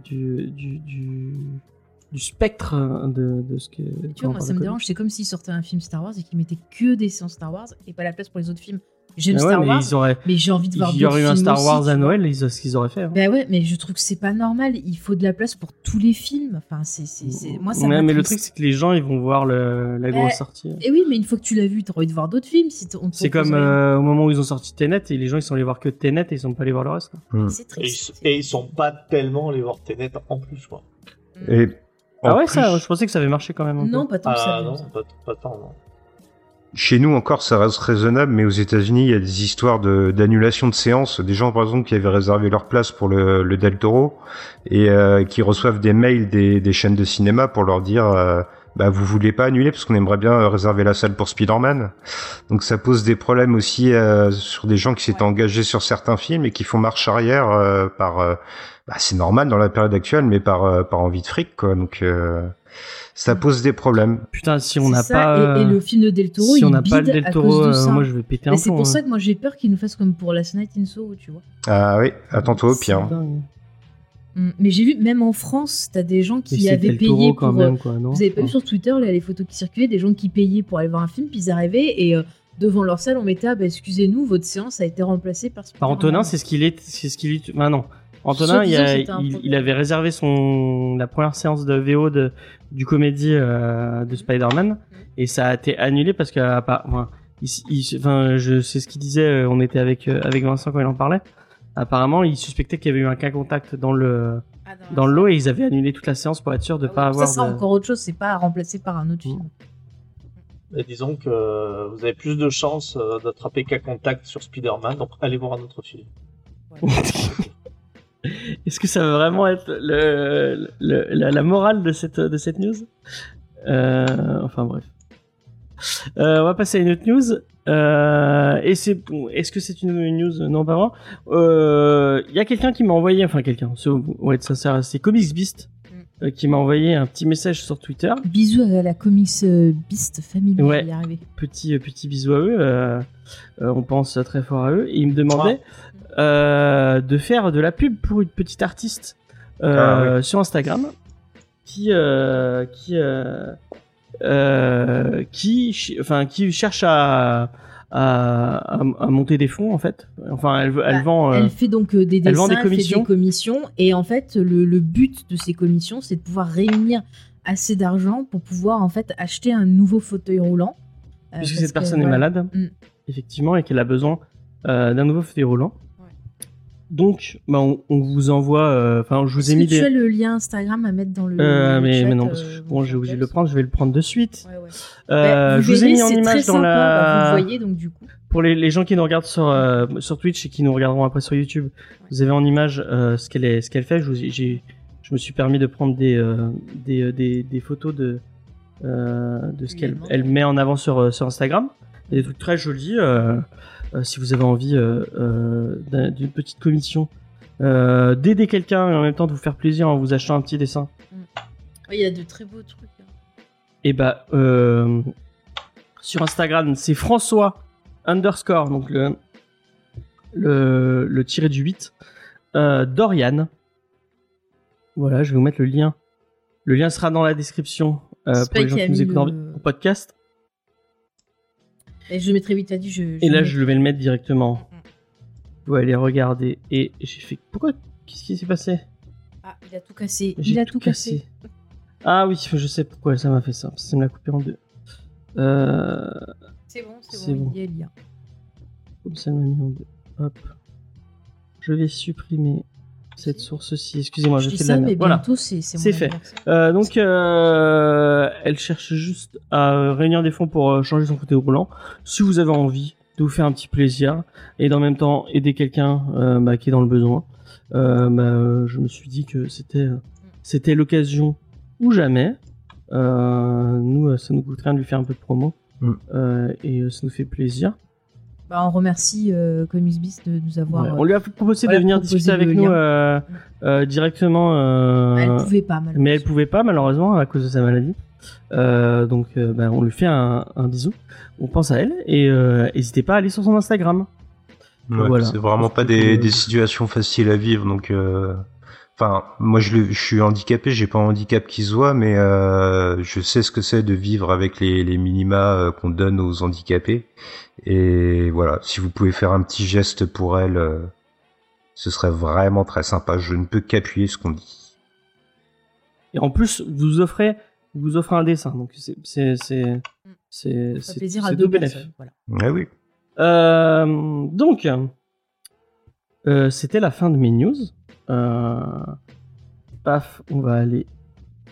du, du, du, du spectre de, de ce que. Tu vois, moi, ça me dérange. C'est comme s'ils sortaient un film Star Wars et qu'ils mettaient que des séances Star Wars et pas la place pour les autres films. J'aime ouais, Star mais Wars, ils auraient, mais j'ai envie de voir il y aurait eu un Star aussi, Wars à. Noël, ils, ce qu'ils auraient fait. hein. Ben ouais, mais je trouve que c'est pas normal. Il faut de la place pour tous les films. Enfin, c'est, c'est, c'est- moi ça Ouais, mais le truc, c'est que les gens, ils vont voir le, la grosse Eh, sortie. Et oui, mais une fois que tu l'as vu, t'as envie de voir d'autres films. Si on C'est comme euh, au moment où ils ont sorti Tenet et les gens ils sont allés voir que Tenet et ils sont pas allés voir le reste. quoi. C'est Et ils, triste. et ils sont pas tellement les voir Tenet en plus, quoi. Et Ah ouais, plus, ça, je pensais que ça avait marché quand même. un peu. Non, pas tant que ça. Ah non, ça. pas, pas tant, non. Chez nous encore, ça reste raisonnable, mais aux États-Unis, il y a des histoires de d'annulation de séances. Des gens, par exemple, qui avaient réservé leur place pour le, le Del Toro et euh, qui reçoivent des mails des, des chaînes de cinéma pour leur dire, euh, bah vous voulez pas annuler parce qu'on aimerait bien réserver la salle pour Spider-Man. Donc ça pose des problèmes aussi euh, sur des gens qui s'étaient engagés sur certains films et qui font marche arrière euh, par, euh, bah, c'est normal dans la période actuelle, mais par euh, par envie de fric, quoi. Donc euh, ça pose des problèmes. Putain, si on n'a pas. et, et euh, le film de Del Toro, si il on n'a pas le Del à Toro, cause de euh, ça. moi je vais péter un Mais c'est pour hein. ça que moi j'ai peur qu'il nous fasse comme pour Last Night in Soho, tu vois. Ah oui, attends-toi au pire. Dingue. Mm. Mais j'ai vu, même en France, t'as des gens qui avaient Del payé Toro pour. quand euh, même, quoi, non Vous avez pas vu sur Twitter là, les photos qui circulaient, des gens qui payaient pour aller voir un film, puis ils arrivaient et euh, devant leur salle, on mettait ah, bah, excusez-nous, votre séance a été remplacée par. Par Spider-Man. Antonin, c'est ce qu'il est, c'est ce qu'il est. Bah non. Antonin, il, a- il, avait réservé son la première séance de VO de du comédie euh, de Spider-Man et ça a été annulé parce que enfin, il, il- enfin, je sais ce qu'il disait. euh, On était avec euh, avec Vincent quand il en parlait. Apparemment, il suspectait qu'il y avait eu un cas contact dans le Ah, dans l'eau et ils avaient annulé toute la séance pour être sûr de Ah pas ouais, avoir. Ça, c'est de- encore autre chose, c'est pas remplacé par un autre film. Et disons que vous avez plus de chances d'attraper qu'à contact sur Spider-Man, donc allez voir un autre film. Est-ce que ça va vraiment être le, le- la, la morale de cette, de cette news? Euh, Enfin bref. Euh, on va passer à une autre news. Euh, et c'est est-ce que c'est une, une news? Non, pas vraiment. Euh, Il y a quelqu'un qui m'a envoyé, enfin quelqu'un, c'est ouais, ça sert, c'est Comics Beast euh, qui m'a envoyé un petit message sur Twitter. Bisous à la Comics Beast Family, Ouais. Petit petit bisou à eux. euh, euh, on pense très fort à eux. Et il me demandait euh, de faire de la pub pour une petite artiste euh, sur Instagram qui euh, qui euh, euh, qui enfin qui cherche à à, à, à monter des fonds en fait. Enfin, elle, veut- elle Bah, vend. euh, Elle fait donc des elle dessins, vend des elle fait commissions. des commissions, et en fait, le, le but de ces commissions, c'est de pouvoir réunir assez d'argent pour pouvoir en fait acheter un nouveau fauteuil roulant. Euh, puisque cette que, personne est voilà. malade, Mm. effectivement, et qu'elle a besoin euh, d'un nouveau fauteuil roulant. Donc, bah, on, on vous envoie. euh, Enfin, je vous ai que mis tu des. as le lien Instagram à mettre dans le. Euh, mais, chat, mais non, parce euh, que bon, j'ai obligé de le prendre, je vais le prendre de suite. Ouais, ouais. Bah, vous je vous ai mis en image dans sympa. la. Bah, vous le voyez donc du coup. Pour les, les gens qui nous regardent sur, sur Twitch et qui nous regarderont après sur YouTube, vous avez en image ce qu'elle est, ce qu'elle fait. Je, vous, ai- j'ai, je me suis permis de prendre des, des, des, des photos de, de ce qu'elle elle met en avant sur, sur Instagram. Il y a des trucs très jolis. Euh, si vous avez envie euh, euh, d'un- d'une petite commission, d'aider quelqu'un et en même temps de vous faire plaisir en vous achetant un petit dessin. Ouais, Il y a de très beaux trucs. hein. Et bah, sur Instagram, c'est François underscore, donc le, le, le tiré du 8, euh, Dorian. Voilà, je vais vous mettre le lien. Le lien sera dans la description euh, pour les gens qui nous écoutent le- en podcast. Et je le mettrai vite, t'as dit. Je, Et là, le je vais le mettre directement. Vous allez regarder. Et j'ai fait. Pourquoi Qu'est-ce qui s'est passé? Ah, il a tout cassé. Il a tout cassé. Ah oui, je sais pourquoi ça m'a fait ça. Ça me l'a coupé en deux. Euh, C'est bon, c'est C'est bon, bon. il y a le lien. Comme ça, elle m'a mis en deux. Hop. Je vais supprimer cette source-ci. Excusez-moi, je je fais de ça, la mais merde. Voilà. c'est fait. Euh, donc, euh, elle cherche juste à réunir des fonds pour euh, changer son fauteuil roulant. Si vous avez envie de vous faire un petit plaisir et en même temps aider quelqu'un euh, bah, qui est dans le besoin, euh, bah, je me suis dit que c'était c'était l'occasion ou jamais. Euh, nous, ça nous coûte rien de lui faire un peu de promo Mm. Euh, et ça nous fait plaisir. Bah, on remercie euh, Comics Beast de nous avoir. Ouais, euh, on lui a proposé de venir discuter avec nous euh, euh, directement. euh, Elle pouvait pas, malheureusement. mais elle pouvait pas malheureusement à cause de sa maladie. Euh, donc euh, bah, on lui fait un, un bisou. On pense à elle et euh, n'hésitez pas à aller sur son Instagram. Ouais, Voilà. C'est vraiment pas des, des situations faciles à vivre, donc euh, Enfin, moi je, le- je suis handicapé, j'ai pas un handicap qui se voit, mais euh, je sais ce que c'est de vivre avec les, les minima euh, qu'on donne aux handicapés. Et voilà, si vous pouvez faire un petit geste pour elle, euh, ce serait vraiment très sympa. Je ne peux qu'appuyer ce qu'on dit. Et en plus, vous offrez, vous offrez un dessin. Donc c'est, c'est, c'est, c'est, Ça fait c'est, plaisir à c'est deux personnes. Voilà. Ah oui. Euh, donc, euh, c'était la fin de mes news. Euh, paf, on va aller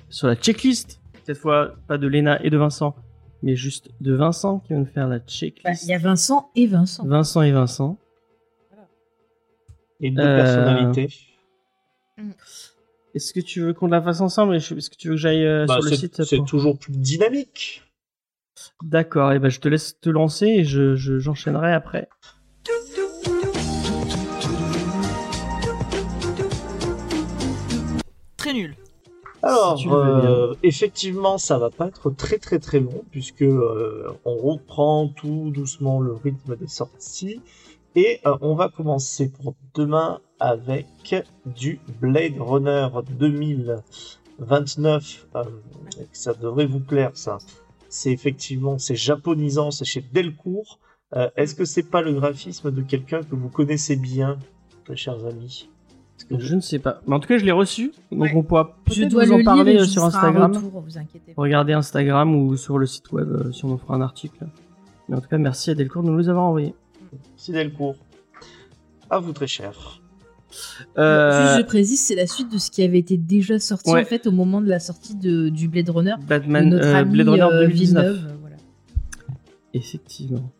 sur la checklist. Cette fois, pas de Léna et de Vincent, mais juste de Vincent qui va nous faire la Bah, checklist. Il y a Vincent et Vincent. Vincent et Vincent. Les deux Euh, personnalités. Est-ce que tu veux qu'on la fasse ensemble Est-ce que tu veux que j'aille euh, Bah, sur le site c'est pour- toujours plus dynamique. D'accord, et ben je te laisse te lancer et je, je- j'enchaînerai après. Très nul. Alors, Si euh, effectivement, ça va pas être très très très long puisque euh, on reprend tout doucement le rythme des sorties et euh, on va commencer pour demain avec du Blade Runner 2029. Euh, ça devrait vous plaire, ça. C'est effectivement, c'est japonisant, c'est chez Delcourt. Euh, Est-ce que c'est pas le graphisme de quelqu'un que vous connaissez bien, mes chers amis? Je ne sais pas. Mais en tout cas, je l'ai reçu. Donc Ouais. on pourra Je peut-être dois vous en parler euh, sur Instagram. retour, vous inquiétez pas. Regardez Instagram ou sur le site web euh, si on en fera un article. Mais en tout cas, merci à Delcourt de nous les avoir envoyés. C'est Delcourt. À vous très cher. Euh, je précise, c'est la suite de ce qui avait été déjà sorti Ouais. en fait au moment de la sortie de, du Blade Runner. de Batman, notre euh, ami Blade Runner euh, 2019. Villeneuve, euh, voilà. Effectivement.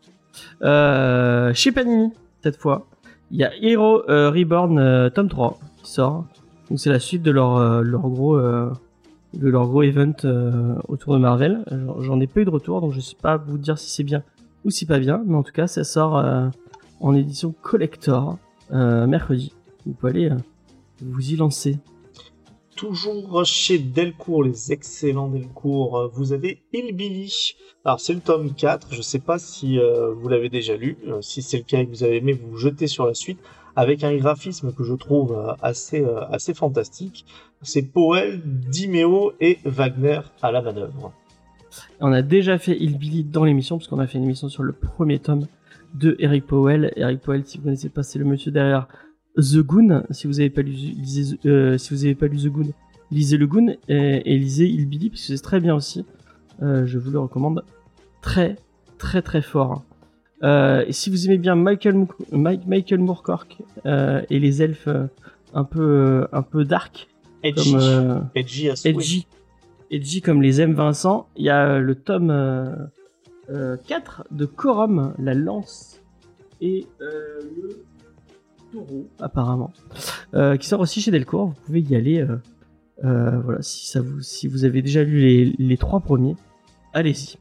Euh, chez Panini, cette fois, il y a Hero euh, Reborn euh, tome 3 qui sort. C'est la suite de leur, euh, gros de event autour de Marvel. J'en- ai pas eu de retour, donc je sais pas vous dire si c'est bien ou si pas bien, mais en tout cas ça sort en édition collector mercredi. Vous pouvez aller vous y lancer. Toujours chez Delcourt, les excellents Delcourt, euh, vous avez Hillbilly. Alors c'est le tome 4, je sais pas si euh, vous l'avez déjà lu, Euh, si c'est le cas et que vous avez aimé, vous vous jetez sur la suite, avec un graphisme que je trouve assez, assez fantastique. C'est Powell, Dimeo et Wagner à la manœuvre. On a déjà fait Hillbilly dans l'émission, parce qu'on a fait une émission sur le premier tome de Eric Powell. Eric Powell, si vous connaissez pas, c'est le monsieur derrière The Goon. Si vous avez pas lu, lisez, euh, si vous avez pas lu The Goon, lisez le Goon et, et lisez Hillbilly, parce que c'est très bien aussi. Euh, je vous le recommande très, très, très fort. Euh, et si vous aimez bien Michael, Mook- Mike- Michael Moorcock et les elfes un peu, un peu dark, Edgy, comme Edgy. Edgy. Edgy comme les aime Vincent. Il y a le tome euh, euh, 4 de Corum, la lance et le taureau, apparemment, euh, qui sort aussi chez Delcourt. Vous pouvez y aller. euh, euh, voilà, si, ça vous, si vous avez déjà lu les, les trois premiers, allez-y.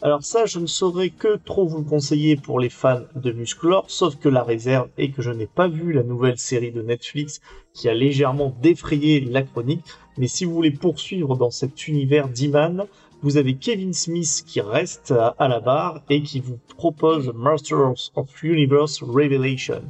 Alors ça, je ne saurais que trop vous le conseiller pour les fans de Musclor, sauf que la réserve est que je n'ai pas vu la nouvelle série de Netflix qui a légèrement défrayé la chronique. Mais si vous voulez poursuivre dans cet univers d'Iman, vous avez Kevin Smith qui reste à, à la barre et qui vous propose Masters of Universe Revelation.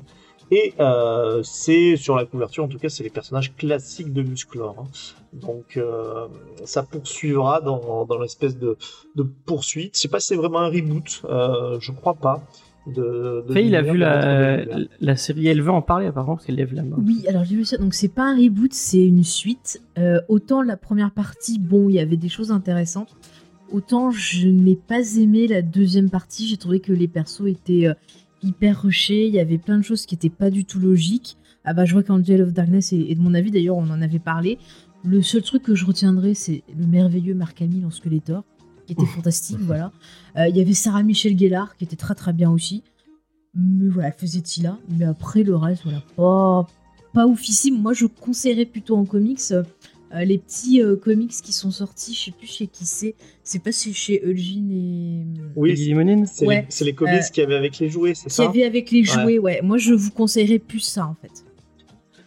Et euh, c'est sur la couverture, en tout cas, c'est les personnages classiques de Musclor. hein. Donc euh, ça poursuivra dans, dans l'espèce de, de poursuite. Je sais pas si c'est vraiment un reboot, euh, je crois pas. De, de Faye, il a vu la, série, elle veut en parler apparemment, parce qu'elle lève la main. Oui, alors j'ai vu ça. Donc c'est pas un reboot, c'est une suite. Euh, autant la première partie, bon, il y avait des choses intéressantes. Autant je n'ai pas aimé la deuxième partie. J'ai trouvé que les persos étaient euh, hyper rushés. Il y avait plein de choses qui étaient pas du tout logiques. Ah bah je vois qu'Angel of Darkness est, est de mon avis. D'ailleurs, on en avait parlé. Le seul truc que je retiendrai, c'est le merveilleux Mark Hamill en Skeletor, qui était fantastique. voilà. Euh, Il y avait Sarah Michelle Gellar, qui était très très bien aussi. Mais voilà, elle faisait Tila. Mais après, le reste, voilà, pas, pas oufissime. Moi, je conseillerais plutôt en comics euh, euh, les petits euh, comics qui sont sortis. Je sais plus chez qui c'est. C'est pas c'est chez Eugene et. Oui, Lily Monine c'est Ouais. les, comics Euh, qu'il y avait avec les jouets, c'est Qui ça? avait avec les jouets, ouais. Moi, je vous conseillerais plus ça, en fait.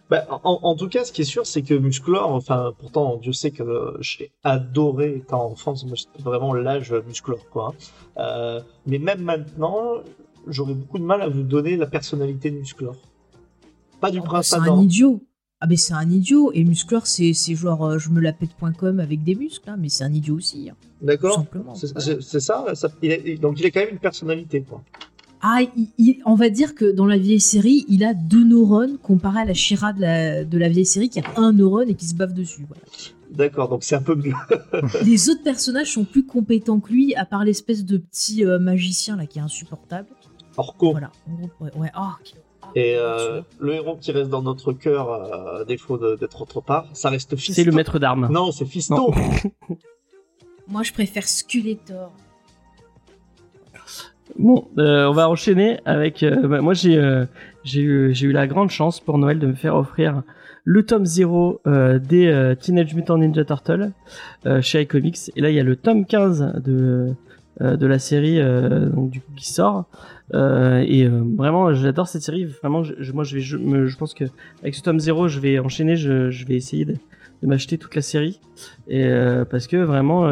Bah, en, en tout cas, ce qui est sûr, c'est que Musclor, enfin, pourtant, Dieu sait que euh, j'ai adoré étant enfant, moi, c'était vraiment l'âge Musclor, quoi. hein. Euh, mais même maintenant, j'aurais beaucoup de mal à vous donner la personnalité de Musclor. Pas du Oh, prince c'est un idiot. Ah, mais c'est un idiot. Et muscleur, c'est c'est genre euh, je me la pète.com avec des muscles, hein, mais c'est un idiot aussi. hein, D'accord simplement. C'est ça, ça- il est- Donc il a quand même une personnalité, quoi. Ah, il- il- on va dire que dans la vieille série, il a deux neurones comparé à la Shira de la, de la vieille série qui a un neurone et qui se bave dessus. voilà. D'accord, donc c'est un peu mieux. Les autres personnages sont plus compétents que lui, à part l'espèce de petit euh, magicien là qui est insupportable. Orco. Voilà. Ouais. ouais. Oh, Et euh, le héros qui reste dans notre cœur, euh, à défaut d'être autre part, ça reste Fisto. C'est le maître d'armes. Non, c'est Fisto. Non. Moi, je préfère Skeletor. Bon, euh, on va enchaîner avec. euh, bah, moi, j'ai euh, eu la grande chance pour Noël de me faire offrir le tome 0 euh, des euh, Teenage Mutant Ninja Turtles euh, chez iComics. Et là, il y a le tome 15 de euh, de la série euh, donc du coup qui sort. Euh, et euh, vraiment, j'adore cette série. Vraiment, je, moi, je pense que avec ce tome 0, je vais enchaîner. Je, vais essayer de, m'acheter toute la série. Et euh, parce que vraiment,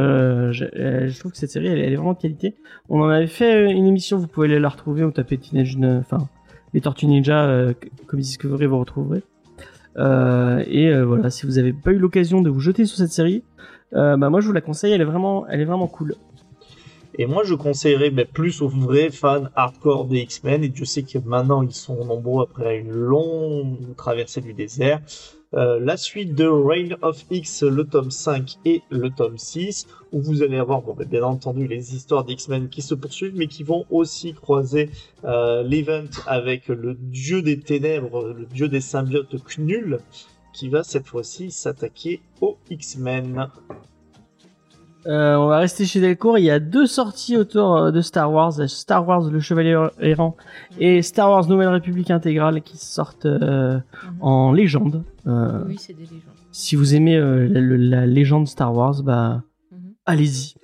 je, trouve que cette série, elle, est vraiment de qualité. On en avait fait une émission, vous pouvez aller la retrouver, ou taper Teenage, enfin, les Tortues Ninja, comme Discovery, vous retrouverez. Et voilà, si vous avez pas eu l'occasion de vous jeter sur cette série, bah moi je vous la conseille, elle est vraiment, elle est vraiment cool. Et moi, je conseillerais mais plus aux vrais fans hardcore des X-Men. Et Dieu sait que maintenant, ils sont nombreux après une longue traversée du désert. Euh, la suite de Reign of X, le tome 5 et le tome 6, où vous allez avoir, bon, ben, bien entendu, les histoires d'X-Men qui se poursuivent, mais qui vont aussi croiser euh, l'event avec le dieu des ténèbres, le dieu des symbiotes Knull, qui va cette fois-ci s'attaquer aux X-Men. Euh, on va rester chez Delcourt. Il y a deux sorties autour euh, de Star Wars, Star Wars le Chevalier errant et Star Wars Nouvelle République intégrale qui sortent euh, Mhm. en légende. Euh, Oui, c'est des légendes. Si vous aimez euh, la, légende Star Wars, bah Mhm. allez-y.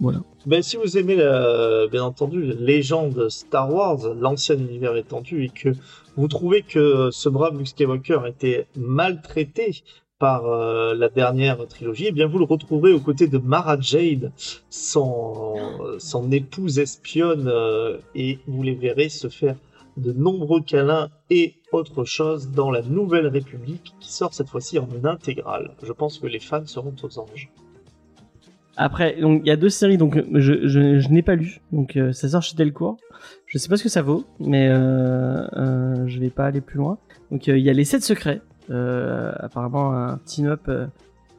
Voilà. Ben, si vous aimez, la- bien entendu, la légende Star Wars, l'ancien univers étendu, et que vous trouvez que ce brave Luke Skywalker a été maltraité par euh, la dernière trilogie, eh bien vous le retrouverez aux côtés de Mara Jade, son, épouse espionne, euh, et vous les verrez se faire de nombreux câlins et autre chose dans la Nouvelle République qui sort cette fois-ci en intégrale. Je pense que les fans seront aux anges. Après, donc il y a deux séries, donc je, n'ai pas lu, donc euh, ça sort chez Delcourt. Je sais pas ce que ça vaut, mais euh, euh, je vais pas aller plus loin. Donc euh, il y a les 7 secrets, apparemment un team up, euh,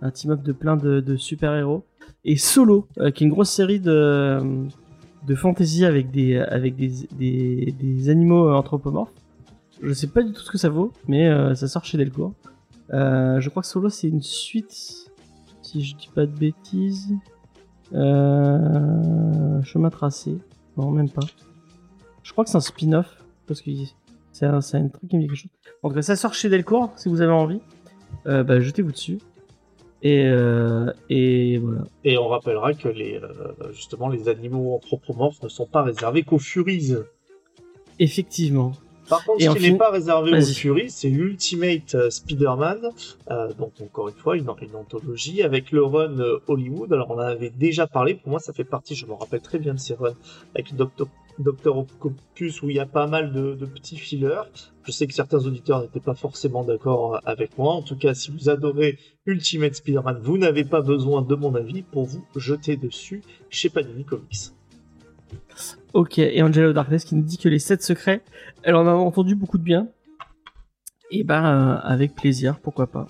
un team up de plein de, de super héros, et Solo, euh, qui est une grosse série de de fantasy avec des avec des des, animaux euh, anthropomorphes. Je sais pas du tout ce que ça vaut, mais euh, ça sort chez Delcourt. Euh, je crois que Solo c'est une suite si je dis pas de bêtises. Euh... Chemin tracé. Non, même pas. Je crois que c'est un spin-off. Parce que c'est un, un truc qui me dit quelque chose. En tout cas, ça sort chez Delcourt, si vous avez envie. Euh, bah, jetez-vous dessus. Et, euh, et voilà. Et on rappellera que les, euh, justement, les animaux anthropomorphes ne sont pas réservés qu'aux Furies. Effectivement. Par contre, Et ce qui fin- n'est pas réservé aux. Furies, c'est Ultimate Spider-Man. Donc, encore une fois, une, une anthologie avec le run Hollywood. Alors, on en avait déjà parlé. Pour moi, ça fait partie, je me rappelle très bien de ces runs avec Doctor, Doctor Octopus où il y a pas mal de, petits fillers. Je sais que certains auditeurs n'étaient pas forcément d'accord avec moi. En tout cas, si vous adorez Ultimate Spider-Man, vous n'avez pas besoin de mon avis pour vous jeter dessus chez Panini Comics. Ok, et Angelo Darkness qui nous dit que les 7 secrets, elle en a entendu beaucoup de bien. Et ben, euh, avec plaisir, pourquoi pas.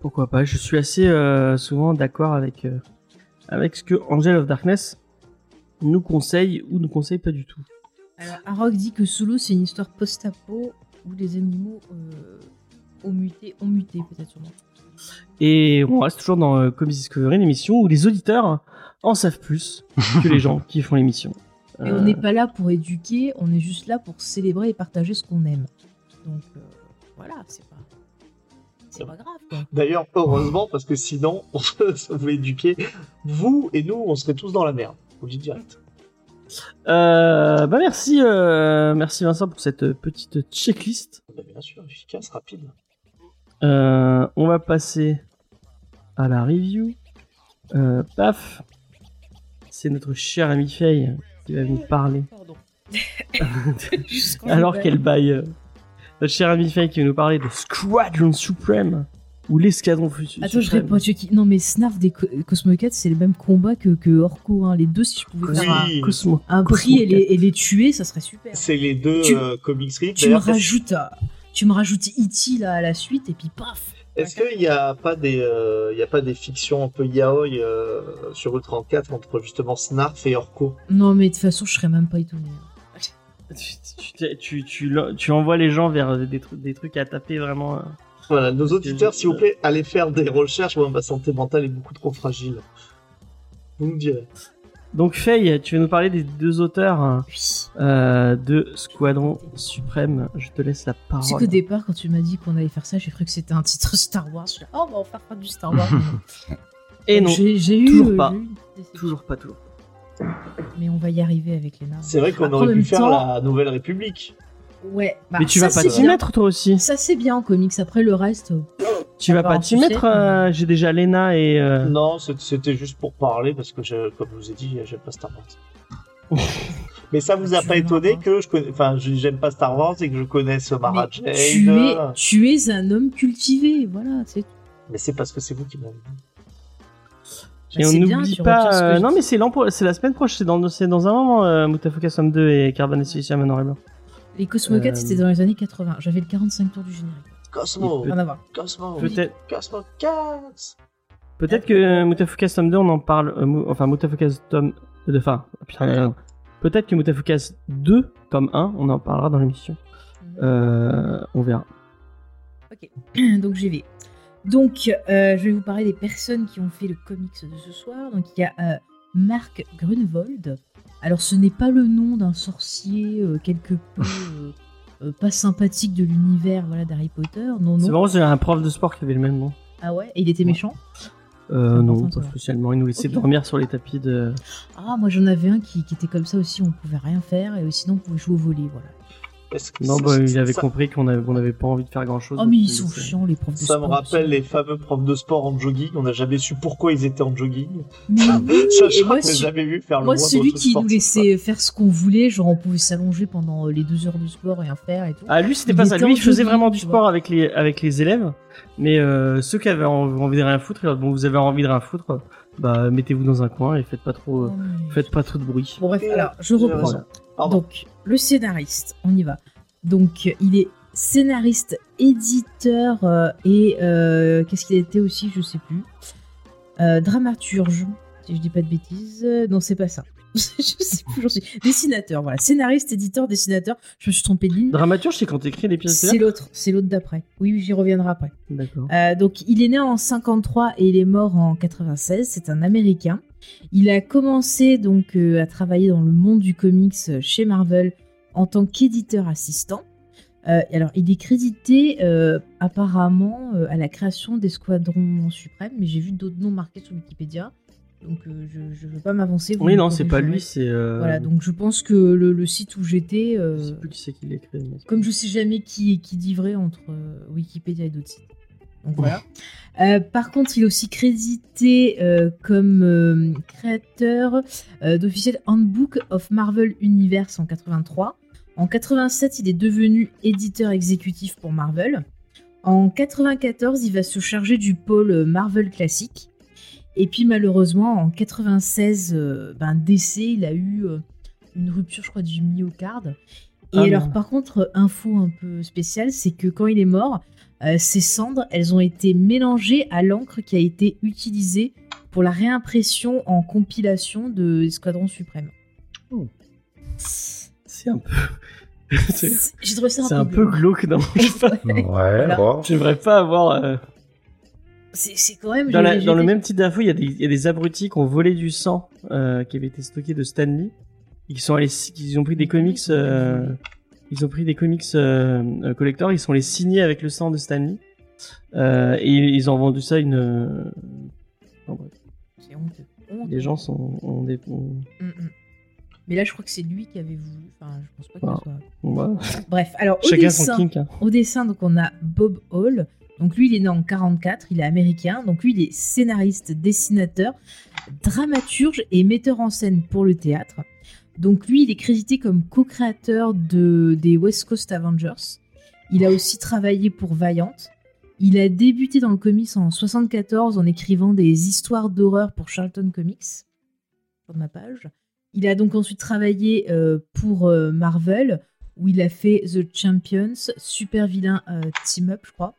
Pourquoi pas, je suis assez euh, souvent d'accord avec, euh, avec ce que Angel of Darkness nous conseille ou nous conseille pas du tout. Alors, Arok dit que Solo, c'est une histoire post-apo où les animaux euh, ont muté, ont muté peut-être sûrement. Et on reste toujours dans euh, Comics Discovery, l'émission où les auditeurs en savent plus que les gens qui font l'émission. Et Euh, on n'est pas là pour éduquer, on est juste là pour célébrer et partager ce qu'on aime. Donc euh, voilà, c'est pas, c'est pas grave quoi. D'ailleurs, heureusement, parce que sinon, on se vous éduquer. Vous et nous, on serait tous dans la merde. Vous le dis direct. euh, bah merci, euh, merci Vincent pour cette petite checklist. Bah, bien sûr, efficace, rapide. Euh, on va passer à la review. Euh, paf, c'est notre cher ami Faye qui va nous parler. Pardon. Alors qu'elle baille, notre cher ami Faye qui va nous parler de Squadron Supreme ou l'escadron futur. Attends, je réponds. Non, mais Snarf des Co- Cosmo 4, c'est le même combat que, que Orko. Hein. Les deux, si je pouvais faire un, Cosmo. un Cosmo prix et les, 4. et les tuer, ça serait super. c'est les deux Tu- euh, comic strips. Tu me rajoutes, à- tu me rajoutes E.T. là à la suite et puis paf. Est-ce qu'il n'y a pas des, euh, il y a pas des fictions un peu yaoi euh, sur E34 entre justement Snarf et Orko? Non, mais de toute façon, je serais même pas étonné. Tu, tu, tu, tu, tu envoies les gens vers des, trucs- des trucs à taper vraiment. Voilà, nos auditeurs, s'il vous plaît, allez faire des recherches. Moi, ma santé mentale est beaucoup trop fragile. Vous me direz. Donc Faye, tu vas nous parler des deux auteurs hein, euh, de Squadron Suprême? Je te laisse la C'est parole. qu'au départ, quand tu m'as dit qu'on allait faire ça, j'ai cru que c'était un titre Star Wars. Je suis là, oh, on va en faire pas du Star Wars. Et non, J'ai eu. toujours euh, pas. eu toujours pas, toujours. Mais on va y arriver avec les nains. C'est vrai qu'on aurait pu faire temps- la Nouvelle République. Ouais. bah, Mais tu vas pas t'y mettre toi aussi. Ça, c'est bien en comics. Après, le reste. euh, Tu vas pas t'y mettre. euh, J'ai déjà Lena et. euh, Non, c'était juste pour parler parce que, je- comme je vous ai dit, j'aime pas Star Wars. Mais ça vous a Tu pas étonné que je connais, enfin, j'aime pas Star Wars et que je connaisse Mara mais Jade. tu es, tu es un homme cultivé. Voilà. Mais c'est parce que c'est vous qui m'avez dit. Et on c'est bien, n'oublie pas. euh, non, mais c'est l'an pro- c'est la semaine prochaine. C'est dans, c'est dans un moment. Euh, Mutafuka Somme 2 et Carbon et Silicium en noir et blanc. Les Cosmo 4, Euh, c'était dans les années 80. J'avais le 45 tours du générique. Cosmo, voir. Cosmo, Peut-être. Cosmo 4. Peut-être que Mutafuka Tome 2, on en parle. euh, enfin, Mutafuka Tome. De, enfin, putain, euh, peut-être que Mutafuka 2, tome 1, on en parlera dans l'émission. Euh, on verra. Donc j'y vais. Donc euh, je vais vous parler des personnes qui ont fait le comics de ce soir. Donc il y a euh, Marc Grunewald. Alors ce n'est pas le nom d'un sorcier euh, quelque peu euh, euh, pas sympathique de l'univers voilà d'Harry Potter. Non C'est non. marrant, c'est un prof de sport qui avait le même nom. Ah ouais. Et il était méchant. Euh, C'est non, pas spécialement. Il nous laissait dormir sur les tapis de. Ah moi j'en avais un qui, qui était comme ça aussi. On pouvait rien faire et sinon on pouvait jouer au volley voilà. Que Non, ça- bah, il ça- avait ça- compris qu'on avait, on n'avait pas envie de faire grand chose. Oh mais ils sont chiants les profs de Ça sport. me rappelle aussi. les fameux profs de sport en jogging. On n'a jamais su pourquoi ils étaient en jogging. Mais oui, Ça, et je moi, jamais vu faire le Moi, celui qui nous laissait faire ce qu'on voulait, genre on pouvait s'allonger pendant euh, les deux heures de sport et rien faire et tout. Ah, lui, c'était pas ça. Lui, il faisait jogging, vraiment du sport avec les, avec les élèves. Mais euh, ceux qui avaient en- envie de rien foutre, ils leur disaient, bon, vous avez envie de rien foutre, bah, mettez-vous dans un coin et faites pas trop, euh, Oh, mais- faites pas trop de bruit. Bon bref, alors je reprends. Pardon. Donc le scénariste, on y va. Donc il est scénariste, éditeur euh, et euh, qu'est-ce qu'il était aussi, je sais plus. Euh, dramaturge, si je dis pas de bêtises. Non, c'est pas ça. je sais plus, j'en suis. Dessinateur, voilà. Scénariste, éditeur, dessinateur. Je me suis trompée de ligne. Dramaturge, c'est quand t'écris des pièces C'est l'autre, c'est l'autre d'après. Oui, oui, j'y reviendrai après. D'accord. Donc, il est né en 53 et il est mort en 96. C'est un Américain. Il a commencé donc euh, à travailler dans le monde du comics euh, chez Marvel en tant qu'éditeur assistant. Euh, alors, il est crédité euh, apparemment à la création des Squadrons Suprêmes, mais j'ai vu d'autres noms marqués sur Wikipédia, donc je ne veux pas m'avancer. Oui, non, c'est pas lui, c'est. Voilà, donc je pense que le, le site où j'étais, Je sais plus qui c'est qui l'a comme je sais jamais qui, qui dit vrai entre Wikipédia et d'autres sites. Donc voilà. Euh, par contre, il est aussi crédité euh, comme euh, créateur d'officiel Handbook of Marvel Universe en 83. En 87, il est devenu éditeur exécutif pour Marvel. En 94, il va se charger du pôle Marvel classique. Et puis malheureusement, en 96, euh, ben, décès, il a eu une rupture, je crois, du myocarde. Et Ah alors, par contre, info un peu spéciale, c'est que quand il est mort, euh, ses cendres, elles ont été mélangées à l'encre qui a été utilisée pour la réimpression en compilation de Escadron Suprême. Oh. C'est un peu. c'est J'ai trouvé ça un c'est peu, un peu glauque, non Ouais, Voilà. bon. J'aimerais pas avoir. euh, C'est c'est quand même. Dans, la- dans le même type d'info, il y, a des- il y a des abrutis qui ont volé du sang euh, qui avait été stocké de Stanley. Et qui sont allés, qui ont pris des comics. euh, ils ont pris des comics euh, euh, collector. Ils sont les signés avec le sang de Stanley. Euh, et ils ont vendu ça à une. euh, bref, C'est honteux. Les gens sont. ont des, ont- Mm, mm. Mais là, je crois que c'est lui qui avait voulu. Enfin, je pense pas que Ah. ce soit. bon, bah, Bref, alors au chacun son dessin, kink. hein. au dessin, donc on a Bob Hall. Donc lui, il est né en 44, il est américain. Donc lui, il est scénariste, dessinateur, dramaturge et metteur en scène pour le théâtre. Donc lui, il est crédité comme co-créateur de, des West Coast Avengers. Il a aussi travaillé pour Valiant. Il a débuté dans le comics en 74 en écrivant des histoires d'horreur pour Charlton Comics, sur ma page. Il a donc ensuite travaillé euh, pour euh, Marvel, où il a fait The Champions, super vilain euh, team up, je crois.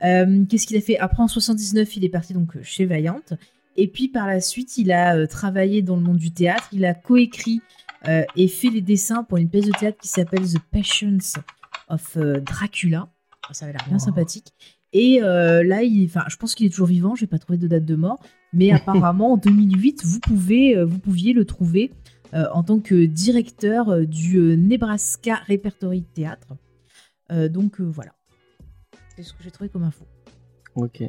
Qu'est-ce qu'il a fait? Après, en 79, il est parti donc chez Valiant. Et puis par la suite, il a travaillé dans le monde du théâtre. Il a coécrit euh, et fait les dessins pour une pièce de théâtre qui s'appelle The Passions of euh, Dracula. Ça avait l'air bien Wow. sympathique. Et euh, là, il, je pense qu'il est toujours vivant. Je n'ai pas trouvé de date de mort, mais apparemment en 2008, vous pouvez, vous pouviez le trouver euh, en tant que directeur du Nebraska Repertory Theatre. Donc voilà, c'est ce que j'ai trouvé comme info. Ok.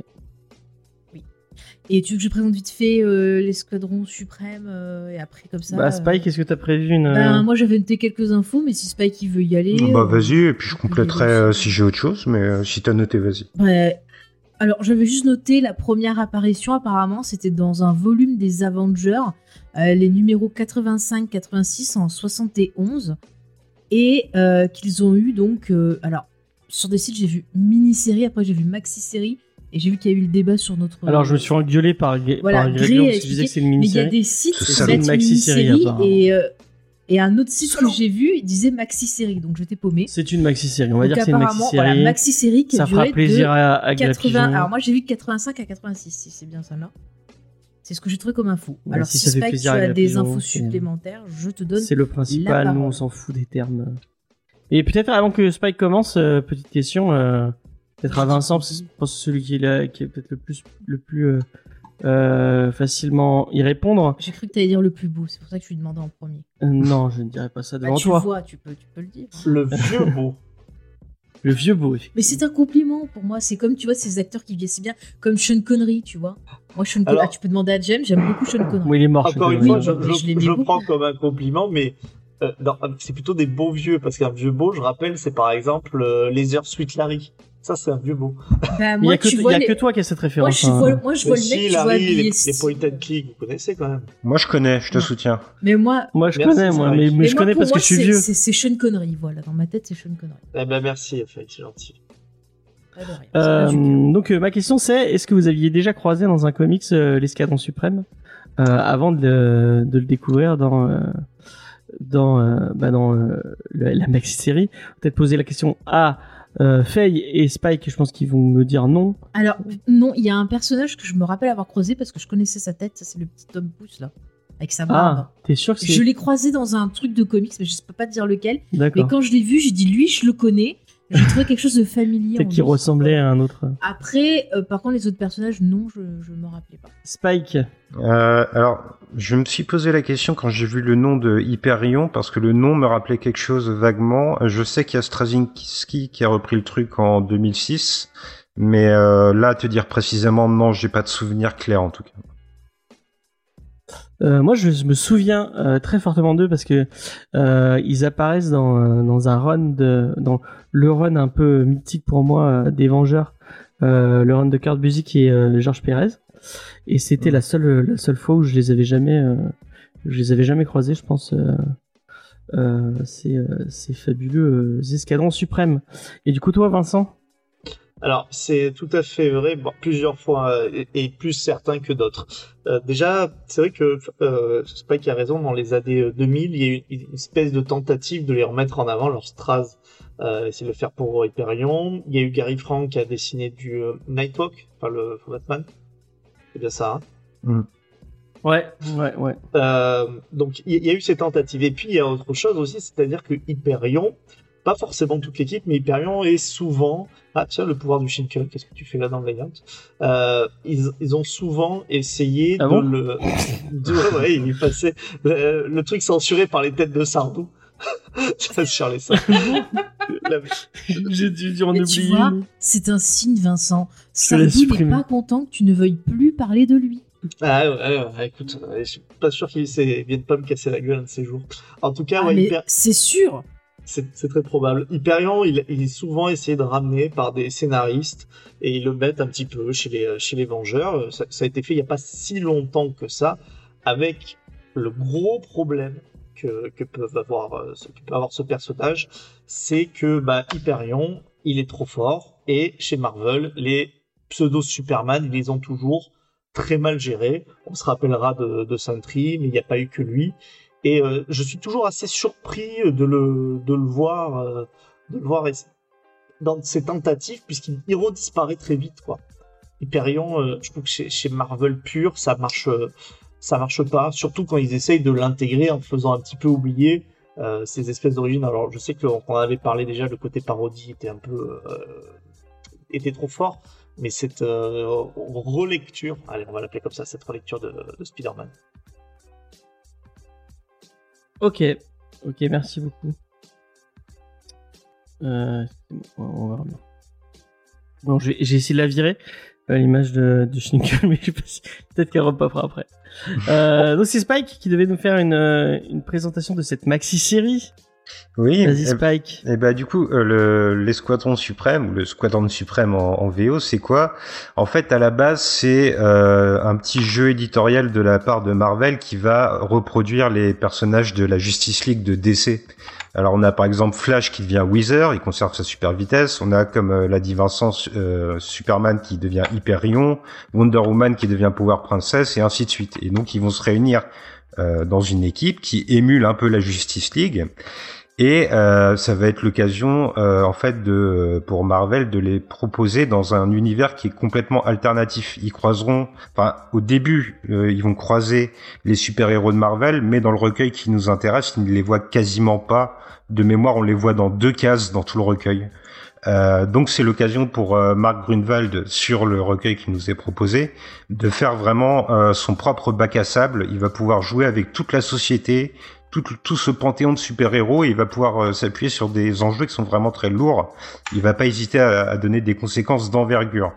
Et tu veux que je présente vite fait euh, l'escadron suprême euh, et après comme ça. bah, euh, Spike, est-ce que t'as prévu une. ben, moi j'avais noté quelques infos, mais si Spike il veut y aller. Bah euh, vas-y, et puis je compléterai euh, si j'ai autre chose, mais euh, si t'as noté, vas-y. Ouais. Alors, j'avais juste noté la première apparition, apparemment, c'était dans un volume des Avengers, euh, les numéros 85-86 en 71, et euh, qu'ils ont eu donc. euh, alors, sur des sites, j'ai vu mini-série, après j'ai vu maxi-série, et j'ai vu qu'il y a eu le débat sur notre. Alors, je me suis engueulé par, Voilà, par a parce que je disais que c'est une Mais il y a mini-série. des sites C'est qui mettent une maxi-série, mini-série, et, euh, et un autre site que j'ai vu, il disait maxi-série, donc j'étais paumée. C'est une maxi-série. On va Donc dire que c'est une apparemment, voilà, maxi-série. maxi-série qui a ça fera plaisir de à, à 80. Glapigeon. Alors moi j'ai vu de 85 à 86, si c'est bien ça là. C'est ce que j'ai trouvé comme info. Ouais, Alors si si, ça fait tu as des infos supplémentaires, je te donne. C'est le principal, nous on s'en fout des termes. Et peut-être avant que Spike commence, euh, petite question, euh, peut-être à Vincent, parce que je pense que c'est celui qui est, là, qui est peut-être le plus, le plus euh, euh, facilement y répondre. J'ai cru que tu allais dire le plus beau, c'est pour ça que je lui demandais en premier. Euh, non, je ne dirais pas ça Bah, devant tu toi. vois, tu peux, tu peux le dire. Le vieux beau. Le vieux beau, effectivement. Mais c'est un compliment pour moi. C'est comme tu vois ces acteurs qui vieillissent bien, comme Sean Connery, tu vois. Moi Sean Connery, Alors- ah, tu peux demander à James, j'aime beaucoup Sean Connery. Bon, il est mort. Encore je une fois, le je, je je, je prends comme un compliment, mais euh, non, c'est plutôt des beaux vieux, parce qu'un vieux beau, je rappelle, c'est par exemple euh, Les Heures Sweet Larry. Ça, c'est un vieux beau. Bah, il moi, y a, que, il y vois a les- que toi qui as cette moi, référence. je hein. vois, moi, je vois Mais le mec si, qui Larry, les, les point and click, vous connaissez quand même. Moi je connais, je te Ouais. soutiens. Mais moi, Moi, je Merci, connais, moi, mais, mais mais je moi, connais parce moi, que je suis vieux. C'est Sean Connery, voilà. Dans ma tête, c'est Sean Connery. Eh ben merci, c'est gentil. Rien, Euh, donc euh, ma question c'est est-ce que vous aviez déjà croisé dans un comics euh, l'escadron suprême euh, avant de le, de le découvrir dans euh, dans euh, bah, dans euh, le- la maxi série peut-être poser la question à euh, Faye et Spike je pense qu'ils vont me dire non Alors, non, il y a un personnage que je me rappelle avoir croisé parce que je connaissais sa tête. Ça, c'est le petit Tom Pouce, là. Avec sa barbe. ah t'es sûr que je l'ai croisé dans un truc de comics, mais je ne peux pas te dire lequel. Mais quand je l'ai vu, j'ai dit lui, je le connais. J'ai trouvé quelque chose de familier. peut-être qu'il lui. ressemblait à un autre Après, euh, par contre, les autres personnages, non, je ne me rappelais pas. Spike Euh, alors, je me suis posé la question quand j'ai vu le nom de Hyperion, parce que le nom me rappelait quelque chose vaguement. Je sais qu'il y a Straczynski qui a repris le truc en 2006, mais euh, là, te dire précisément, non, j'ai pas de souvenir clair en tout cas. Euh, moi, je me souviens euh, très fortement d'eux parce que euh, ils apparaissent dans, euh, dans un run de dans le run un peu mythique pour moi euh, des Vengeurs, euh, le run de Kurt Busiek et euh, Georges Pérez. Et c'était la seule la seule fois où je les avais jamais euh, je les avais jamais croisés, je pense. Euh, euh, ces, euh, fabuleux escadrons suprêmes. Et du coup, toi, Vincent? Alors, c'est tout à fait vrai, bon, plusieurs fois, euh, et, et plus certains que d'autres. Euh, déjà, c'est vrai que euh, Spike a raison, dans les années euh, 2000, il y a eu une, espèce de tentative de les remettre en avant, leur Straz, euh, essayer de le faire pour Hyperion. Il y a eu Gary Frank qui a dessiné du euh, Nightwalk, enfin le pour Batman. C'est bien ça, hein Ouais, ouais, ouais. Euh, donc il y, y a eu ces tentatives. Et puis il y a autre chose aussi, c'est-à-dire que Hyperion, pas forcément toute l'équipe, mais Hyperion est souvent... Ah tiens, le pouvoir du Shinkel, qu'est-ce que tu fais là dans le layout? Euh, ils, ils ont souvent essayé Ah de bon? le... de- ouais, ouais, il est passé... Le, le truc censuré par les têtes de Sardou. Ça, sur les seins. La- J'ai dû dire en Mais tu oublier. vois, c'est un signe, Vincent. Sardou n'est pas content que tu ne veuilles plus parler de lui. Ah ouais, ouais, ouais, écoute, euh, je suis pas sûr qu'il s'est- vienne pas me casser la gueule un de ces jours. En tout cas, Ah, ouais, mais Hyper- c'est sûr. C'est très probable. Hyperion, il, il est souvent essayé de ramener par des scénaristes et ils le mettent un petit peu chez les, chez les Vengeurs. Ça, ça a été fait il n'y a pas si longtemps que ça, avec le gros problème que, que peuvent avoir, euh, que peut avoir ce personnage, c'est que bah, Hyperion il est trop fort. Et chez Marvel, les pseudo Superman, ils les ont toujours très mal gérés. On se rappellera de, de Sentry, mais il n'y a pas eu que lui. Et euh, je suis toujours assez surpris de le, voir, euh, de le voir es- dans ses tentatives, puisqu'il très vite, quoi. Hyperion, euh, je trouve que chez, Marvel pur, ça marche, euh, ça marche pas. Surtout quand ils essayent de l'intégrer en faisant un petit peu oublier euh, ces espèces d'origines. Alors, je sais qu'on avait parlé déjà, le côté parodie était un peu, euh, était trop fort. Mais cette euh, relecture, allez, on va l'appeler comme ça, cette relecture de, de Spider-Man. Ok, ok, merci beaucoup. Euh, on va revenir. Bon, j'ai essayé de la virer, l'image de, de mais je sais pas si, peut-être qu'elle repopera après. Euh, donc c'est Spike qui devait nous faire une, euh, une présentation de cette maxi-série. Oui. Vas-y eh- Spike. Et bah du coup, euh, le, l'escadron suprême ou le squadron suprême en, en VO, c'est quoi? En fait, à la base, c'est euh, un petit jeu éditorial de la part de Marvel qui va reproduire les personnages de la Justice League de DC. Alors on a par exemple Flash qui devient Wither, il conserve sa super vitesse. On a comme euh, l'a dit Vincent, euh, Superman qui devient Hyperion, Wonder Woman qui devient Power Princess et ainsi de suite. Et donc ils vont se réunir euh, dans une équipe qui émule un peu la Justice League. Et euh, ça va être l'occasion, euh, en fait, de pour Marvel de les proposer dans un univers qui est complètement alternatif. Ils croiseront, enfin, au début, euh, ils vont croiser les super-héros de Marvel, mais dans le recueil qui nous intéresse, ils ne les voient quasiment pas. De mémoire, on les voit dans deux cases dans tout le recueil. Euh, donc c'est l'occasion pour euh, Mark Grunwald sur le recueil qui nous est proposé de faire vraiment euh, son propre bac à sable. Il va pouvoir jouer avec toute la société, tout, tout ce panthéon de super-héros et il va pouvoir euh, s'appuyer sur des enjeux qui sont vraiment très lourds. Il va pas hésiter à, à donner des conséquences d'envergure.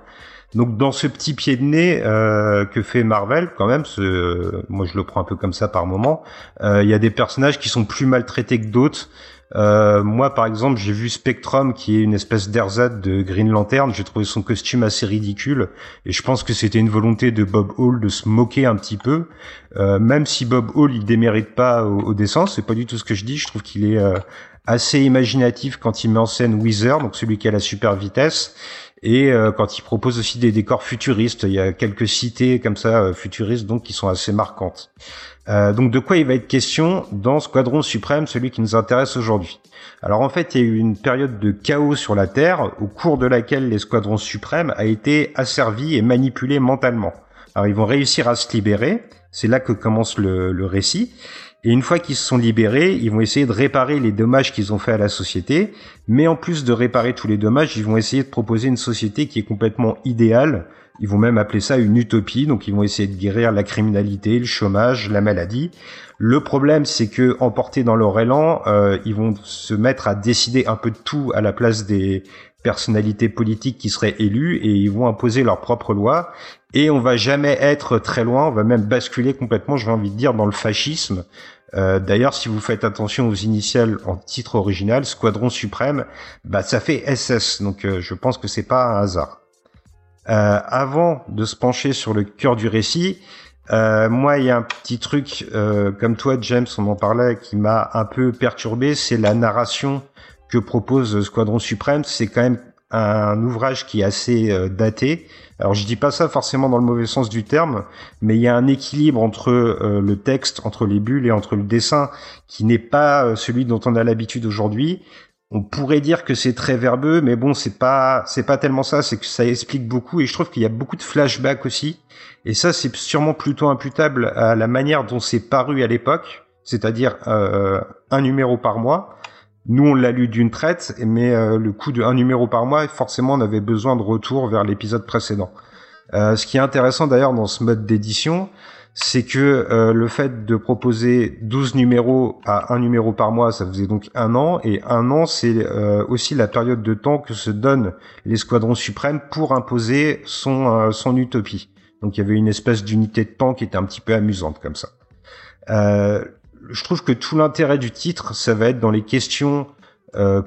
Donc dans ce petit pied de nez euh, que fait Marvel, quand même, ce, moi je le prends un peu comme ça par moment, euh, il y a des personnages qui sont plus maltraités que d'autres. Euh, moi, par exemple, j'ai vu Spectrum, qui est une espèce d'ersatz de Green Lantern. J'ai trouvé son costume assez ridicule, et je pense que c'était une volonté de Bob Hall de se moquer un petit peu. Euh, même si Bob Hall, il démérite pas au, au dessin, c'est pas du tout ce que je dis. Je trouve qu'il est euh, assez imaginatif quand il met en scène Weezer, donc celui qui a la super vitesse. Et euh, quand il propose aussi des décors futuristes, il y a quelques cités comme ça euh, futuristes donc qui sont assez marquantes. Euh, donc de quoi il va être question dans Squadron Suprême, celui qui nous intéresse aujourd'hui? Alors en fait, il y a eu une période de chaos sur la Terre, au cours de laquelle les Squadrons Suprêmes a été asservis et manipulés mentalement. Alors ils vont réussir à se libérer, c'est là que commence le, le récit. Et une fois qu'ils se sont libérés, ils vont essayer de réparer les dommages qu'ils ont fait à la société. Mais en plus de réparer tous les dommages, ils vont essayer de proposer une société qui est complètement idéale. Ils vont même appeler ça une utopie. Donc ils vont essayer de guérir la criminalité, le chômage, la maladie. Le problème, c'est que emportés dans leur élan, euh, ils vont se mettre à décider un peu de tout à la place des personnalités politiques qui seraient élues et ils vont imposer leurs propres lois. Et on va jamais être très loin, on va même basculer complètement, j'ai envie de dire, dans le fascisme. Euh, D'ailleurs, si vous faites attention aux initiales en titre original, Squadron Suprême, bah ça fait SS, donc euh, je pense que c'est pas un hasard. Euh, avant de se pencher sur le cœur du récit, euh, moi, il y a un petit truc, comme toi, James, on en parlait, qui m'a un peu perturbé, c'est la narration que propose Squadron Suprême. C'est quand même un ouvrage qui est assez daté. Alors, je dis pas ça forcément dans le mauvais sens du terme, mais il y a un équilibre entre euh, le texte, entre les bulles et entre le dessin qui n'est pas euh, celui dont on a l'habitude aujourd'hui. On pourrait dire que c'est très verbeux, mais bon, c'est pas, c'est pas tellement ça. C'est que ça explique beaucoup, et je trouve qu'il y a beaucoup de flashbacks aussi. Et ça, c'est sûrement plutôt imputable à la manière dont c'est paru à l'époque, c'est-à-dire euh, un numéro par mois. Nous, on l'a lu d'une traite, mais euh, le coup de un numéro par mois, forcément, on avait besoin de retour vers l'épisode précédent. Euh, ce qui est intéressant d'ailleurs dans ce mode d'édition, c'est que euh, le fait de proposer 12 numéros à un numéro par mois, ça faisait donc un an, et un an, c'est euh, aussi la période de temps que se donnent les squadrons suprêmes pour imposer son, euh, son utopie. Donc il y avait une espèce d'unité de temps qui était un petit peu amusante comme ça. Je trouve que tout l'intérêt du titre, ça va être dans les questions, euh,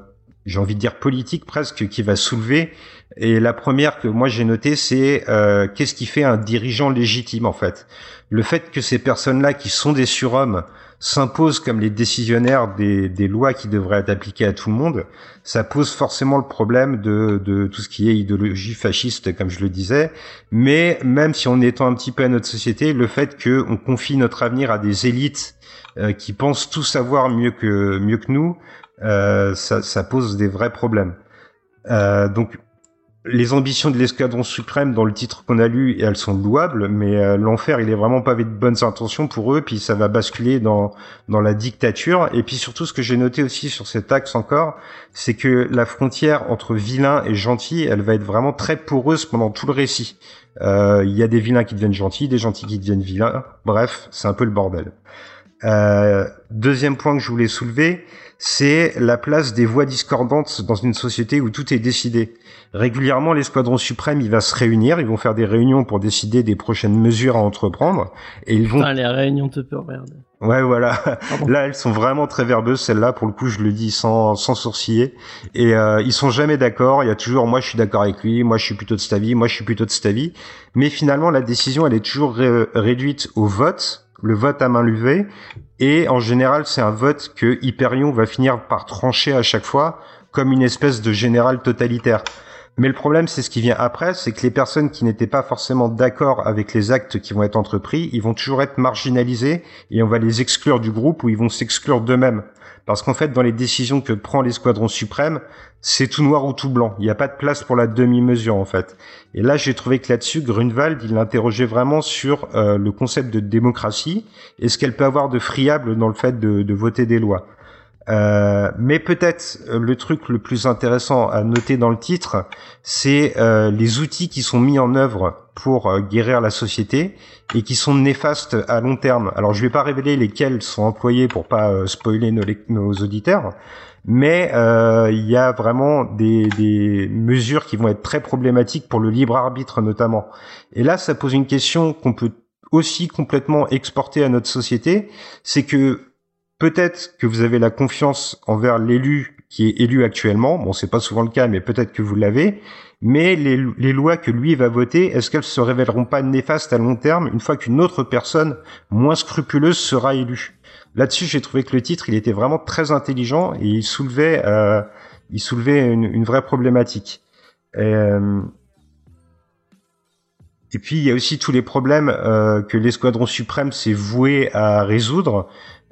j'ai envie de dire politiques presque, qui va soulever. Et la première que moi j'ai notée, c'est euh, qu'est-ce qui fait un dirigeant légitime en fait? Le fait que ces personnes-là, qui sont des surhommes, s'imposent comme les décisionnaires des, des, lois qui devraient être appliquées à tout le monde, ça pose forcément le problème de, de tout ce qui est idéologie fasciste, comme je le disais. Mais même si on étend un petit peu à notre société, le fait qu'on confie notre avenir à des élites euh, qui pensent tout savoir mieux que mieux que nous, euh, ça, ça, pose des vrais problèmes. Euh, donc les ambitions de l'escadron suprême dans le titre qu'on a lu, elles sont louables, mais euh, l'enfer, il est vraiment pas avec de bonnes intentions pour eux, puis ça va basculer dans dans la dictature. Et puis surtout, ce que j'ai noté aussi sur cet axe encore, c'est que la frontière entre vilain et gentil, elle va être vraiment très poreuse pendant tout le récit. Euh, il y a des vilains qui deviennent gentils, des gentils qui deviennent vilains. Bref, c'est un peu le bordel. Euh, deuxième point que je voulais soulever, c'est la place des voix discordantes dans une société où tout est décidé. Régulièrement, l'escadron suprême, il va se réunir, ils vont faire des réunions pour décider des prochaines mesures à entreprendre, et ils vont. Putain, les réunions te merde. Ouais, voilà. Là, elles sont vraiment très verbeuses. Celles-là, pour le coup, je le dis sans, sans sourciller. Et euh, ils sont jamais d'accord. Il y a toujours, moi, je suis d'accord avec lui. Moi, je suis plutôt de cet avis. Moi, je suis plutôt de cet avis. Mais finalement, la décision, elle est toujours réduite au vote le vote à main levée. Et en général, c'est un vote que Hyperion va finir par trancher à chaque fois comme une espèce de général totalitaire. Mais le problème, c'est ce qui vient après, c'est que les personnes qui n'étaient pas forcément d'accord avec les actes qui vont être entrepris, ils vont toujours être marginalisés et on va les exclure du groupe ou ils vont s'exclure d'eux-mêmes. Parce qu'en fait, dans les décisions que prend l'escadron suprême, c'est tout noir ou tout blanc. Il n'y a pas de place pour la demi-mesure, en fait. Et là, j'ai trouvé que là-dessus, Grunwald, il interrogeait vraiment sur euh, le concept de démocratie et ce qu'elle peut avoir de friable dans le fait de, voter des lois. Euh, mais peut-être euh, le truc le plus intéressant à noter dans le titre, c'est les outils qui sont mis en œuvre pour euh, guérir la société et qui sont néfastes à long terme. Alors je vais pas révéler lesquels sont employés pour pas euh, spoiler nos, nos, auditeurs, mais il y a vraiment des, des mesures qui vont être très problématiques pour le libre arbitre notamment. Et là, ça pose une question qu'on peut aussi complètement exporter à notre société, c'est que peut-être que vous avez la confiance envers l'élu qui est élu actuellement. Bon, c'est pas souvent le cas, mais peut-être que vous l'avez. Mais les, lois que lui va voter, est-ce qu'elles se révéleront pas néfastes à long terme une fois qu'une autre personne moins scrupuleuse sera élue? Là-dessus, j'ai trouvé que le titre, il était vraiment très intelligent et il soulevait, euh, il soulevait une, vraie problématique. Et, euh, et puis il y a aussi tous les problèmes euh, que l'escadron suprême s'est voué à résoudre.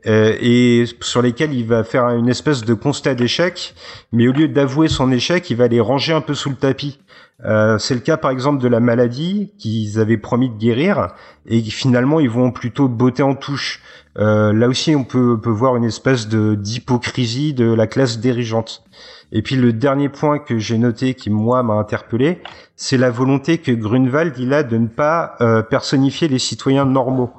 Euh, et sur lesquels il va faire une espèce de constat d'échec, mais au lieu d'avouer son échec, il va les ranger un peu sous le tapis. Euh, c'est le cas par exemple de la maladie qu'ils avaient promis de guérir et finalement ils vont plutôt botter en touche. Euh, là aussi on peut, peut voir une espèce de d'hypocrisie de la classe dirigeante. Et puis le dernier point que j'ai noté qui moi m'a interpellé, c'est la volonté que Grunwald il a de ne pas euh, personnifier les citoyens normaux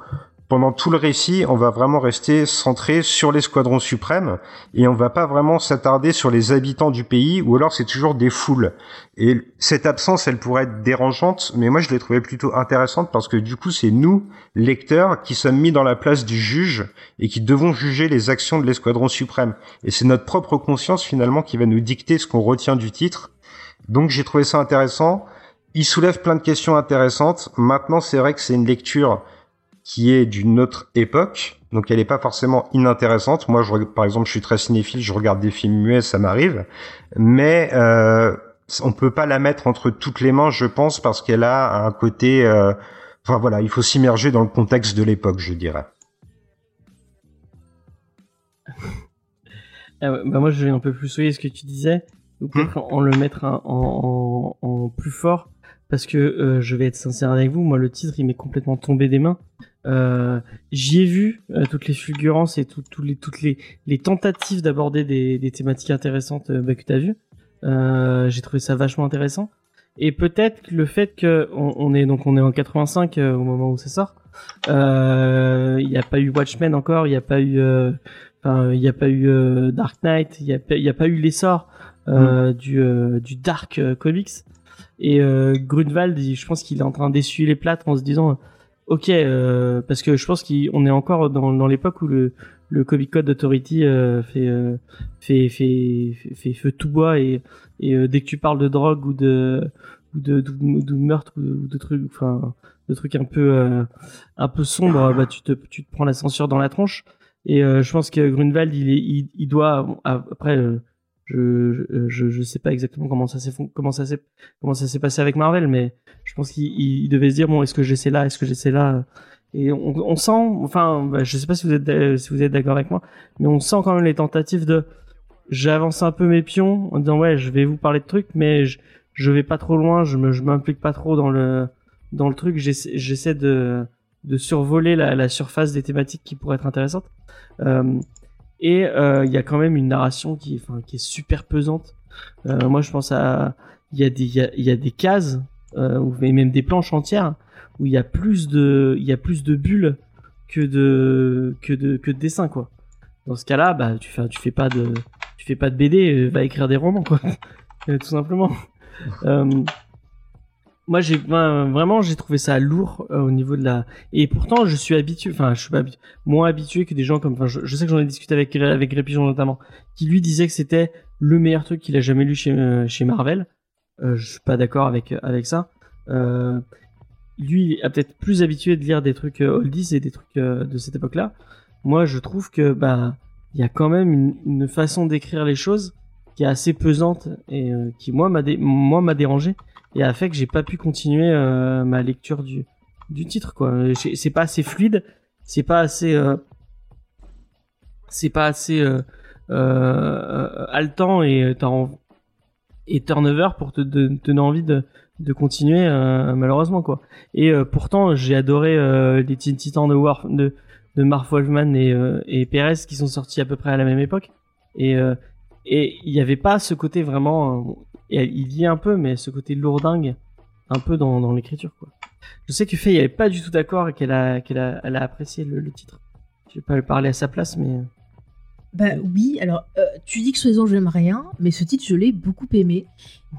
pendant tout le récit, on va vraiment rester centré sur l'escadron suprême et on va pas vraiment s'attarder sur les habitants du pays ou alors c'est toujours des foules. Et cette absence, elle pourrait être dérangeante, mais moi je l'ai trouvée plutôt intéressante parce que du coup c'est nous, lecteurs, qui sommes mis dans la place du juge et qui devons juger les actions de l'escadron suprême. Et c'est notre propre conscience finalement qui va nous dicter ce qu'on retient du titre. Donc j'ai trouvé ça intéressant. Il soulève plein de questions intéressantes. Maintenant c'est vrai que c'est une lecture qui est d'une autre époque. Donc elle n'est pas forcément inintéressante. Moi, je, par exemple, je suis très cinéphile, je regarde des films muets, ça m'arrive. Mais euh, on peut pas la mettre entre toutes les mains, je pense, parce qu'elle a un côté... Euh, enfin voilà, il faut s'immerger dans le contexte de l'époque, je dirais. Ah bah moi, je vais un peu plus souiller ce que tu disais, ou peut-être en le mettre en, en, en, plus fort, parce que euh, je vais être sincère avec vous, moi, le titre, il m'est complètement tombé des mains. Euh, J'y ai vu euh, toutes les fulgurances et tout, les, toutes les, les tentatives d'aborder des, des, thématiques intéressantes euh, bah, que tu as vues. Euh, J'ai trouvé ça vachement intéressant. Et peut-être le fait que on, on, est donc on est en 85 au moment où ça sort. Il n'y a pas eu Watchmen encore, il n'y a pas eu, il n'y a pas eu Dark Knight, il n'y a, y a pas eu l'essor mm. du du Dark Comics. Et Grunwald, je pense qu'il est en train d'essuyer les plâtres en se disant ok, euh, parce que je pense qu'on est encore dans, dans l'époque où le le Comic Code Authority euh, fait, euh, fait, fait, fait, fait feu tout bois et, et euh, dès que tu parles de drogue ou de ou de, de, de meurtre ou de, trucs, enfin, de trucs un peu euh, un peu sombres, bah tu te tu te prends la censure dans la tronche. Et euh, je pense que Grunwald, il, est, il, il doit après. Je, je je sais pas exactement comment ça s'est comment ça s'est comment ça s'est passé avec Marvel mais je pense qu'il il il devait se dire bon est-ce que j'essaie là est-ce que j'essaie là et on, on sent enfin bah, je sais pas si vous êtes si vous êtes d'accord avec moi mais on sent quand même les tentatives de j'avance un peu mes pions en disant ouais je vais vous parler de trucs mais je, je vais pas trop loin je me je m'implique pas trop dans le dans le truc j'essaie de de survoler la, la surface des thématiques qui pourraient être intéressantes. Euh, et euh, il y a quand même une narration qui qui est super pesante. Euh, moi je pense à il y a des y y a des cases euh, ou même des planches entières où il y a plus de il y a plus de bulles que de que de que de dessins quoi. Dans ce cas-là bah tu fais tu fais pas de tu fais pas de BD va écrire des romans quoi. Tout simplement. Euh, moi j'ai ben, vraiment j'ai trouvé ça lourd euh, au niveau de la et pourtant je suis habitué enfin je suis pas habitu- moins habitué que des gens comme enfin je, sais que j'en ai discuté avec avec Gré Pigeon notamment qui lui disait que c'était le meilleur truc qu'il a jamais lu chez euh, chez Marvel. Euh, je suis pas d'accord avec avec ça. Euh, lui il est peut-être plus habitué de lire des trucs euh, oldies et des trucs euh, de cette époque-là. Moi je trouve que bah il y a quand même une, une façon d'écrire les choses qui est assez pesante et euh, qui moi m'a dé- moi m'a dérangé et a fait que j'ai pas pu continuer euh, ma lecture du du titre quoi. C'est pas assez fluide c'est pas assez euh, c'est pas assez euh, haletant et et turnover pour te, donner envie de de continuer malheureusement quoi. Et pourtant j'ai adoré les Teen Titans de War de de Marv Wolfman et et Perez qui sont sortis à peu près à la même époque. Et et il y avait pas ce côté vraiment et il y est un peu mais ce côté lourdingue un peu dans l'écriture quoi. Je sais que Faye elle pas du tout d'accord et qu'elle a a a apprécié le, le titre. Je vais pas lui parler à sa place mais Bah oui, alors euh, tu dis que Sois-en j'aime rien, mais ce titre je l'ai beaucoup aimé.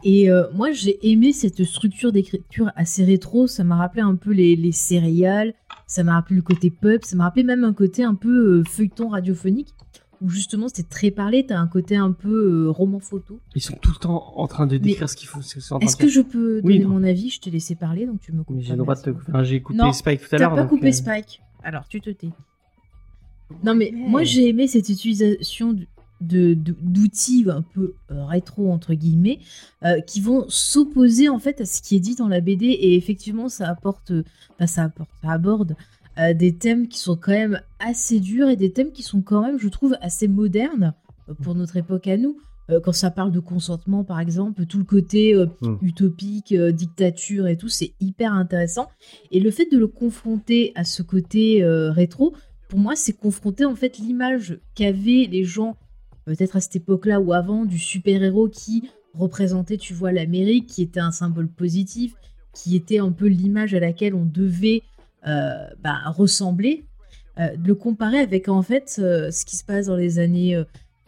Et euh, moi j'ai aimé cette structure d'écriture assez rétro, ça m'a rappelé un peu les, les céréales, ça m'a rappelé le côté pub, ça m'a rappelé même un côté un peu euh, feuilleton radiophonique, où justement c'était très parlé, t'as un côté un peu euh, roman photo. ils sont tout le temps en train de décrire ce qu'il faut Est-ce que je peux donner mon avis? Je t'ai laissé parler, donc tu me coupes. j'ai pas, le droit de te enfin, j'ai écouté Non, Spike tout à T'as l'heure pas donc, coupé euh, Spike. Alors tu te tais. Non mais moi j'ai aimé cette utilisation d'outils un peu euh, rétro entre guillemets qui vont s'opposer en fait à ce qui est dit dans la BD et effectivement ça apporte enfin, ça apporte ça aborde euh, des thèmes qui sont quand même assez durs et des thèmes qui sont quand même je trouve assez modernes euh, pour notre époque à nous Euh, quand ça parle de consentement par exemple tout le côté euh, Mm. utopique dictature et tout c'est hyper intéressant et le fait de le confronter à ce côté rétro pour moi c'est confronter en fait l'image qu'avaient les gens peut-être à cette époque-là ou avant, du super-héros qui représentait, tu vois, l'Amérique, qui était un symbole positif, qui était un peu l'image à laquelle on devait bah, ressembler, euh, de le comparer avec en fait euh, ce qui se passe dans les années euh,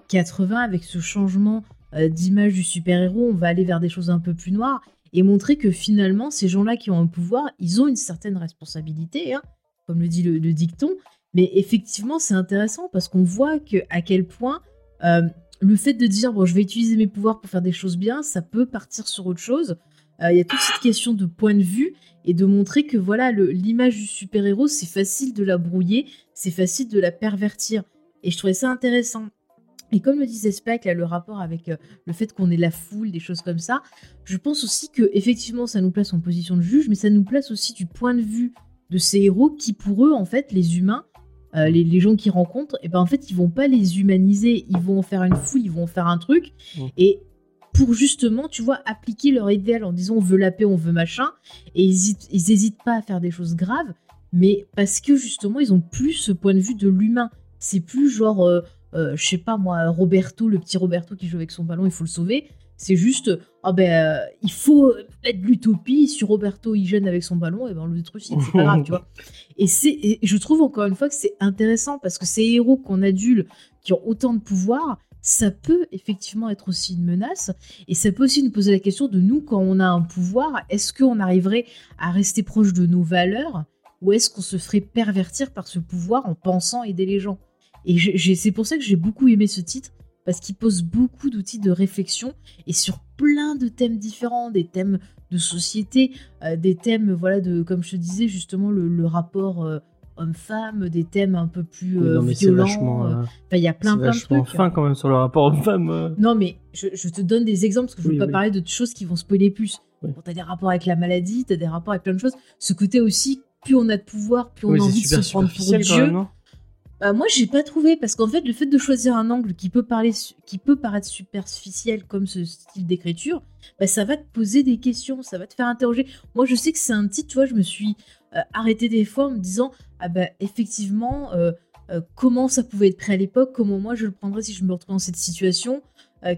80 avec ce changement euh, d'image du super-héros, on va aller vers des choses un peu plus noires et montrer que finalement ces gens-là qui ont un pouvoir, ils ont une certaine responsabilité, hein, comme le dit le, dicton, mais effectivement c'est intéressant parce qu'on voit à quel point euh, le fait de dire bon je vais utiliser mes pouvoirs pour faire des choses bien, ça peut partir sur autre chose. Euh, Il y a toute cette question de point de vue et de montrer que voilà l'image du super-héros c'est facile de la brouiller, c'est facile de la pervertir. Et je trouvais ça intéressant. Et comme le disait Spike, là, le rapport avec euh, le fait qu'on est la foule, des choses comme ça, je pense aussi que effectivement ça nous place en position de juge, mais ça nous place aussi du point de vue de ces héros qui pour eux en fait les humains euh, les, les gens qu'ils rencontrent, et ben en fait, ils vont pas les humaniser, ils vont en faire une foule, ils vont en faire un truc, Mm. et pour justement, tu vois, appliquer leur idéal en disant on veut la paix, on veut machin, et ils hésitent, ils hésitent pas à faire des choses graves, mais parce que justement, ils ont plus ce point de vue de l'humain. C'est plus genre, euh, euh, je sais pas moi, Roberto, le petit Roberto qui joue avec son ballon, il faut le sauver. C'est juste, ah ben, euh, il faut de l'utopie. Si Roberto il gêne avec son ballon, et ben on le détruit, c'est pas grave, tu vois. Et, c'est, et je trouve encore une fois que c'est intéressant parce que ces héros qu'on adule, qui ont autant de pouvoir, ça peut effectivement être aussi une menace. Et ça peut aussi nous poser la question de nous, quand on a un pouvoir, est-ce qu'on arriverait à rester proche de nos valeurs ou est-ce qu'on se ferait pervertir par ce pouvoir en pensant aider les gens? Et c'est pour ça que j'ai beaucoup aimé ce titre, parce qu'il pose beaucoup d'outils de réflexion et sur plein de thèmes différents, des thèmes de société, euh, des thèmes, voilà, de, comme je te disais, justement, le, le rapport euh, homme-femme, des thèmes un peu plus Oui, euh, non, mais violents. euh, euh, il y a plein, plein de trucs. fin quand même sur le rapport homme-femme. euh. Non, mais je, je te donne des exemples parce que je veux Oui, pas oui. parler de choses qui vont spoiler plus. Bon, t'as des rapports avec la maladie, t'as des rapports avec plein de choses. Ce côté aussi, plus on a de pouvoir, plus on a envie de super se prendre pour Dieu. non? Bah, moi, j'ai pas trouvé parce qu'en fait, le fait de choisir un angle qui peut parler, qui peut paraître superficiel comme ce style d'écriture, bah, ça va te poser des questions, ça va te faire interroger. Moi, je sais que c'est un titre, tu vois, je me suis euh, arrêtée des fois en me disant, ah bah effectivement, euh, euh, comment ça pouvait être pris à l'époque, comment moi je le prendrais si je me retrouvais dans cette situation.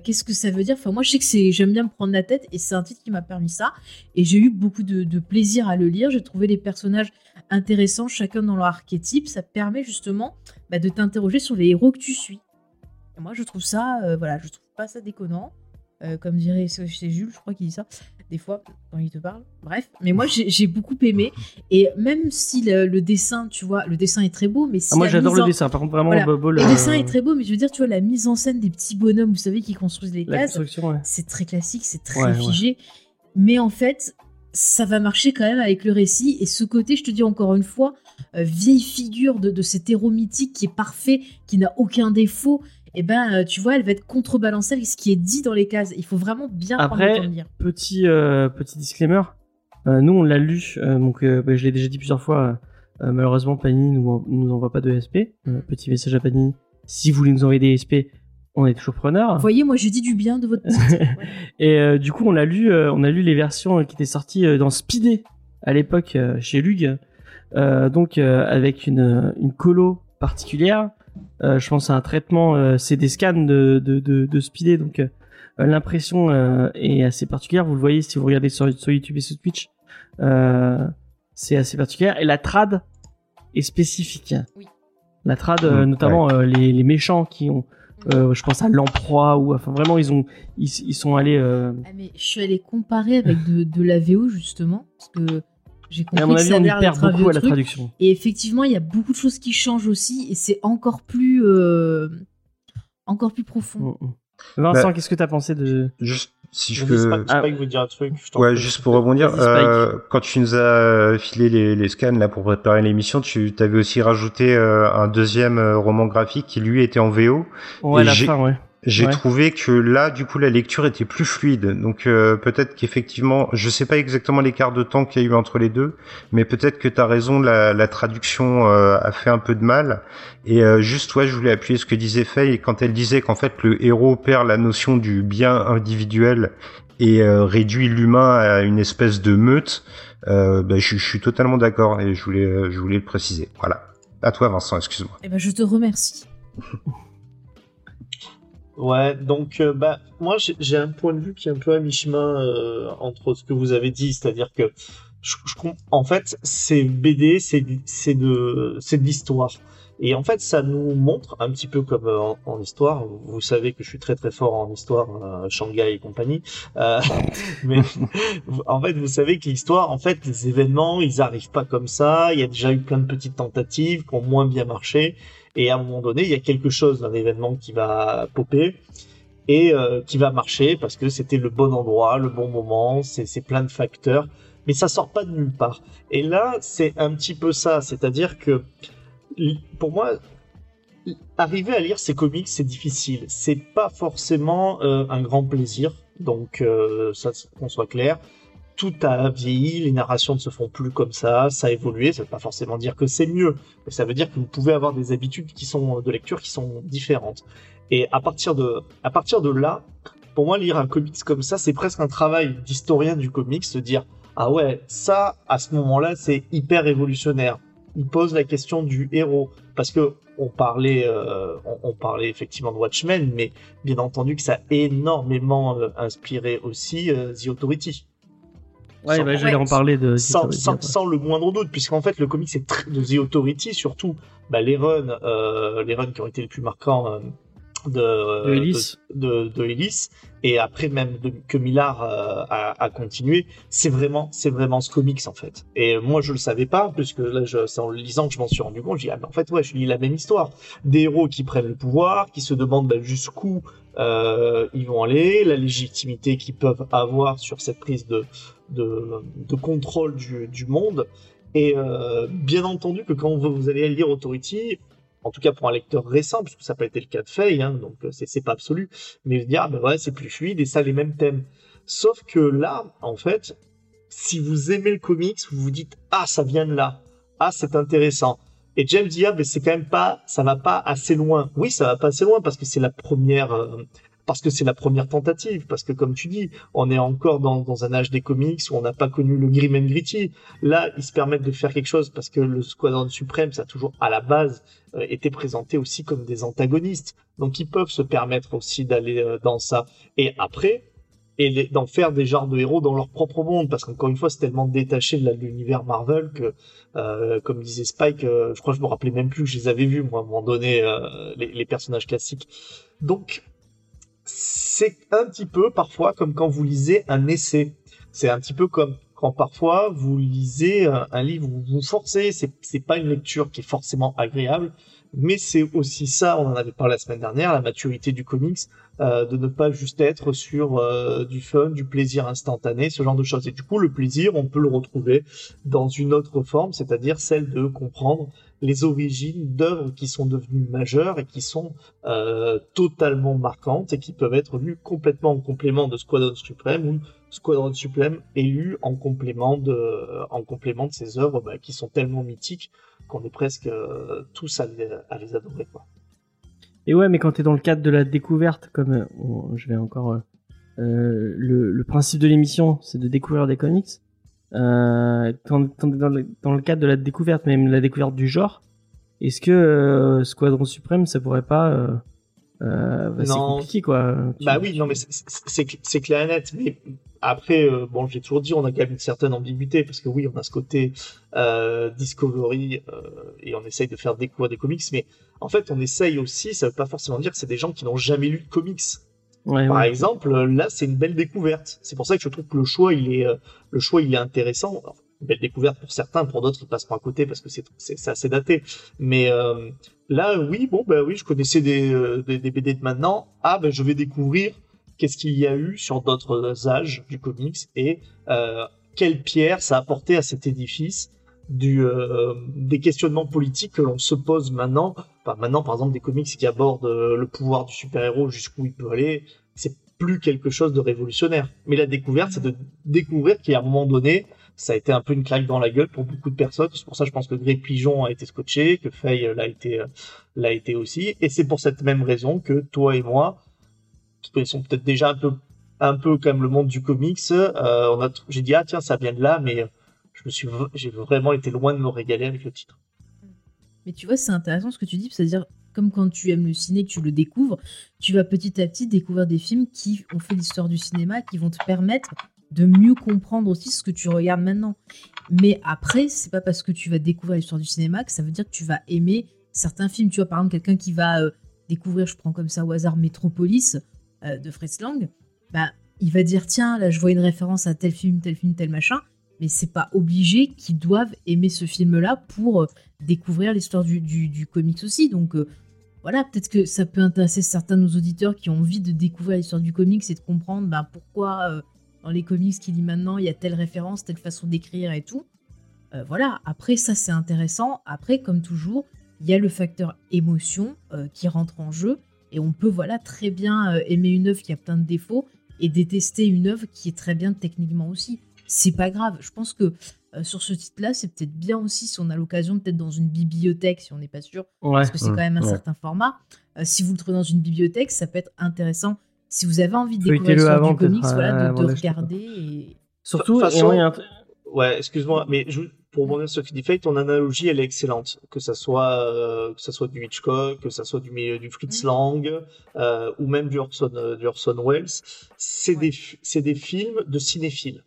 Qu'est-ce que ça veut dire? Enfin, moi, je sais que j'aime bien me prendre la tête, et c'est un titre qui m'a permis ça. Et j'ai eu beaucoup de, plaisir à le lire. J'ai trouvé les personnages intéressants, chacun dans leur archétype. Ça permet justement bah, de t'interroger sur les héros que tu suis. Moi, je trouve ça, voilà, je trouve pas ça déconnant. Euh, comme dirait c'est Jules, je crois qu'il dit ça des fois quand il te parle. Bref, mais moi j'ai beaucoup aimé. Et même si le, le dessin, tu vois, le dessin est très beau, mais si Ah, moi j'adore le en- dessin, par contre vraiment Voilà. Bobo, Le dessin est très beau, mais je veux dire, tu vois, la mise en scène des petits bonhommes, vous savez, qui construisent les cases, ouais. c'est très classique, c'est très Ouais, ouais. figé. Mais en fait, ça va marcher quand même avec le récit. Et ce côté, je te dis encore une fois, euh, vieille figure de, de cet héros mythique qui est parfait, qui n'a aucun défaut, et ben, euh, tu vois, elle va être contrebalancée avec ce qui est dit dans les cases. Il faut vraiment bien prendre Après, le temps de lire. Petit, euh, petit disclaimer. Euh, nous, on l'a lu, euh, donc bah, je l'ai déjà dit plusieurs fois. malheureusement, Panini nous, nous envoie pas de SP. Petit message à Panini. Si vous voulez nous envoyer des SP, on est toujours preneur. Vous voyez, moi, je dis du bien de votre. Ouais. Et du coup, on a lu, on a lu les versions qui étaient sorties dans Speedé à l'époque chez Lug, donc avec une, une colo particulière. Euh, je pense à un traitement, euh, c'est des scans de, de, de, de Speedé, donc euh, l'impression euh, est assez particulière. Vous le voyez si vous regardez sur, sur YouTube et sur Twitch, euh, c'est assez particulier. Et la trad est spécifique. Oui. La trad, euh, Mm, notamment euh, les, les méchants qui ont, euh, je pense à l'emploi ou enfin vraiment ils ont, ils, ils sont allés. euh, Ah, mais je suis allée comparer avec de, de la VO, justement, parce que j'ai Et compris à mon que avis, ça on y perd beaucoup à la truc. traduction. Et effectivement, il y a beaucoup de choses qui changent aussi, et c'est encore plus, euh, encore plus profond. Mm, mm. Vincent, Bah, qu'est-ce que t'as pensé de Juste, si je Vas-y, peux. Spike, Ah. Spike veut dire un truc. je t'en Ouais, juste pour rebondir, euh, quand tu nous as filé les, les scans là pour préparer l'émission, tu t'avais aussi rajouté euh, un deuxième roman graphique qui lui était en VO. Ouais, à la fin, ouais. J'ai Ouais. trouvé que là, du coup, la lecture était plus fluide. Donc euh, peut-être qu'effectivement, je sais pas exactement l'écart de temps qu'il y a eu entre les deux, mais peut-être que tu as raison, la, la traduction euh, a fait un peu de mal. Et euh, juste, ouais, je voulais appuyer ce que disait Faye quand elle disait qu'en fait, le héros perd la notion du bien individuel et euh, réduit l'humain à une espèce de meute. Euh, bah, je, je suis totalement d'accord et je voulais, euh, je voulais le préciser. Voilà. À toi, Vincent, excuse-moi. Et ben, je te remercie. Ouais, donc euh, bah moi j'ai- un point de vue qui est un peu à mi-chemin euh, entre ce que vous avez dit, c'est-à-dire que je, je en fait c'est BD, c'est c'est de c'est de l'histoire. Et en fait, ça nous montre un petit peu comme euh, en, en histoire. Vous savez que je suis très très fort en histoire, euh, Shanghai et compagnie. Euh, mais en fait, vous savez que l'histoire, en fait, les événements, ils arrivent pas comme ça. Il y a déjà eu plein de petites tentatives qui ont moins bien marché. Et à un moment donné, il y a quelque chose d'un événement qui va popper et euh, qui va marcher parce que c'était le bon endroit, le bon moment, c'est plein de facteurs, mais ça sort pas de nulle part. Et là, c'est un petit peu ça, c'est-à-dire que pour moi, arriver à lire ces comics, c'est difficile. C'est pas forcément euh, un grand plaisir, donc euh, ça, qu'on soit clair. Tout a vieilli, les narrations ne se font plus comme ça, ça a évolué. Ça veut pas forcément dire que c'est mieux, mais ça veut dire que vous pouvez avoir des habitudes qui sont de lecture qui sont différentes. Et à partir de, à partir de là, pour moi, lire un comics comme ça, c'est presque un travail d'historien du comics, se dire ah ouais, ça, à ce moment-là, c'est hyper révolutionnaire. Il pose la question du héros parce que on parlait, euh, on, on parlait effectivement de Watchmen, mais bien entendu que ça a énormément euh, inspiré aussi euh, The Authority. Ouais, Sans- bah, j'allais en parler de. sans, sans, sans le moindre doute, puisqu'en fait le comic c'est très- de The Authority, surtout bah, les runs, euh, les runs qui ont été les plus marquants, euh, de, De Ellis. de, de Ellis, et après même de- que Millard euh, a, a continué, c'est vraiment, c'est vraiment ce comics en fait. Et moi je le savais pas, puisque là je- c'est en le lisant que je m'en suis rendu compte. Je dis ah ben en fait ouais, je lis la même histoire. Des héros qui prennent le pouvoir, qui se demandent ben, jusqu'où euh, ils vont aller, la légitimité qu'ils peuvent avoir sur cette prise de de, contrôle du, monde. Et euh, bien entendu que quand vous, vous allez lire Authority, en tout cas pour un lecteur récent, puisque ça n'a pas été le cas de Faye, hein, donc euh, c'est pas absolu, mais veux dire, ah ben ouais, c'est plus fluide et ça les mêmes thèmes. Sauf que là, en fait, si vous aimez le comics, vous vous dites ah ça vient de là, ah c'est intéressant. Et James dit ah ben c'est quand même pas, ça va pas assez loin. Oui, ça va pas assez loin parce que c'est la première, euh, parce que c'est la première tentative, parce que comme tu dis, on est encore dans, dans un âge des comics où on n'a pas connu le grim and gritty. Là, ils se permettent de faire quelque chose parce que le Squadron Suprême, ça a toujours à la base euh, été présenté aussi comme des antagonistes. Donc ils peuvent se permettre aussi d'aller euh, dans ça. Et après, et d'en faire des genres de héros dans leur propre monde, parce qu'encore une fois, c'est tellement détaché de l'univers Marvel que, euh, comme disait Spike, euh, je crois que je me rappelais même plus que je les avais vus, moi, à un moment donné, euh, les, les personnages classiques. Donc, c'est un petit peu parfois comme quand vous lisez un essai. C'est un petit peu comme quand parfois vous lisez un, livre, vous vous forcez, c'est, c'est pas une lecture qui est forcément agréable, mais c'est aussi ça, on en avait parlé la semaine dernière, la maturité du comics, euh, de ne pas juste être sur euh, du fun, du plaisir instantané, ce genre de choses. Et du coup, le plaisir, on peut le retrouver dans une autre forme, c'est-à-dire celle de comprendre les origines d'œuvres qui sont devenues majeures et qui sont euh, totalement marquantes et qui peuvent être lues complètement en complément de Squadron Suprême ou Squadron Suprême est lu en complément de, ces œuvres bah, qui sont tellement mythiques qu'on est presque euh, tous à les, les adorer. Et ouais, mais quand t'es dans le cadre de la découverte, comme euh, je vais encore, le principe de l'émission, c'est de découvrir des comics. Euh, quand, quand t'es dans le, dans le cadre de la découverte, même la découverte du genre, est-ce que euh, Squadron Suprême, ça pourrait pas, euh, euh, bah, c'est compliqué quoi. Bah oui, non mais c'est- clair et net. Mais après, bon, j'ai toujours dit, on a quand même une certaine ambiguïté parce que oui, on a ce côté Discovery et on essaye de faire découvrir des comics, mais en fait, on essaye aussi. Ça veut pas forcément dire que c'est des gens qui n'ont jamais lu de comics. Ouais, Par ouais. exemple, là, c'est une belle découverte. C'est pour ça que je trouve que le choix, il est, euh, le choix, il est intéressant. Alors, une belle découverte pour certains, pour d'autres, ils passeront à côté parce que c'est, c'est, c'est assez daté. Mais euh, là, oui, bon, ben oui, je connaissais des, euh, des, des BD de maintenant. Ah, ben je vais découvrir qu'est-ce qu'il y a eu sur d'autres âges du comics et euh, quelle pierre ça a apporté à cet édifice du, euh, des questionnements politiques que l'on se pose maintenant. Enfin, maintenant, par exemple, des comics qui abordent euh, le pouvoir du super-héros, jusqu'où il peut aller, c'est plus quelque chose de révolutionnaire. Mais la découverte, c'est de découvrir qu'à un moment donné, ça a été un peu une claque dans la gueule pour beaucoup de personnes. C'est pour ça, je pense que Greg Pigeon a été scotché, que Faye l'a été, euh, l'a été aussi. Et c'est pour cette même raison que toi et moi, qui connaissons peut-être déjà un peu, un peu quand même le monde du comics, euh, j'ai dit ah tiens ça vient de là, mais euh, je me suis, j'ai vraiment été loin de me régaler avec le titre. Mais tu vois, c'est intéressant ce que tu dis, c'est-à-dire, comme quand tu aimes le ciné, que tu le découvres, tu vas petit à petit découvrir des films qui ont fait l'histoire du cinéma, qui vont te permettre de mieux comprendre aussi ce que tu regardes maintenant. Mais après, c'est pas parce que tu vas découvrir l'histoire du cinéma que ça veut dire que tu vas aimer certains films. Tu vois, par exemple, quelqu'un qui va euh, découvrir, je prends comme ça au hasard, Metropolis euh, de Fritz Lang, bah, il va dire, tiens, là, je vois une référence à tel film, tel film, tel machin. Mais c'est pas obligé qu'ils doivent aimer ce film-là pour euh, découvrir l'histoire du, du, comics aussi. Donc euh, voilà, peut-être que ça peut intéresser certains de nos auditeurs qui ont envie de découvrir l'histoire du comics et de comprendre ben, pourquoi euh, dans les comics qu'il lit maintenant, il y a telle référence, telle façon d'écrire et tout. Voilà, après ça c'est intéressant. Après, comme toujours, il y a le facteur émotion qui rentre en jeu et on peut voilà très bien aimer une œuvre qui a plein de défauts et détester une œuvre qui est très bien techniquement aussi. C'est pas grave. Je pense que euh, sur ce titre-là, c'est peut-être bien aussi si on a l'occasion, peut-être dans une bibliothèque, si on n'est pas sûr, Ouais. parce que c'est Mmh, quand même un ouais. certain format. Euh, si vous le trouvez dans une bibliothèque, ça peut être intéressant. Si vous avez envie de découvrir l'histoire du comics, voilà, de, regarder. Et... Surtout, façon- un Ouais, excuse-moi, mais je, pour rebondir sur dit Faye, ton analogie, elle est excellente. Que ça soit, euh, que ça soit du Hitchcock, que ça soit du, du Fritz Mm. Lang, euh, ou même du Orson, euh, du Orson Welles, c'est des, des films de cinéphiles.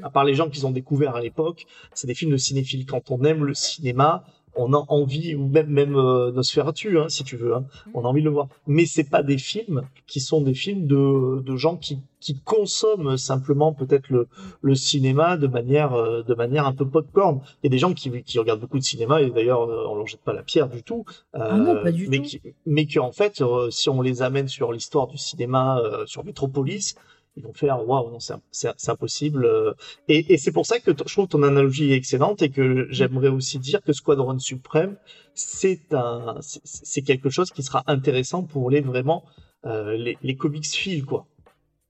Mm. À part les gens qu'ils ont découverts à l'époque, c'est des films de cinéphiles. Quand on aime le cinéma, on a envie, ou même même euh, Nosferatu, hein, si tu veux, hein, on a envie de le voir. Mais c'est pas des films qui sont des films de, de gens qui, qui consomment simplement peut-être le, le cinéma de manière euh, de manière un peu popcorn. Il y a des gens qui, qui regardent beaucoup de cinéma et d'ailleurs euh, on leur jette pas la pierre du tout. Euh, Ah non, pas du mais tout. Qui, mais qui en fait, euh, si on les amène sur l'histoire du cinéma, euh, sur Metropolis, ils vont faire waouh non c'est impossible euh. et, et c'est pour ça que je trouve ton analogie est excellente et que j'aimerais aussi dire que Squadron Suprême c'est un c'est- quelque chose qui sera intéressant pour les vraiment euh, les, les comics feel quoi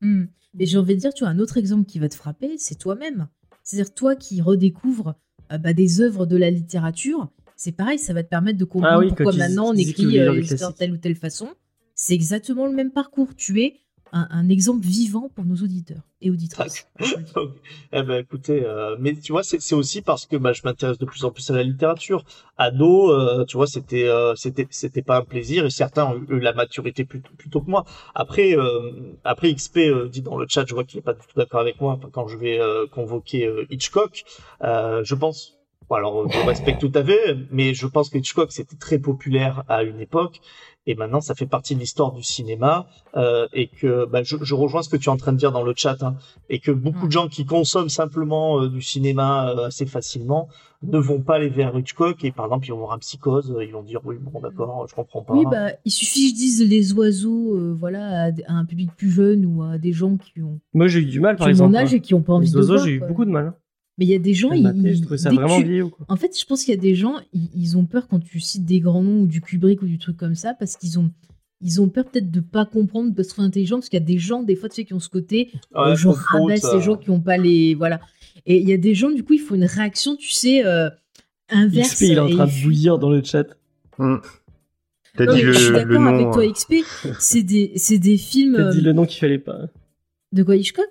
Hmm. Mais j'ai envie de dire, tu vois, un autre exemple qui va te frapper, c'est toi-même. C'est-à-dire toi qui redécouvres euh, bah, des œuvres de la littérature, c'est pareil, ça va te permettre de comprendre Ah oui, pourquoi maintenant on écrit euh, l'histoire de telle ou telle façon. C'est exactement le même parcours. Tu es un, exemple vivant pour nos auditeurs et auditrices. eh ben écoutez, euh, mais tu vois, c'est aussi parce que bah, je m'intéresse de plus en plus à la littérature. Ado, euh, tu vois, c'était euh, c'était c'était pas un plaisir et certains ont eu la maturité plutôt, plutôt que moi. Après euh, après XP dit dans le chat, je vois qu'il est pas du tout d'accord avec moi quand je vais convoquer Hitchcock. Je pense. Bon, alors, je respecte tout à fait, mais je pense que Hitchcock c'était très populaire à une époque, et maintenant ça fait partie de l'histoire du cinéma, euh, et que bah, je, je rejoins ce que tu es en train de dire dans le chat. Hein et que beaucoup de gens qui consomment simplement euh, du cinéma euh, assez facilement ne vont pas aller vers Hitchcock et par exemple ils vont voir un psychose, ils vont dire oui bon d'accord je comprends pas. Oui, bah, il suffit que je dise les oiseaux euh, voilà, à, un public plus jeune ou à des gens qui ont, Moi, j'ai eu du mal, par ont exemple. mon âge hein. et qui n'ont pas envie Les de oiseaux, j'ai eu beaucoup de mal. Hein. Mais il y a des gens, ils, je trouvais ça vraiment tu- quoi. En fait, je pense qu'il y a des gens, ils, ils ont peur quand tu cites des grands noms ou du Kubrick ou du truc comme ça, parce qu'ils ont, ils ont peur peut-être de pas comprendre, de se trouver intelligent, parce qu'il y a des gens, des fois, tu sais, qui ont ce côté, Ouais, euh, je rabaisse les gens qui ont pas les, voilà. Et il y a des gens, du coup, il faut une réaction, tu sais, euh, inverse. XP, il est en train de bouillir dans le chat. T'as Non, dit je suis d'accord nom. avec toi, euh, XP. C'est des, c'est des films T'as dit euh, le nom qu'il fallait pas. de quoi Hitchcock?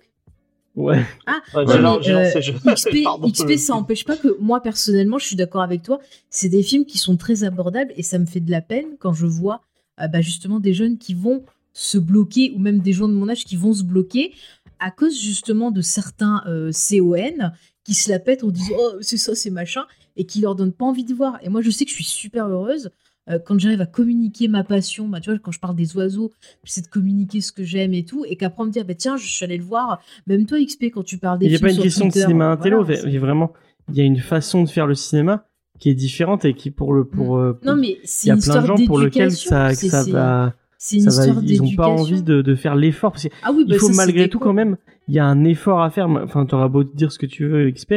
Ouais. Ah, Ouais, non, mais, euh, XP, Pardon, XP, ça empêche pas que moi personnellement, je suis d'accord avec toi. C'est des films qui sont très abordables et ça me fait de la peine quand je vois euh, bah, justement des jeunes qui vont se bloquer ou même des gens de mon âge qui vont se bloquer à cause justement de certains euh, CON qui se la pètent en disant oh c'est ça c'est machin et qui leur donnent pas envie de voir. Et moi je sais que je suis super heureuse euh, quand j'arrive à communiquer ma passion. Bah, tu vois quand je parle des oiseaux, j'essaie de communiquer ce que j'aime et tout et qu'après on me dit ah, bah, tiens je suis allée le voir. Même toi XP quand tu parles des Il n'y a films pas une question de cinéma intello, voilà, il a vraiment, il y a une façon de faire le cinéma qui est différente et qui pour le pour. euh, Non, mais il c'est y a une plein de histoire gens pour lesquels ça, va, C'est une ça va- histoire ils ont pas envie de, de faire l'effort parce Ah oui, bah faut ça, c'est malgré tout quand même, il y a un effort à faire. Enfin, t'auras beau dire ce que tu veux, XP,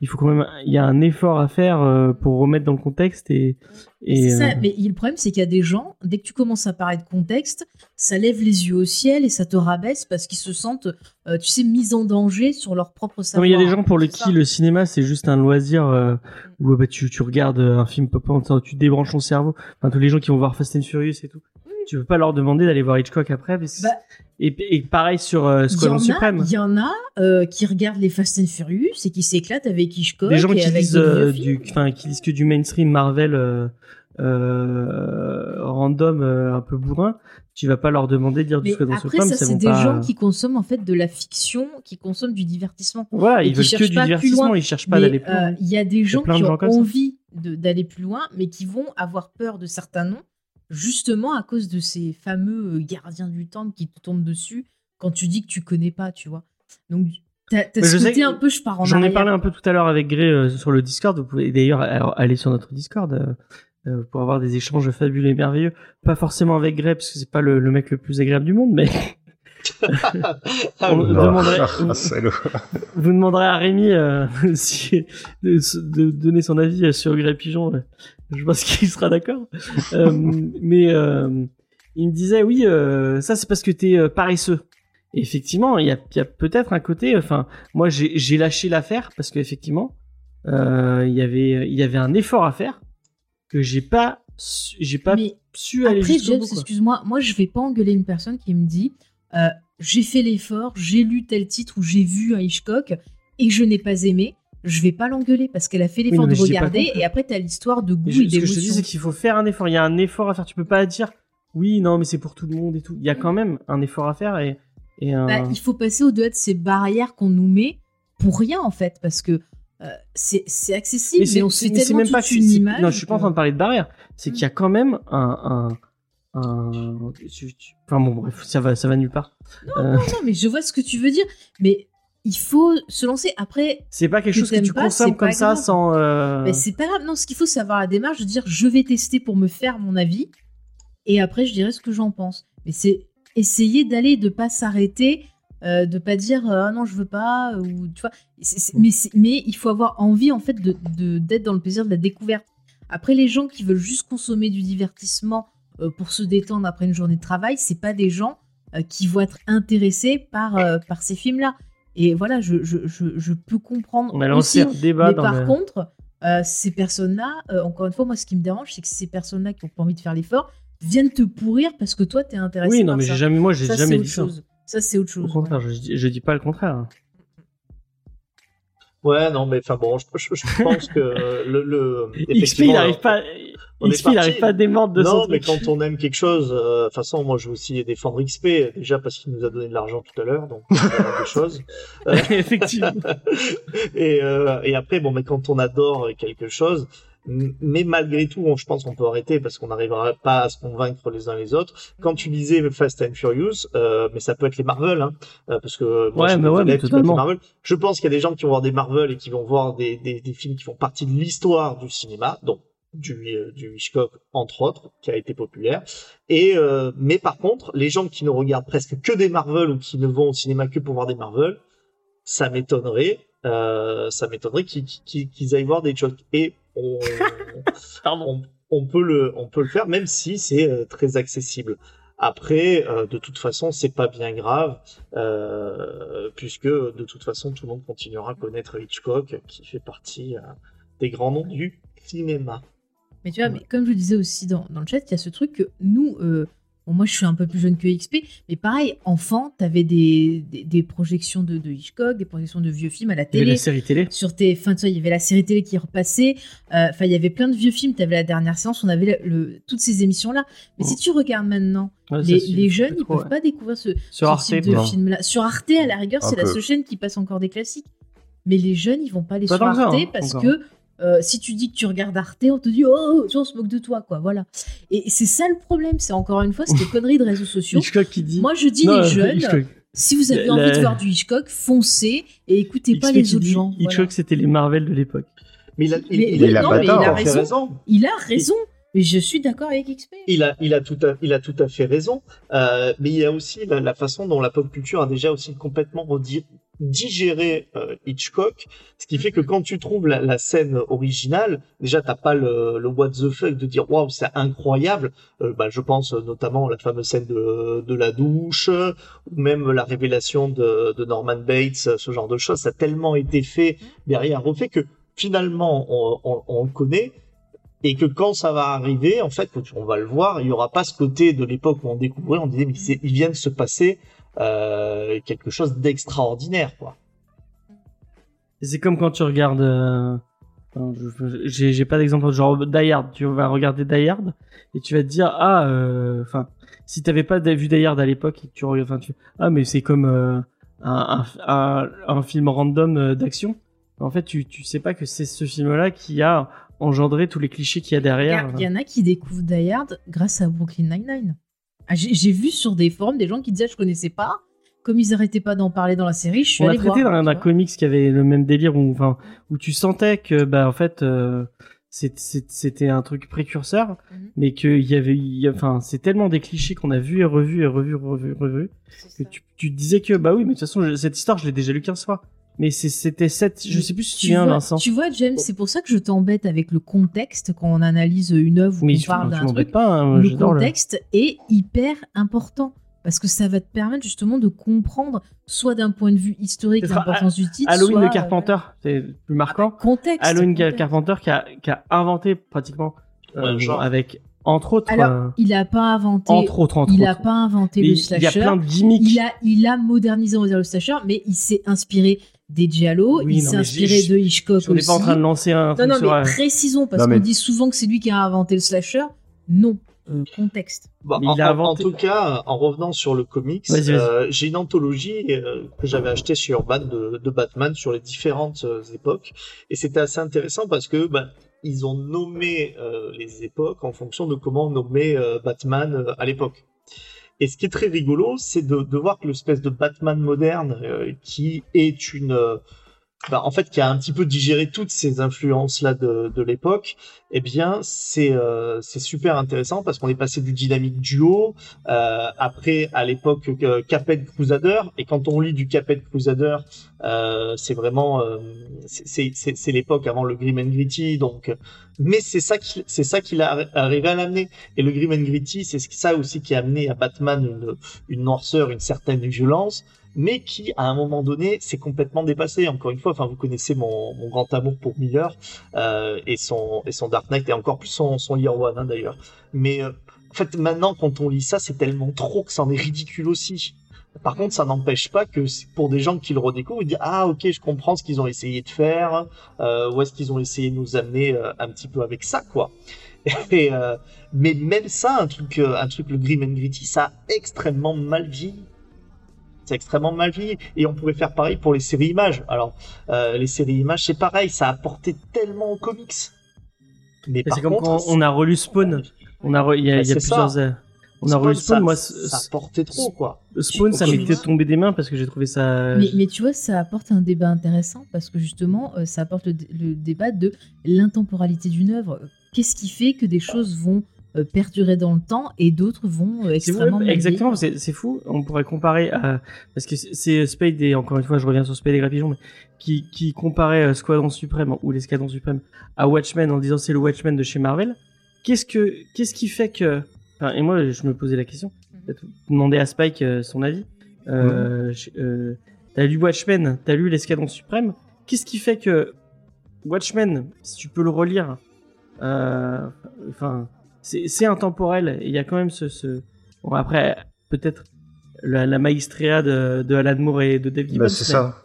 il faut quand même, il y a un effort à faire euh, pour remettre dans le contexte et. et C'est ça, euh, mais le problème, c'est qu'il y a des gens, dès que tu commences à parler de contexte, ça lève les yeux au ciel et ça te rabaisse parce qu'ils se sentent, euh, tu sais, mis en danger sur leur propre Non, savoir. mais il y a des gens pour le C'est qui ça. le cinéma c'est juste un loisir euh, où bah, tu, tu regardes un film pop tu débranches ton cerveau. Enfin, tous les gens qui vont voir Fast and Furious et tout. Tu peux pas leur demander d'aller voir Hitchcock après. parce Bah, et, et pareil sur euh, Squadron Suprême. il y en a euh, qui regardent les Fast and Furious et qui s'éclatent avec Hitchcock Des gens et qui avec lisent, d'autres euh, du, qui lisent que du mainstream Marvel euh, random un peu bourrin. Tu vas pas leur demander de dire du Squadron après, Suprême. ça, ça c'est des pas... gens qui consomment en fait de la fiction, qui consomment du divertissement. Voilà, ils veulent que du divertissement. Ils cherchent pas d'aller plus loin. Il y a des gens qui ont envie d'aller plus loin, mais qui vont avoir peur de certains noms, justement à cause de ces fameux euh, gardiens du temple qui te tombent dessus quand tu dis que tu connais pas, tu vois. Donc, t'as t'as je sais un peu, je pars en J'en ai parlé un peu tout à l'heure avec Gray euh, sur le Discord. Vous pouvez d'ailleurs aller sur notre Discord euh, pour avoir des échanges fabuleux et merveilleux. Pas forcément avec Gray parce que c'est pas le, le mec le plus agréable du monde, mais Ah, on demanderait, Ah, vous demanderez à Rémi euh, si, de, de donner son avis sur Grey Pigeon. Je pense qu'il sera d'accord. Euh, mais euh, il me disait oui, euh, ça c'est parce que t'es paresseux. Et effectivement, il y a, il y a peut-être un côté. Enfin, moi j'ai lâché l'affaire parce qu'effectivement, il y avait il y avait un effort à faire que j'ai pas j'ai pas Mais su aller après, jusqu'au Jeff, bout. excuse-moi, moi je vais pas engueuler une personne qui me dit j'ai fait l'effort, j'ai lu tel titre ou j'ai vu un Hitchcock et je n'ai pas aimé. Je vais pas l'engueuler parce qu'elle a fait l'effort non, mais de regarder non et après t'as l'histoire de goût Mais je- et ce que je te dis, d'émotion. c'est qu'il faut faire un effort. Il y a un effort à faire. Tu peux pas dire oui, non, mais c'est pour tout le monde et tout. Il y a quand même un effort à faire et, et un... Bah, il faut passer au-delà de ces barrières qu'on nous met pour rien en fait parce que euh, c'est accessible, mais, c'est- on se fait mais tellement même pas une image. Non, je suis pas en train de parler de barrière. C'est Mm. qu'il y a quand même un, tu- tu- Enfin bon, bref, ça va, ça va nulle part. Euh, Non, mais je vois ce que tu veux dire, mais il faut se lancer. Après, c'est pas quelque Que chose que tu pas, consommes comme ça grave. sans. euh, Mais c'est pas grave, non, ce qu'il faut, c'est avoir la démarche de dire je vais tester pour me faire mon avis, et après je dirai ce que j'en pense. Mais c'est essayer d'aller, de pas s'arrêter, euh, de pas dire euh, ah non, je veux pas, ou tu vois. Mais, il faut avoir envie en fait de de- d'être dans le plaisir de la découverte. Après, les gens qui veulent juste consommer du divertissement euh, pour se détendre après une journée de travail, c'est pas des gens euh, qui vont être intéressés par, euh, par ces films-là. Et voilà, je, je, je, je peux comprendre On a lancé aussi un débat mais dans par le- contre, euh, ces personnes-là, euh, encore une fois, moi, ce qui me dérange, c'est que ces personnes-là qui ont pas envie de faire l'effort viennent te pourrir parce que toi, t'es intéressé Oui, non, par mais ça. jamais, moi, j'ai ça, jamais dit ça. chose. Ça, c'est autre chose. Au contraire, je, dis- je dis pas le contraire. Ouais, non, mais enfin bon, je, je- je pense que le. le XP, il effectivement, arrive pas. On est XP, il pas à démordre de non, son mais truc. quand on aime quelque chose, euh, de toute façon, moi je veux aussi défendre XP, déjà parce qu'il nous a donné de l'argent tout à l'heure, donc des choses. Effectivement. et, euh, et après, bon, mais quand on adore quelque chose, mais malgré tout, on- je pense qu'on peut arrêter parce qu'on n'arrivera pas à se convaincre les uns les autres. Quand tu disais Fast and Furious, euh, mais ça peut être les Marvel, hein, euh, parce que moi, Ouais, je mais ouais, mais totalement. Marvel. Je pense qu'il y a des gens qui vont voir des Marvel et qui vont voir des, des, des films qui font partie de l'histoire du cinéma, donc du, euh, du Hitchcock entre autres, qui a été populaire. Et euh, mais par contre, les gens qui ne regardent presque que des Marvel ou qui ne vont au cinéma que pour voir des Marvel, ça m'étonnerait, euh, ça m'étonnerait qu'ils aillent voir des Hitchcock. Et on, Pardon. on, on peut le, on peut le faire, même si c'est euh, très accessible. Après, euh, de toute façon, c'est pas bien grave, euh, puisque de toute façon, tout le monde continuera à connaître Hitchcock, qui fait partie euh, des grands noms du cinéma. Mais tu vois, mais comme je le disais aussi dans, dans le chat, il y a ce truc que nous, euh, bon, moi je suis un peu plus jeune que XP, mais pareil, enfant, t'avais des, des, des projections de, de Hitchcock, des projections de vieux films à la Il y avait télé. la série télé. Sur TF1, tu vois, il y avait la série télé qui repassait. euh, Enfin, il y avait plein de vieux films. T'avais la dernière séance, on avait le, le- toutes ces émissions-là. Mais Oh. si tu regardes maintenant, Ouais, les, les jeunes, ils trop, peuvent ouais. pas découvrir ce, Sur ce Arte, type de non. film-là. Sur Arte, à la rigueur, Un c'est la seule chaîne qui passe encore des classiques. Mais les jeunes, ils vont pas Pas sur ça, Arte hein, parce encore. que euh, si tu dis que tu regardes Arte, on te dit oh, on se moque de toi, quoi. Voilà. Et c'est ça le problème. C'est encore une fois cette connerie de réseaux sociaux. Hitchcock qui dit. Moi, je dis Non, les jeunes, Hitchcock. si vous avez La- envie de voir du Hitchcock, foncez et écoutez pas les autres dit gens. Hitchcock, Voilà. c'était les Marvel de l'époque. Mais il a, il, Mais il a, non, il fait raison. Il a raison. Mais je suis d'accord avec XP. Il a, il a tout à, il a tout à fait raison. Euh, mais il y a aussi la, la façon dont la pop culture a déjà aussi complètement redi- digéré euh, Hitchcock, ce qui fait que quand tu trouves la, la scène originale, déjà t'as pas le, le what the fuck de dire waouh c'est incroyable. Euh, bah, je pense notamment à la fameuse scène de, de la douche ou même la révélation de, de Norman Bates, ce genre de choses. Ça a tellement été fait derrière refait que finalement on, on, on le connaît et que quand ça va arriver, en fait, quand on va le voir, il y aura pas ce côté de l'époque où on découvrait, on disait mais il vient de se passer euh, quelque chose d'extraordinaire, quoi. C'est comme quand tu regardes. euh, enfin, J'ai j'ai pas d'exemple, genre Die Hard. Tu vas regarder Die Hard et tu vas te dire ah, euh, enfin, si t'avais pas vu Die Hard à l'époque et que tu regardes, tu ah mais c'est comme euh, un, un, un, un film random euh, d'action. En fait, tu tu sais pas que c'est ce film-là qui a engendré tous les clichés qu'il y a derrière. Il y en a qui découvrent Die Hard grâce à Brooklyn Nine-Nine. Ah, J'ai vu sur des forums des gens qui disaient je connaissais pas. Comme ils arrêtaient pas d'en parler dans la série, je suis On a traité voir. dans un, tu un vois. comics qui avait le même délire où, enfin, où tu sentais que, bah, en fait, euh, c'est- c'est- c'était un truc précurseur, Mhm. mais qu'il y avait, il y a- enfin, c'est tellement des clichés qu'on a vu et revu et revu, revu, revu, que tu, tu te disais que, bah oui, mais de toute façon, je- cette histoire, je l'ai déjà lu 15 fois. Mais c'était cette, je sais plus si tu vois, Vincent. tu vois, James, c'est pour ça que je t'embête avec le contexte quand on analyse une œuvre ou qu'on parle d'un truc. pas, hein, le contexte est hyper important parce que ça va te permettre justement de comprendre, soit d'un point de vue historique, l'importance du titre, Halloween soit de euh, Carpenter, c'est plus marquant. contexte. Halloween contexte. Carpenter qui a, qui a inventé pratiquement, Ouais, euh, genre. avec, entre autres, Alors, euh, Il a pas inventé. entre autres, entre il a autres. pas inventé Mais le il slasher. y a plein de gimmicks. il a, il a modernisé, on va dire, le slasher, mais il s'est inspiré des Giallo, Oui, il s'est inspiré de Hitchcock On n'est aussi. pas en train de lancer un Non, truc non, mais précisons, parce qu'on mais- dit souvent que c'est lui qui a inventé le slasher. Non. euh, contexte. Mais en, tout cas, en revenant sur le comics, euh, j'ai une anthologie euh, que j'avais achetée chez Urban de, de Batman sur les différentes euh, époques, et c'était assez intéressant parce que bah, ils ont nommé euh, les époques en fonction de comment on nommait euh, Batman euh, à l'époque. Et ce qui est très rigolo, c'est de, voir que l'espèce de Batman moderne, euh, qui est une, euh, bah, en fait, qui a un petit peu digéré toutes ces influences là de, de l'époque, eh bien, c'est euh, c'est super intéressant parce qu'on est passé du dynamique duo, euh, après à l'époque euh, Caped Crusader, et quand on lit du Caped Crusader, euh, c'est vraiment euh, c'est l'époque avant le Grim and Gritty, donc mais c'est ça qui c'est ça qu'il a arrivé à l'amener. Et le Grim and Gritty, c'est ça aussi qui a amené à Batman une, une noirceur, une certaine violence, mais qui, à un moment donné, s'est complètement dépassé. Encore une fois, enfin, vous connaissez mon, mon grand amour pour Miller euh, et son et son Dark Knight et encore plus son son Year One hein, d'ailleurs. Mais euh, en fait, maintenant, quand on lit ça, c'est tellement trop que c'en est ridicule aussi. Par contre, ça n'empêche pas que pour des gens qui le redécouvrent, ils disent ah ok, je comprends ce qu'ils ont essayé de faire, euh, où est-ce qu'ils ont essayé de nous amener euh, un petit peu avec ça quoi. Et, euh, mais même ça, un truc, euh, un truc le Grim and Gritty, ça a extrêmement mal vieilli. C'est extrêmement mal vieilli. Et on pourrait faire pareil pour les séries images. Alors, euh, les séries images, c'est pareil, ça a apporté tellement aux comics. Mais C'est comme contre, quand on a relu Spawn. On a, re- il y a, il y a c'est plusieurs. ça. euh, On a relu ça, Spawn. Moi, ça apportait trop quoi. Spawn, ça m'était tombé des mains parce que j'ai trouvé ça. Mais, mais tu vois, ça apporte un débat intéressant parce que justement, euh, ça apporte le, dé- le débat de l'intemporalité d'une œuvre. Qu'est-ce qui fait que des choses vont euh, perdurer dans le temps et d'autres vont euh, extrêmement vrai, mal exactement, c'est fou. On pourrait comparer à parce que c'est- Spade et encore une fois, je reviens sur Spade et Grapigeon, mais qui qui comparait euh, Squadron Suprême ou les Squadrons Suprêmes à Watchmen en disant c'est le Watchmen de chez Marvel. Qu'est-ce que qu'est-ce qui fait que enfin, et moi je me posais la question, peut-être demander à Spike euh, son avis. Euh, euh, t'as lu Watchmen, t'as lu l'Escadron Suprême. Qu'est-ce qui fait que Watchmen, si tu peux le relire, euh, enfin, c'est intemporel. Il y a quand même ce, ce... Bon, après, peut-être la, la maestria de, de Alan Moore et de Dave Gibbons. Bah, c'est ça.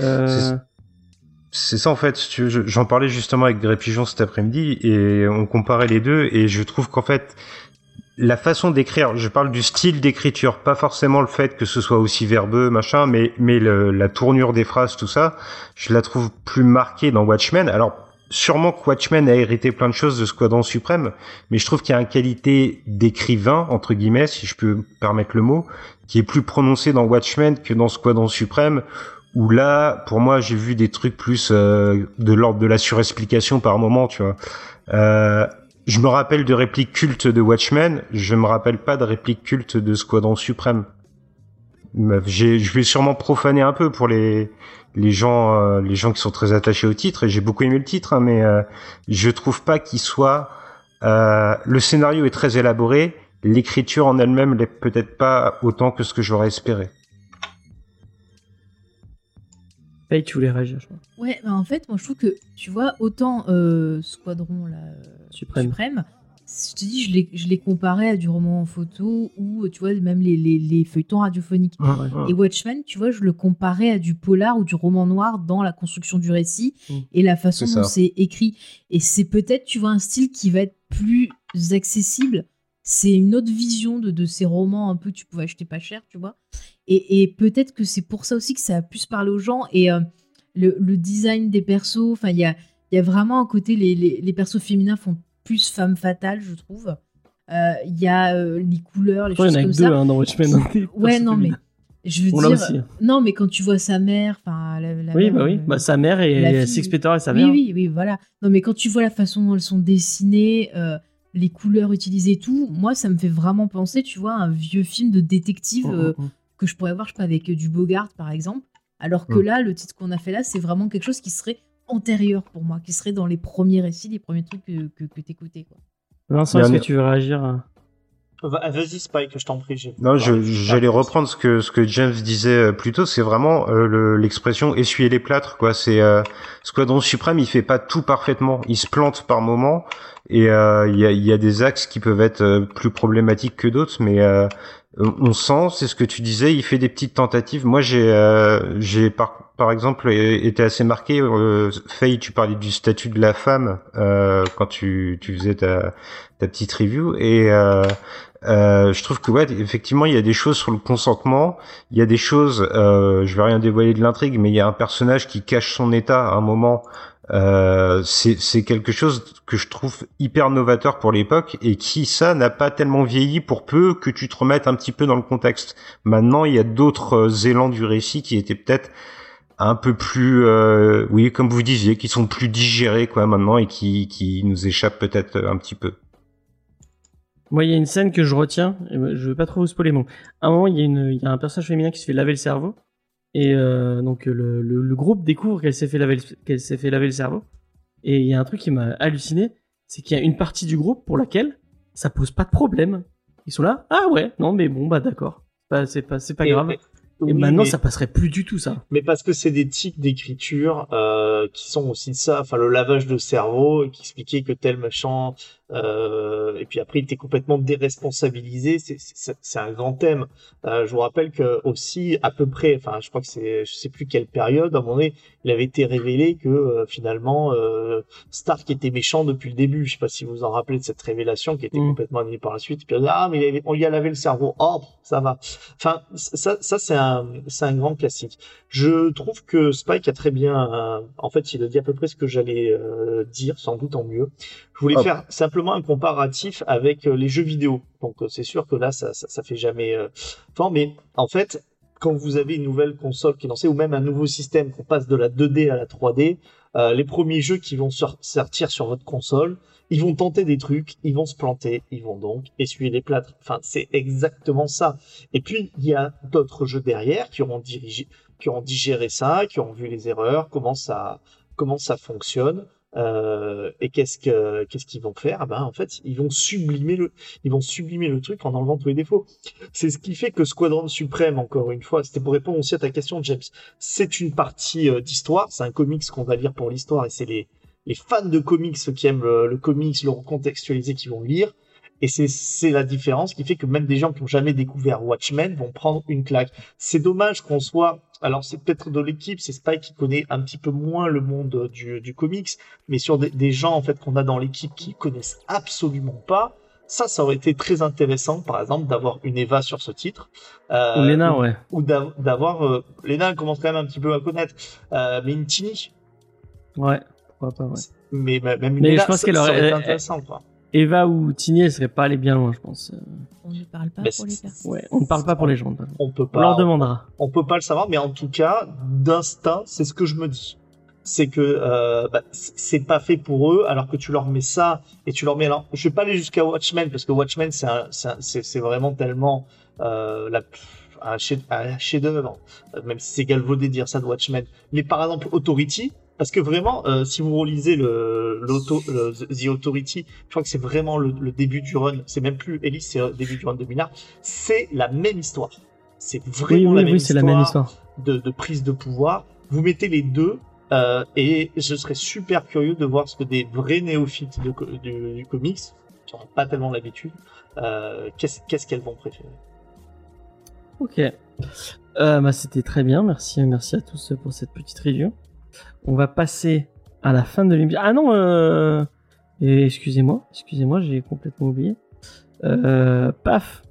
euh, C'est- ça en fait. si J'en parlais justement avec Gré Pigeon cet après-midi et on comparait les deux et je trouve qu'en fait la façon d'écrire, je parle du style d'écriture, pas forcément le fait que ce soit aussi verbeux machin, mais mais le- la tournure des phrases, tout ça, je la trouve plus marquée dans Watchmen. Alors sûrement que Watchmen a hérité plein de choses de Squadron Suprême, mais je trouve qu'il y a une qualité d'écrivain entre guillemets, si je peux me permettre le mot, qui est plus prononcée dans Watchmen que dans Squadron Suprême où là, pour moi, j'ai vu des trucs plus euh, de l'ordre de la surexplication par moment, tu vois. Euh, je me rappelle de répliques cultes de Watchmen, je me rappelle pas de répliques cultes de Squadron Suprême. Meuf, Je vais sûrement profaner un peu pour les les gens euh, les gens qui sont très attachés au titre et j'ai beaucoup aimé le titre, hein, mais euh, je trouve pas qu'il soit. euh, le scénario est très élaboré, l'écriture en elle-même l'est peut-être pas autant que ce que j'aurais espéré. Paye, tu voulais réagir, je crois. Ouais, bah en fait, moi je trouve que, tu vois, autant euh, Squadron là, Suprême. Suprême, je te dis, je l'ai- je l'ai comparé à du roman en photo ou, tu vois, même les, les, les feuilletons radiophoniques. Ouais. Et Watchmen, tu vois, je le comparais à du polar ou du roman noir dans la construction du récit Mm. et la façon dont c'est écrit. Et c'est peut-être, tu vois, un style qui va être plus accessible. C'est une autre vision de, de ces romans un peu que tu pouvais acheter pas cher, tu vois. Et, et peut-être que c'est pour ça aussi que ça a plus parlé aux gens. Et euh, le, le design des persos, enfin, il y a, il y a vraiment un côté, les, les, les persos féminins font plus femme fatale, je trouve. Euh, Il y a euh, les couleurs, les Pourtant, il y en choses a comme que ça. deux hein, dans Watchmen. hein, Ouais, non, mais je veux On dire. aussi. Non, mais quand tu vois sa mère, enfin. La, la Oui, mère, bah oui. euh, Bah, sa mère et. Six Peter et sa oui, mère. oui, oui, voilà. Non, mais quand tu vois la façon dont elles sont dessinées, euh, les couleurs utilisées et tout, moi, ça me fait vraiment penser, tu vois, à un vieux film de détective Mm, euh, mm, mm. que je pourrais voir, je sais pas, avec du Bogart, par exemple. Alors que là, le titre qu'on a fait là, c'est vraiment quelque chose qui serait antérieur pour moi, qui serait dans les premiers récits, les premiers trucs que, que, que t'écoutais. Vincent, est-ce que tu veux réagir Va- Vas-y Spike, je t'en prie. Non, j'allais reprendre ce que ce que James disait euh, plus tôt. C'est vraiment euh, le- l'expression essuyer les plâtres, quoi. C'est euh, Squadron Suprême, il fait pas tout parfaitement. Il se plante par moment Et euh, il y, a, y, a, des axes qui peuvent être euh, plus problématiques que d'autres, mais euh, on sent, c'est ce que tu disais, il fait des petites tentatives. Moi, j'ai, j'ai par, par exemple été assez marqué. Euh, Faye, tu parlais du statut de la femme quand tu, tu faisais ta, ta petite review, et euh, je trouve que ouais, effectivement, il y a des choses sur le consentement. Il y a des choses, euh, je vais rien dévoiler de l'intrigue, mais il y a un personnage qui cache son état à un moment. Euh, c'est quelque chose que je trouve hyper novateur pour l'époque et qui ça n'a pas tellement vieilli pour peu que tu te remettes un petit peu dans le contexte. Maintenant, il y a d'autres euh, élans du récit qui étaient peut-être un peu plus, euh, oui, comme vous disiez, qui sont plus digérés quoi maintenant et qui, qui nous échappent peut-être un petit peu. Moi, il y a une scène que je retiens. Je veux pas trop vous spoiler, mais à un moment, il y, a il y a un personnage féminin qui se fait laver le cerveau. Et euh, donc, le, le, le, groupe découvre qu'elle s'est fait, laver qu'elle s'est fait laver le cerveau. Et il y a un truc qui m'a halluciné c'est qu'il y a une partie du groupe pour laquelle ça pose pas de problème. Ils sont là, ah ouais, non, mais bon, bah d'accord. c'est pas, c'est pas grave. Et maintenant, ça passerait plus du tout, ça. Mais parce que c'est des tics d'écriture euh, qui sont aussi ça, enfin le lavage de cerveau, qui expliquait que tel machin euh, et puis après, il était complètement déresponsabilisé. C'est un grand thème. Euh, je vous rappelle que aussi, à peu près, enfin, je crois que c'est, je sais plus quelle période, à un moment donné, il avait été révélé que euh, finalement euh, Stark était méchant depuis le début. Je sais pas si vous vous en rappelez de cette révélation qui était mm. complètement annulée par la suite. Puis ah, mais on lui a lavé le cerveau. Oh, ça va. Enfin, ça, ça c'est un, c'est un grand classique. Je trouve que Spike a très bien, en fait, il a dit à peu près ce que j'allais dire, sans doute en mieux. Je voulais faire simplement un comparatif avec euh, les jeux vidéo. Donc euh, c'est sûr que là, ça, ça, ça fait jamais euh, mais en fait, quand vous avez une nouvelle console qui est lancée, ou même un nouveau système, qu'on passe de la 2D à la 3D, euh, les premiers jeux qui vont sortir sur votre console, ils vont tenter des trucs, ils vont se planter, ils vont donc essuyer les plâtres. Enfin, c'est exactement ça. Et puis, il y a d'autres jeux derrière qui auront dirigé, qui auront digéré ça, qui ont vu les erreurs, comment ça, comment ça fonctionne. Euh, et qu'est-ce que qu'est-ce qu'ils vont faire? Ben en fait, ils vont sublimer le ils vont sublimer le truc en enlevant tous les défauts. C'est ce qui fait que Squadron Suprême, encore une fois, c'était pour répondre aussi à ta question, James. C'est une partie euh, d'histoire, c'est un comics qu'on va lire pour l'histoire et c'est les les fans de comics qui aiment le, comics, le recontextualiser, qui vont le lire. Et c'est la différence qui fait que même des gens qui n'ont jamais découvert Watchmen vont prendre une claque. C'est dommage qu'on soit alors c'est peut-être de l'équipe, c'est Spike qui connaît un petit peu moins le monde du, du comics, mais sur des, gens en fait qu'on a dans l'équipe qui connaissent absolument pas, ça, ça aurait été très intéressant, par exemple, d'avoir une Eva sur ce titre. Euh, ou Lena, ouais. Ou d'avoir... Euh, Lena commence quand même un petit peu à connaître, euh, mais une Tini. Ouais, pourquoi pas, ouais. Mais même une mais je pense qu'elle aurait... été intéressant, quoi. Eva ou Tini, elle serait pas allée bien loin, je pense. On ne parle pas pour les personnes. Ouais, on ne parle pas pour les gens. On peut pas. On leur demandera. On, peut pas le savoir, mais en tout cas, d'instinct, c'est ce que je me dis. C'est que euh, bah, c'est pas fait pour eux, alors que tu leur mets ça et tu leur mets. Alors, je vais pas aller jusqu'à Watchmen parce que Watchmen, c'est c'est vraiment tellement euh, la un chef-d'œuvre, même si c'est galvaudé de dire ça de Watchmen. Mais par exemple, Authority, parce que vraiment, euh, si vous relisez le, l'auto, The Authority, je crois que c'est vraiment le, début du run. C'est même plus Ellis, c'est le début du run de Minard. C'est la même histoire. C'est vraiment la, même histoire la, même histoire de, de prise de pouvoir. Vous mettez les deux, euh, et je serais super curieux de voir ce que des vrais néophytes de, du, du, comics, qui n'ont pas tellement l'habitude, euh, qu'est-ce, qu'est-ce qu'elles vont préférer. Ok. Euh, bah, c'était très bien. Merci, merci à tous pour cette petite review. On va passer à la fin de l'émission. Ah non, euh... excusez-moi, excusez-moi, j'ai complètement oublié. Euh, paf,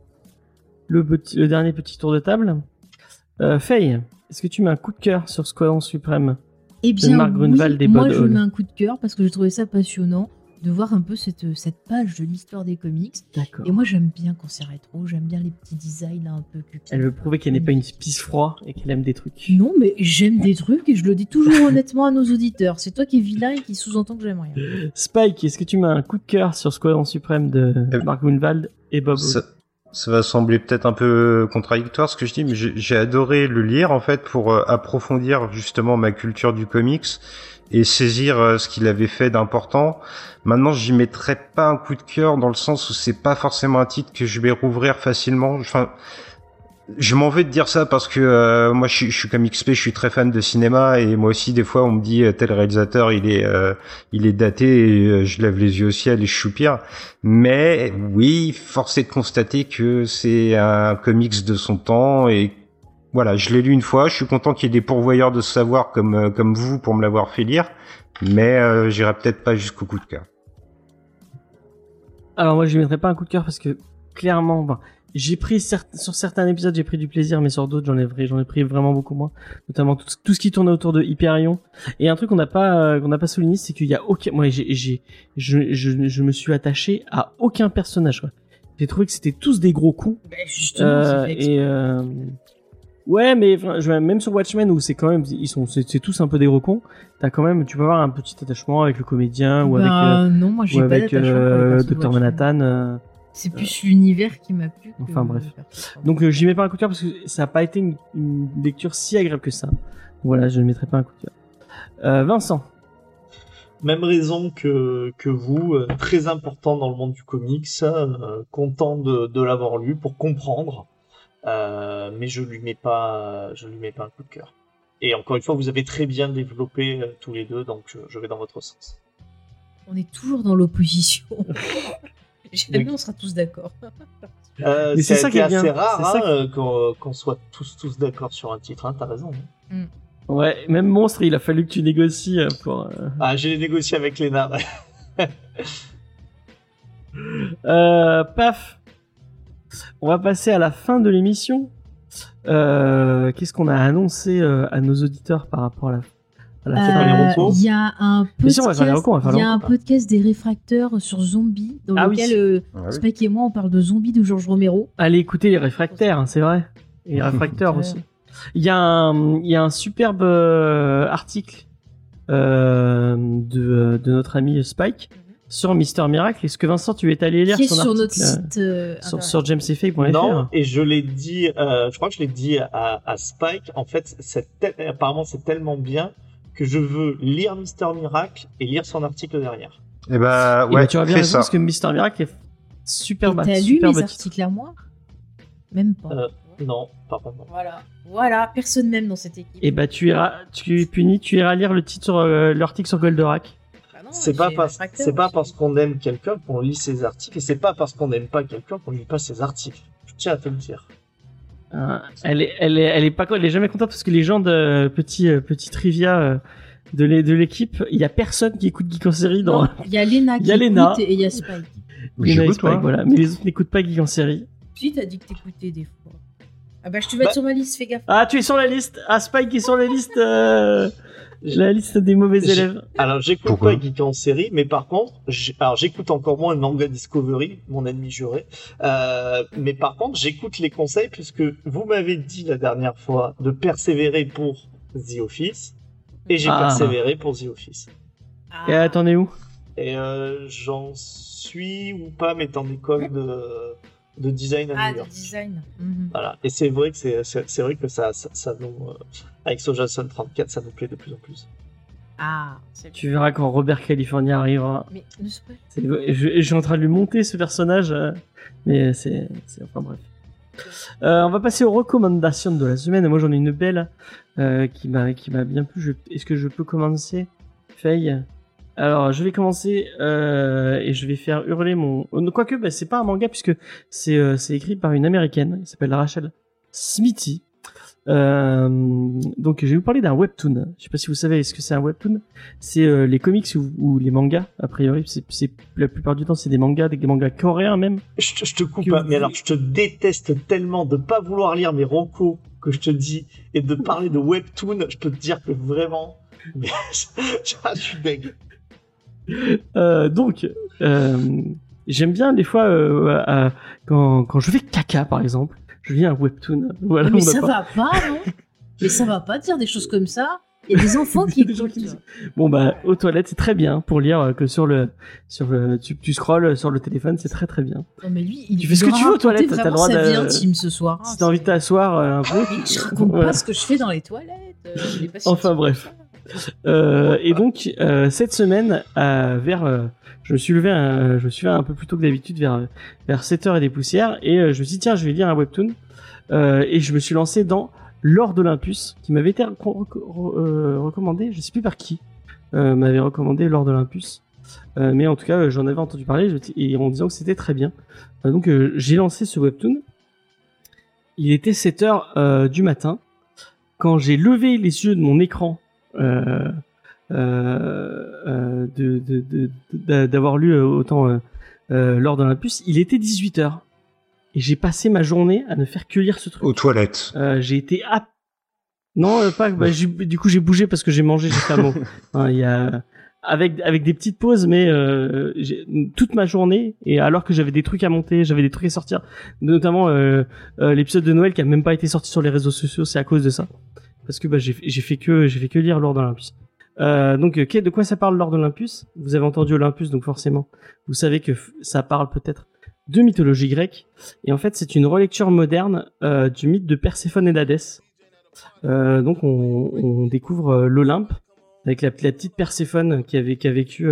le, petit, le dernier petit tour de table. Euh, Faye, est-ce que tu mets un coup de cœur sur Squadron Suprême? Eh bien, oui, moi je mets un coup de cœur parce que j'ai trouvé ça passionnant de voir un peu cette, cette page de l'histoire des comics. D'accord. Et moi, j'aime bien quand c'est rétro, j'aime bien les petits designs un peu Elle veut prouver qu'elle n'est pas une pisse froid et qu'elle aime des trucs. Non, mais j'aime des trucs et je le dis toujours honnêtement à nos auditeurs. C'est toi qui es vilain et qui sous-entend que j'aime rien. Spike, est-ce que tu mets un coup de cœur sur Squadron Suprême de euh, Mark Grunwald et Bob ça, ça, va sembler peut-être un peu contradictoire ce que je dis, mais j'ai adoré le lire en fait pour euh, approfondir justement ma culture du comics et saisir euh, ce qu'il avait fait d'important. Maintenant, j'y mettrai pas un coup de cœur dans le sens où c'est pas forcément un titre que je vais rouvrir facilement. Enfin, Je m'en veux de dire ça parce que euh, moi je je suis comme XP, je suis très fan de cinéma et moi aussi des fois on me dit euh, tel réalisateur il est euh, il est daté et euh, je lève les yeux au ciel et je soupire. Mais oui, force est de constater que c'est un comics de son temps et voilà, je l'ai lu une fois. Je suis content qu'il y ait des pourvoyeurs de savoir comme euh, comme vous pour me l'avoir fait lire, mais euh, j'irai peut-être pas jusqu'au coup de cœur. Alors moi je lui mettrai pas un coup de cœur parce que clairement, ben, j'ai pris cer- sur certains épisodes j'ai pris du plaisir, mais sur d'autres j'en ai j'en ai pris vraiment beaucoup moins. Notamment tout, tout ce qui tournait autour de Hyperion. Et un truc qu'on n'a pas euh, qu'on n'a pas souligné, c'est qu'il y a aucun, moi j'ai j'ai je, je je me suis attaché à aucun personnage. quoi. J'ai trouvé que c'était tous des gros coups. Bah, justement, Euh, et euh, ouais, mais même sur Watchmen où c'est quand même ils sont c'est tous un peu des gros cons. T'as quand même tu peux avoir un petit attachement avec le comédien ou avec Bah, euh, non, moi j'ai avec euh, Watchmen. Manhattan. euh. C'est plus l'univers qui m'a plu. que Enfin, bref. Donc euh, j'y mets pas un coup de cœur parce que ça a pas été une, une lecture si agréable que ça. Voilà, je ne mettrai pas un coup de cœur. Euh, Vincent. Même raison que, que vous, très important dans le monde du comics, euh, content de, de l'avoir lu pour comprendre, euh, mais je lui mets pas, je lui mets pas un coup de cœur. Et encore une fois, vous avez très bien développé euh, tous les deux, donc je, je vais dans votre sens. On est toujours dans l'opposition. Jamais Oui. on sera tous d'accord. Euh, Mais c'est ça qui est assez bien. rare C'est ça hein, euh, qu'on qu'on soit tous tous d'accord sur un titre. Hein, T'as raison. hein. Ouais, même monstre, il a fallu que tu négocies pour. euh, Ah, j'ai négocié avec. Euh, paf. On va passer à la fin de l'émission. Euh, Qu'est-ce qu'on a annoncé euh, à nos auditeurs par rapport à la, Euh, Il y a un si, podcast, y a un podcast des réfracteurs sur zombies dans Ah oui. lequel euh, Ah oui. Spike et moi on parle de zombies de Georges Romero. Allez écouter les réfractaires, hein, c'est vrai. Et les réfracteurs aussi. Il y a un, il y a un superbe euh, article euh, de, de notre ami Spike sur Mister Miracle. Est-ce que Vincent, tu es allé lire son sur article notre site euh, euh, sur, internet. sur jamesfay.fr Non, et je l'ai dit, euh, je crois que je l'ai dit à, à Spike. En fait, c'est tel- apparemment c'est tellement bien que je veux lire Mister Miracle et lire son article derrière. Eh ben Et ouais, bah, tu as bien raison ça. parce que Mister Miracle est super Et bas. T'as lu mes titre. articles à moi? Même pas. Euh, Non, contre non. Voilà, voilà, personne même dans cette équipe. Et bah tu iras, tu es puni, tu iras lire le titre sur euh, l'article sur Goldorak. C'est pas c'est pas parce qu'on aime quelqu'un qu'on lit ses articles, et c'est pas parce qu'on n'aime pas quelqu'un qu'on lit pas ses articles. Je tiens à te le dire. Euh, elle est, elle est, elle est pas, elle est jamais contente parce que les gens de petit, euh, petit trivia euh, de l'é- de l'équipe, il y a personne qui écoute Geek en série dans. Il y a Lena Il qui y a Lena. écoute et il y a Spike. Les J'écoute, Nice Spike, voilà. Mais les autres n'écoutent pas Geek en série. Si, t'as dit que t'écoutais des fois. Ah bah je te mets Bah- sur ma liste, fais gaffe. Ah, tu es sur la liste. Ah, Spike est sur la liste, euh, la liste des mauvais élèves. Alors j'écoute pas Geek en série, mais par contre, j'écoute encore moins Manga Discovery, mon ennemi juré. Euh, mais par contre, j'écoute les conseils puisque vous m'avez dit la dernière fois de persévérer pour The Office, et j'ai Ah. persévéré pour The Office. Et attendez où? Et euh, j'en suis ou pas, mais en école de, de design à Ah, New de York. design. Mhm. Voilà. Et c'est vrai que c'est, vrai que ça, ça, ça nous, euh, avec Sojason 34, ça nous plaît de plus en plus. Ah, c'est Tu verras quand Robert California arrivera. Mais ne spoil Je, je suis en train de lui monter ce personnage, euh, mais c'est, c'est enfin bref. Euh, on va passer aux recommandations de la semaine. Moi, j'en ai une belle euh, qui m'a qui m'a bien plu. Je- Est-ce que je peux commencer, Faye? Alors, je vais commencer euh, et je vais faire hurler mon. euh, Quoique, bah, c'est pas un manga puisque c'est euh, c'est écrit par une américaine. qui s'appelle Rachel Smithy. Euh, donc, je vais vous parler d'un webtoon. Je sais pas si vous savez ce que c'est un webtoon. C'est les comics ou, ou les mangas. A priori, c'est la plupart du temps c'est des mangas, des, mangas coréens même. Je te, je te coupe, hein, mais alors je te déteste tellement de pas vouloir lire mes recos que je te dis et de parler de webtoon. Je peux te dire que vraiment, je, suis deg. Euh, donc, euh, j'aime bien des fois euh, quand, quand je fais caca par exemple, je lis un webtoon. Voilà, Mais ça pas- va pas, non? Mais ça va pas dire des choses comme ça. Il y a des enfants qui des gens qui Bon bah aux toilettes c'est très bien pour lire que sur le sur le tu, tu scrolles sur le téléphone c'est très très bien. Non, mais lui, il Tu fais ce que tu veux aux toilettes, t'as le droit sa vie de- intime ce soir. hein, si t'as envie de t'asseoir un peu. Mais je raconte Voilà. pas ce que je fais dans les toilettes. euh, pas Enfin, bref. Euh, et donc euh, cette semaine euh, vers je me suis levé un, je me suis levé un peu plus tôt que d'habitude vers vers 7h et des poussières et je me suis dit tiens je vais lire un webtoon et je me suis lancé dans Lord Olympus, qui m'avait été reco- reco- recommandé, je sais plus par qui, m'avait recommandé Lord Olympus. Euh, mais en tout cas, j'en avais entendu parler et en disant que c'était très bien. Donc j'ai lancé ce webtoon. Il était 7 heures euh, du matin quand j'ai levé les yeux de mon écran euh, euh, euh, de- de- d'avoir lu autant euh, Lord Olympus, il était 18 heures. Et j'ai passé ma journée à ne faire que lire ce truc. Aux toilettes. J'ai été à... Non, pas. Bah, du coup, j'ai bougé parce que j'ai mangé juste avant. Hein, Il y a avec avec des petites pauses, mais euh, toute ma journée et alors que j'avais des trucs à monter, j'avais des trucs à sortir, notamment euh, euh, l'épisode de Noël qui a même pas été sorti sur les réseaux sociaux, c'est à cause de ça, parce que bah, j'ai fait que j'ai fait que lire Lord Olympus. Euh, donc, de quoi ça parle Lord Olympus Vous avez entendu Olympus, donc forcément, vous savez que ça parle peut-être de mythologie grecque. Et en fait, c'est une relecture moderne euh, du mythe de Perséphone et d'Hadès. Euh, donc, on, découvre l'Olympe avec la, petite Perséphone qui, avait, qui, a vécu,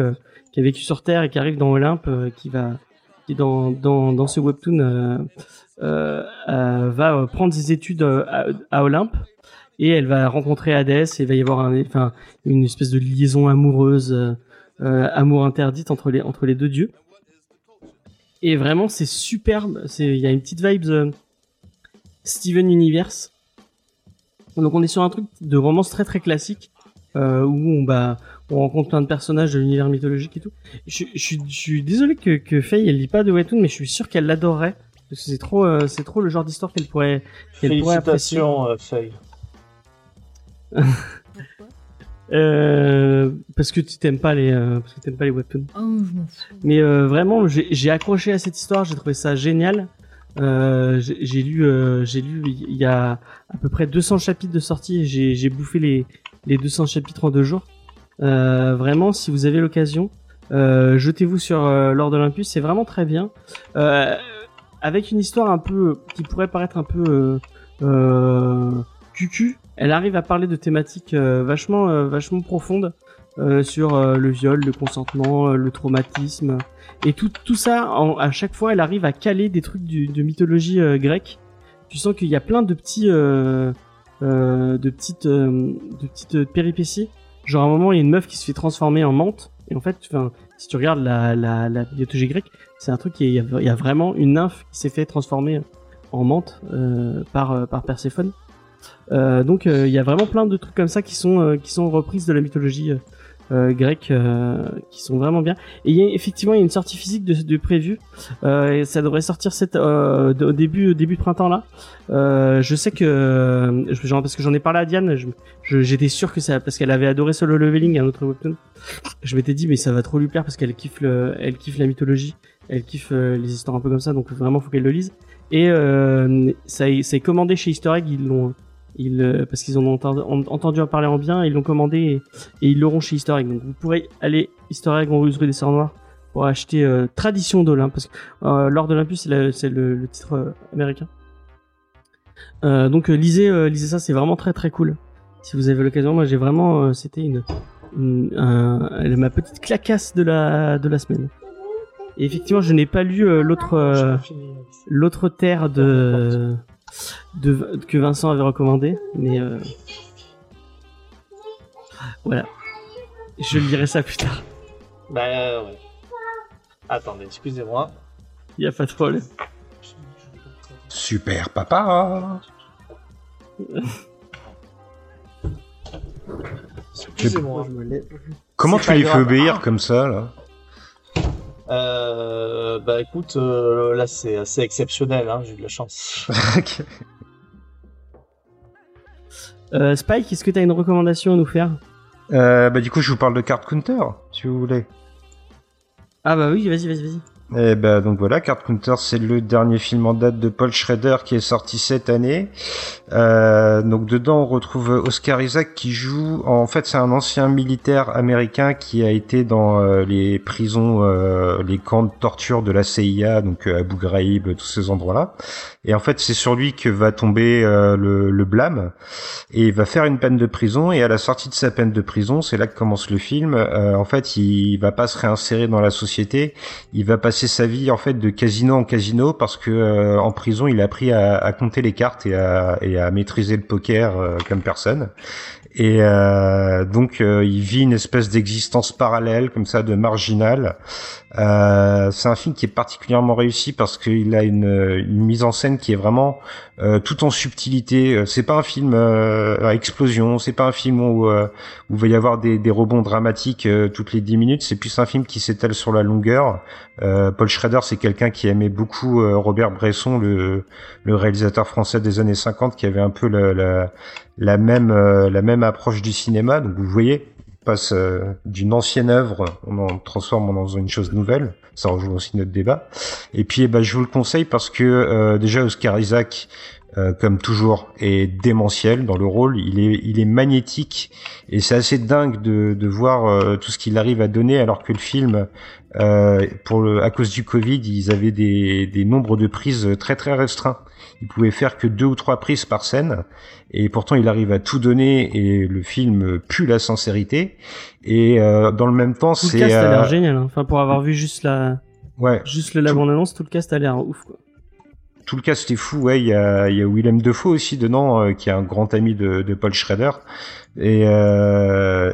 qui a vécu sur Terre et qui arrive dans Olympe, qui va qui dans, dans, dans ce webtoon va prendre ses études à, à Olympe et elle va rencontrer Hadès et il va y avoir un, enfin, une espèce de liaison amoureuse, euh, euh, amour interdite entre les, entre les deux dieux. Et vraiment, c'est superbe. Il y a une petite vibe euh, Steven Universe. Donc on est sur un truc de romance très très classique euh, où on bah on rencontre plein de personnages de l'univers mythologique et tout. Je, je, suis- je suis désolé que que Faye elle lit pas de webtoon, mais je suis sûr qu'elle l'adorerait parce que c'est trop euh, c'est trop le genre d'histoire qu'elle pourrait qu'elle pourrait apprécier. Félicitations, euh, Euh, parce que tu t'aimes pas les euh, parce que t'aimes pas les webtoons. Oh, je m'en fous. Mais euh, vraiment, j'ai accroché à cette histoire, j'ai trouvé ça génial. Euh, j'ai lu, j'ai lu, il y a à peu près 200 chapitres de sortie. J'ai bouffé les les 200 chapitres en deux jours. Vraiment, si vous avez l'occasion, jetez-vous sur Lord Olympus, c'est vraiment très bien. Avec une histoire un peu qui pourrait paraître un peu cucu, elle arrive à parler de thématiques euh, vachement euh, vachement profondes euh, sur le viol, le consentement, le traumatisme et tout tout ça à chaque fois elle arrive à caler des trucs de mythologie grecque. Tu sens qu'il y a plein de petits de petites de petites péripéties. Genre à un moment il y a une meuf qui se fait transformer en menthe et en fait si tu regardes la mythologie grecque, c'est un truc qui il y, a, vraiment une nymphe qui s'est fait transformer en menthe par par Perséphone. Euh, donc euh, il y a vraiment plein de trucs comme ça qui sont euh, qui sont reprises de la mythologie grecque qui sont vraiment bien. Et effectivement il y a une sortie physique de, de ça devrait sortir au début début printemps là. Je sais que genre, parce que j'en ai parlé à Diane, j'étais sûr que ça parce qu'elle avait adoré Solo Leveling, un autre webtoon. Je m'étais dit mais ça va trop lui plaire parce qu'elle kiffe le, elle kiffe la mythologie, elle kiffe les histoires un peu comme ça, donc vraiment faut qu'elle le lise. Et ça, est- ça est commandé chez Easter Egg, ils l'ont euh, parce qu'ils ont enten- en- entendu en parler en bien, ils l'ont commandé et, ils l'auront chez Easter. Donc vous pourrez aller Easter Egg en rue des Sœurs Noires pour acheter euh, Tradition d'Olympe, parce que euh, Lord d'Olympus c'est le, titre euh, américain. Euh, donc lisez, lisez ça, c'est vraiment très très cool. Si vous avez l'occasion, moi j'ai vraiment, c'était ma petite clacasse de la de la semaine. Et effectivement, je n'ai pas lu l'autre l'autre terre de, de que Vincent avait recommandé, mais euh, voilà. Je lirai ça plus tard. Bah euh, ouais. Attendez, excusez-moi. Il y a pas de problème. Super papa. Excusez-moi. Je me lève. Comment tu les fais obéir comme ça là? Euh, bah écoute, euh, là c'est assez exceptionnel, hein, j'ai eu de la chance. Ok. Euh, Spike, est-ce que tu as une recommandation à nous faire? Euh, Bah du coup je vous parle de Card Counter si vous voulez. Ah bah oui, vas-y, vas-y, vas-y. Et ben donc voilà, Card Counter, c'est le dernier film en date de Paul Schrader qui est sorti cette année. Euh, donc dedans, on retrouve Oscar Isaac qui joue. En fait, c'est un ancien militaire américain qui a été dans euh, les prisons, euh, les camps de torture de la CIA, donc euh, Abu Ghraib, tous ces endroits-là. Et en fait, c'est sur lui que va tomber euh, le, le blâme. Et il va faire une peine de prison. Et à la sortie de sa peine de prison, c'est là que commence le film. en fait, il va pas se réinsérer dans la société. Il va passer passé sa vie en fait de casino en casino parce que euh, en prison il a appris à, à compter les cartes et à, et à maîtriser le poker euh, comme personne. Et euh, donc euh, il vit une espèce d'existence parallèle comme ça de marginal. Euh, c'est un film qui est particulièrement réussi parce qu'il a une, une, mise en scène qui est vraiment euh, tout en subtilité. Euh, c'est pas un film à explosion, c'est pas un film où, où il va y avoir des, des rebonds dramatiques toutes les dix minutes. C'est plus un film qui s'étale sur la longueur. Paul Schrader, c'est quelqu'un qui aimait beaucoup Robert Bresson, le, le réalisateur français des années 50, qui avait un peu la, la, la même la même approche du cinéma. Donc vous voyez, passe euh, d'une ancienne œuvre, on en transforme dans une chose nouvelle. Ça rejoue aussi notre débat. Et puis, eh ben, je vous le conseille parce que euh, déjà Oscar Isaac, euh, comme toujours, est démentiel dans le rôle. Il est, il est magnétique et c'est assez dingue de, de voir tout ce qu'il arrive à donner alors que le film, pour le, à cause du Covid, ils avaient des, des nombres de prises très très restreints il pouvait faire que deux ou trois prises par scène et pourtant il arrive à tout donner et le film pue la sincérité et euh, dans le même temps c'est le cast a l'air euh, génial hein. enfin pour avoir vu juste la ouais. Juste le la annonce tout le cast a l'air ouf quoi. tout le cast est fou ouais. Il y a il y a Willem Dafoe aussi dedans euh, qui est un grand ami de, de Paul Schrader. Et euh,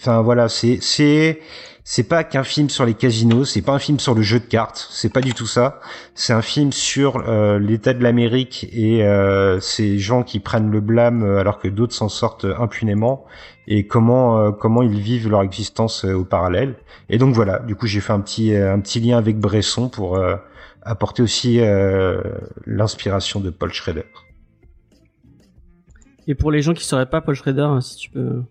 enfin voilà c'est c'est pas qu'un film sur les casinos, c'est pas un film sur le jeu de cartes, c'est pas du tout ça. C'est un film sur euh, l'état de l'Amérique et euh, ces gens qui prennent le blâme euh, alors que d'autres s'en sortent impunément et comment euh, comment ils vivent leur existence euh, au parallèle. Et donc voilà, du coup j'ai fait un petit un petit lien avec Bresson pour apporter aussi l'inspiration de Paul Schrader. Et pour les gens qui sauraient pas Paul Schrader, hein, si tu peux,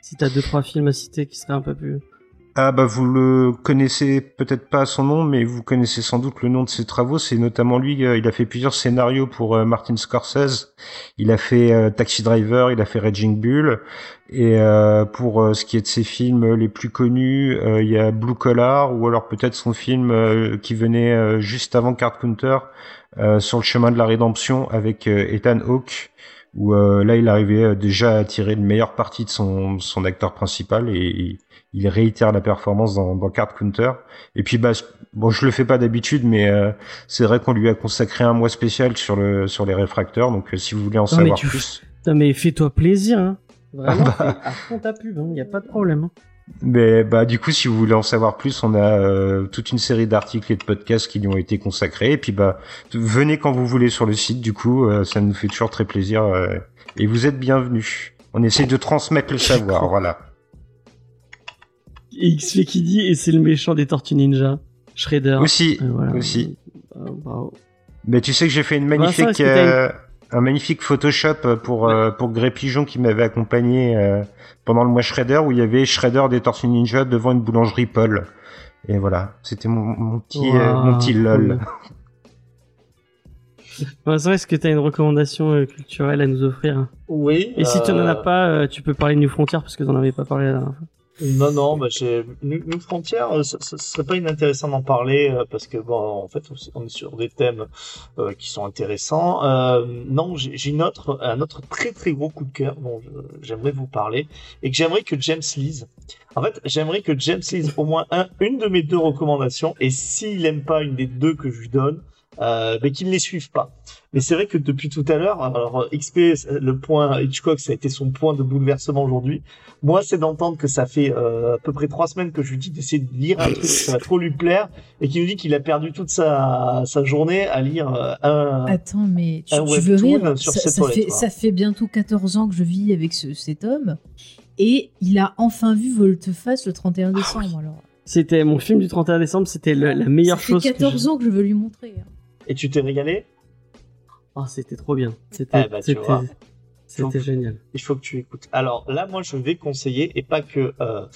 si t'as deux trois films à citer qui seraient un peu plus ah bah vous le connaissez peut-être pas son nom, mais vous connaissez sans doute le nom de ses travaux. C'est notamment lui. Euh, il a fait plusieurs scénarios pour euh, Martin Scorsese. Il a fait euh, Taxi Driver, il a fait Raging Bull. Et pour ce qui est de ses films les plus connus, il y a Blue Collar ou alors peut-être son film qui venait juste avant Card Counter, sur le chemin de la rédemption avec Ethan Hawke où là il arrivait déjà à tirer une meilleure partie de son, son acteur principal et, il réitère la performance dans, dans Card Counter. Et puis bah bon, je le fais pas d'habitude, mais euh, c'est vrai qu'on lui a consacré un mois spécial sur le sur les réfracteurs. Donc euh, si vous voulez en Non, savoir tu plus, Putain, mais fais-toi plaisir hein. Vraiment, Ah bah. fais à fond ta pub, hein. y a pas de problème. hein. mais bah du coup si vous voulez en savoir plus, on a euh, toute une série d'articles et de podcasts qui lui ont été consacrés. Et puis bah venez quand vous voulez sur le site. Du coup, euh, ça nous fait toujours très plaisir euh, et vous êtes bienvenus. On essaie de transmettre le savoir, voilà. Et X fait qui dit, et c'est le méchant des Tortues Ninja, Shredder. Aussi, voilà. aussi. Ah, bravo. Mais tu sais que j'ai fait une magnifique, euh, un magnifique Photoshop pour euh, pour Grey Pigeon qui m'avait accompagné euh, pendant le mois Shredder où il y avait Shredder des Tortues Ninja devant une boulangerie Paul. Et voilà, c'était mon, mon petit euh, Wow, mon petit lol. Vincent, est-ce que t'as une recommandation euh, culturelle à nous offrir? Oui. Et si tu n'en as pas, euh, tu peux parler de New Frontier parce que t'en avais pas parlé la dernière fois. Non, non, bah, j'ai... Nous, nous, Frontières, euh, ça serait pas inintéressant d'en parler euh, parce que, bon, en fait, on est sur des thèmes euh, qui sont intéressants. Euh, non, j'ai une autre, un autre très très gros coup de cœur dont j'aimerais vous parler et que j'aimerais que James lise. En fait, j'aimerais que James lise au moins un, une de mes deux recommandations et s'il aime pas une des deux que je lui donne, euh, ben, qu'il ne les suive pas. Mais c'est vrai que depuis tout à l'heure, alors XP, le point Hitchcock, ça a été son point de bouleversement aujourd'hui. Moi, c'est d'entendre que ça fait euh, à peu près trois semaines que je lui dis d'essayer de lire un truc qui va trop lui plaire et qu'il nous dit qu'il a perdu toute sa, sa journée à lire euh, un. Attends, mais tu, un tu veux rire? sur ça, ça fait, ça fait bientôt 14 ans que je vis avec ce- cet homme. Et il a enfin vu Volte-Face le 31 Ah décembre. alors. C'était mon film du 31 décembre, c'était le- la meilleure ça fait chose. que 14 j'ai- ans que je veux lui montrer. hein. Et tu t'es régalé Ah, c'était trop bien. C'était, Eh ben, c'était, génial. Il faut que tu écoutes. Alors là, moi, je vais conseiller et pas que euh,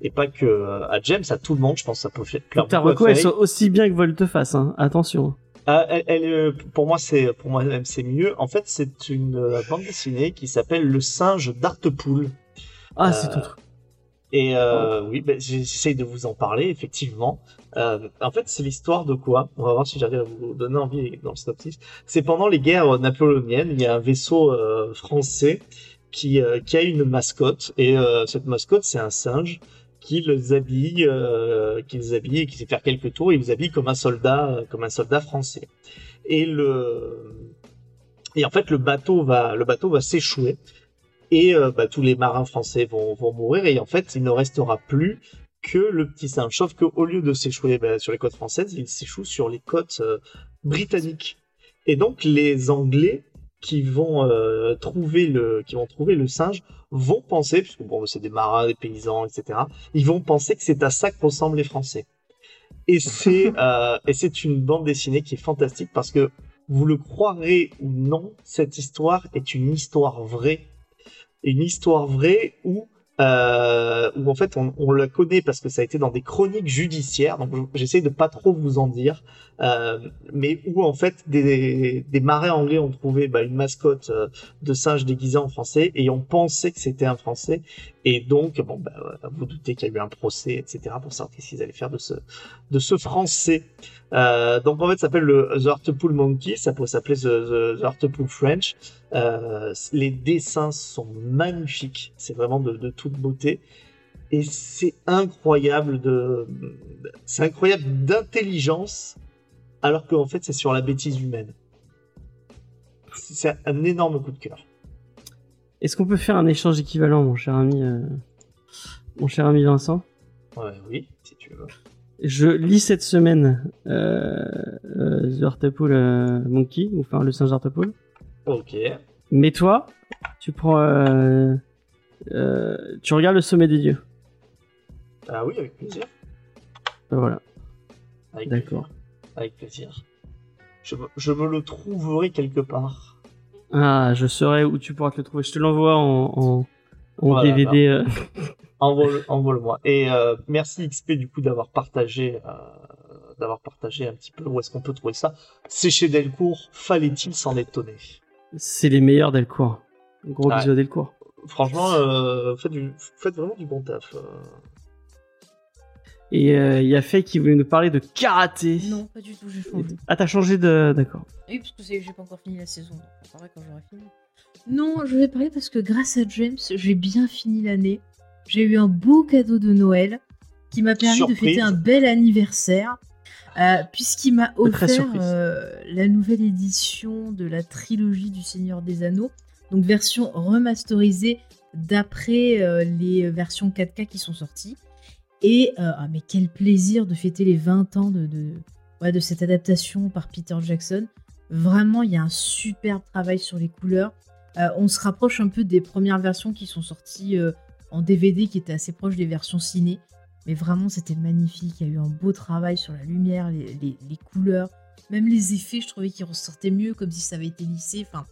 et pas que euh, à James, à tout le monde. Je pense que ça peut faire plaire Ta reco, elle soit aussi bien que Volte-Face, hein. Attention. Ah, elle, elle, euh, pour moi, c'est pour moi même c'est mieux. En fait, c'est une bande dessinée qui s'appelle Le singe d'Artepool. Ah, c'est ton truc. Et euh, oui, ben, j'essaye de vous en parler, effectivement. Euh, en fait, c'est l'histoire de quoi? On va voir si j'arrive à vous donner envie dans le synopsis. C'est pendant les guerres napoléoniennes, il y a un vaisseau euh, français qui, euh, qui a une mascotte. Et euh, cette mascotte, c'est un singe qui les habille, euh, qui les habille et qui sait faire quelques tours. Il les habille comme un soldat, euh, comme un soldat français. Et le et en fait le bateau va le bateau va s'échouer et euh, bah, tous les marins français vont, vont mourir et en fait il ne restera plus que le petit singe. Sauf qu'au lieu de s'échouer bah, sur les côtes françaises, il s'échoue sur les côtes euh, britanniques. Et donc les Anglais qui vont euh, trouver le qui vont trouver le singe vont penser, puisque bon c'est des marins, des paysans, etc. Ils vont penser que c'est à ça que ressemblent les Français. Et c'est euh, et c'est une bande dessinée qui est fantastique parce que vous le croirez ou non, cette histoire est une histoire vraie, une histoire vraie où euh, où en fait on, on la connaît parce que ça a été dans des chroniques judiciaires, donc j'essaie de pas trop vous en dire, euh, mais où en fait des, des marais anglais ont trouvé bah, une mascotte euh, de singe déguisé en français et ont pensé que c'était un français et donc bon bah, vous doutez qu'il y a eu un procès etc pour savoir qu'est-ce qu'ils allaient faire de ce de ce français. Euh, donc en fait ça s'appelle le The Hartlepool Monkey, ça peut s'appeler The, the, the French. Euh, les dessins sont magnifiques, c'est vraiment de, de toute beauté et c'est incroyable de c'est incroyable d'intelligence alors qu'en fait c'est sur la bêtise humaine. C'est un énorme coup de cœur. Est-ce qu'on peut faire un échange équivalent, mon cher ami, euh, mon cher ami Vincent? Ouais, oui, si tu veux. Je lis cette semaine euh, euh, The euh, Monkey, ou enfin le singe Hartlepool. Ok. Mais toi, tu prends, euh, euh, tu regardes le sommet des dieux. Ah oui, avec plaisir. Ben voilà, Avec d'accord. Avec plaisir. Je, me- je me le trouverai quelque part. Ah, je saurai où tu pourras te le trouver. Je te l'envoie en, en, en Voilà, DVD. euh. Envole- Envole-moi. Et euh, merci XP du coup d'avoir partagé, euh, d'avoir partagé un petit peu où est-ce qu'on peut trouver ça. C'est chez Delcourt. Fallait-il s'en étonner? C'est les meilleurs Delcourt. Gros Ouais. bisous à Delcourt. Franchement, euh, faites, du, faites vraiment du bon taf. euh. Et euh, il y a Faye qui voulait nous parler de karaté. Non, pas du tout, j'ai changé. Ah, t'as changé de. D'accord. Oui, parce que c'est- j'ai pas encore fini la saison. donc On quand j'aurai fini. Non, je vais parler parce que grâce à James, j'ai bien fini l'année. J'ai eu un beau cadeau de Noël qui m'a permis Surprise. de fêter un bel anniversaire. Euh, Puisqu'il m'a offert euh, la nouvelle édition de la trilogie du Seigneur des Anneaux, donc version remasterisée d'après euh, les versions 4K qui sont sorties. Et ah, mais quel plaisir de fêter les 20 ans de, de, ouais, de cette adaptation par Peter Jackson. Vraiment, il y a un superbe travail sur les couleurs. On se rapproche un peu des premières versions qui sont sorties en DVD, qui étaient assez proches des versions ciné. Mais vraiment, c'était magnifique. Il y a eu un beau travail sur la lumière, les, couleurs, même les effets. Je trouvais qu'ils ressortaient mieux, comme si ça avait été lissé. Enfin,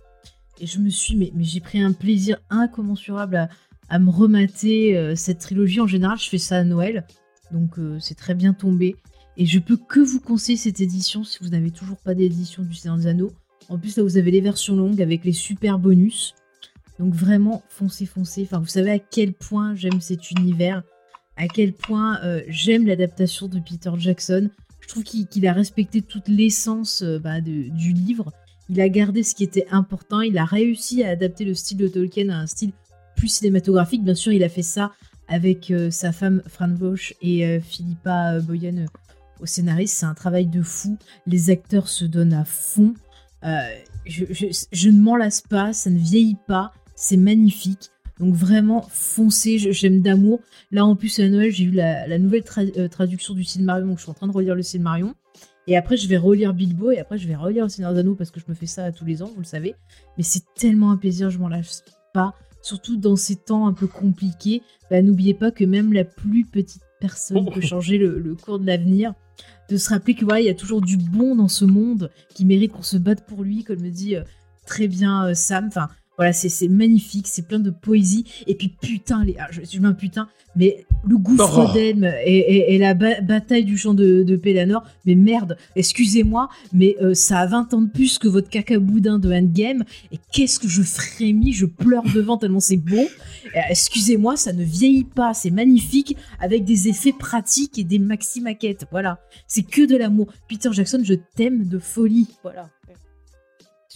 et je me suis, mais, mais j'ai pris un plaisir incommensurable à, à me remater euh, cette trilogie. En général, je fais ça à Noël, donc euh, c'est très bien tombé. Et je peux que vous conseiller cette édition si vous n'avez toujours pas d'édition du Seigneur des Anneaux. En plus, là, vous avez les versions longues avec les super bonus. Donc vraiment, foncez, foncez. Enfin, vous savez à quel point j'aime cet univers, à quel point euh, j'aime l'adaptation de Peter Jackson. Je trouve qu'il a respecté toute l'essence euh, bah, du livre. Il a gardé ce qui était important. Il a réussi à adapter le style de Tolkien à un style plus cinématographique. Bien sûr, il a fait ça avec euh, sa femme Fran Vosch et Philippa Boyan au scénariste. C'est un travail de fou. Les acteurs se donnent à fond. Je, je- je ne m'en lasse pas, ça ne vieillit pas, c'est magnifique. Donc vraiment, foncez, j'aime d'amour. Là, en plus, à Noël, j'ai eu la, la nouvelle tra- euh, traduction du Silmarion, donc je suis en train de relire le Silmarion. Et après, je vais relire Bilbo, et après, je vais relire le Seigneur des parce que je me fais ça tous les ans, vous le savez. Mais c'est tellement un plaisir, je m'en lasse pas. Surtout dans ces temps un peu compliqués, bah, n'oubliez pas que même la plus petite personne peut changer le, le cours de l'avenir. De se rappeler que voilà, il y a toujours du bon dans ce monde qui mérite qu'on se batte pour lui, comme le dit euh, très bien euh, Sam. Enfin, voilà, c'est magnifique, c'est plein de poésie. Et puis putain, les, ah, je, je mets un putain, mais le gouffre Oh. d'Elm et, et- et la ba- bataille du champ de, de Pélanor, mais merde, excusez-moi, mais euh, ça a 20 ans de plus que votre caca boudin de Endgame. Et qu'est-ce que je frémis, je pleure devant tellement c'est bon. Euh, excusez-moi, ça ne vieillit pas, c'est magnifique avec des effets pratiques et des maxi maquettes. Voilà, c'est que de l'amour. Peter Jackson, je t'aime de folie. Voilà.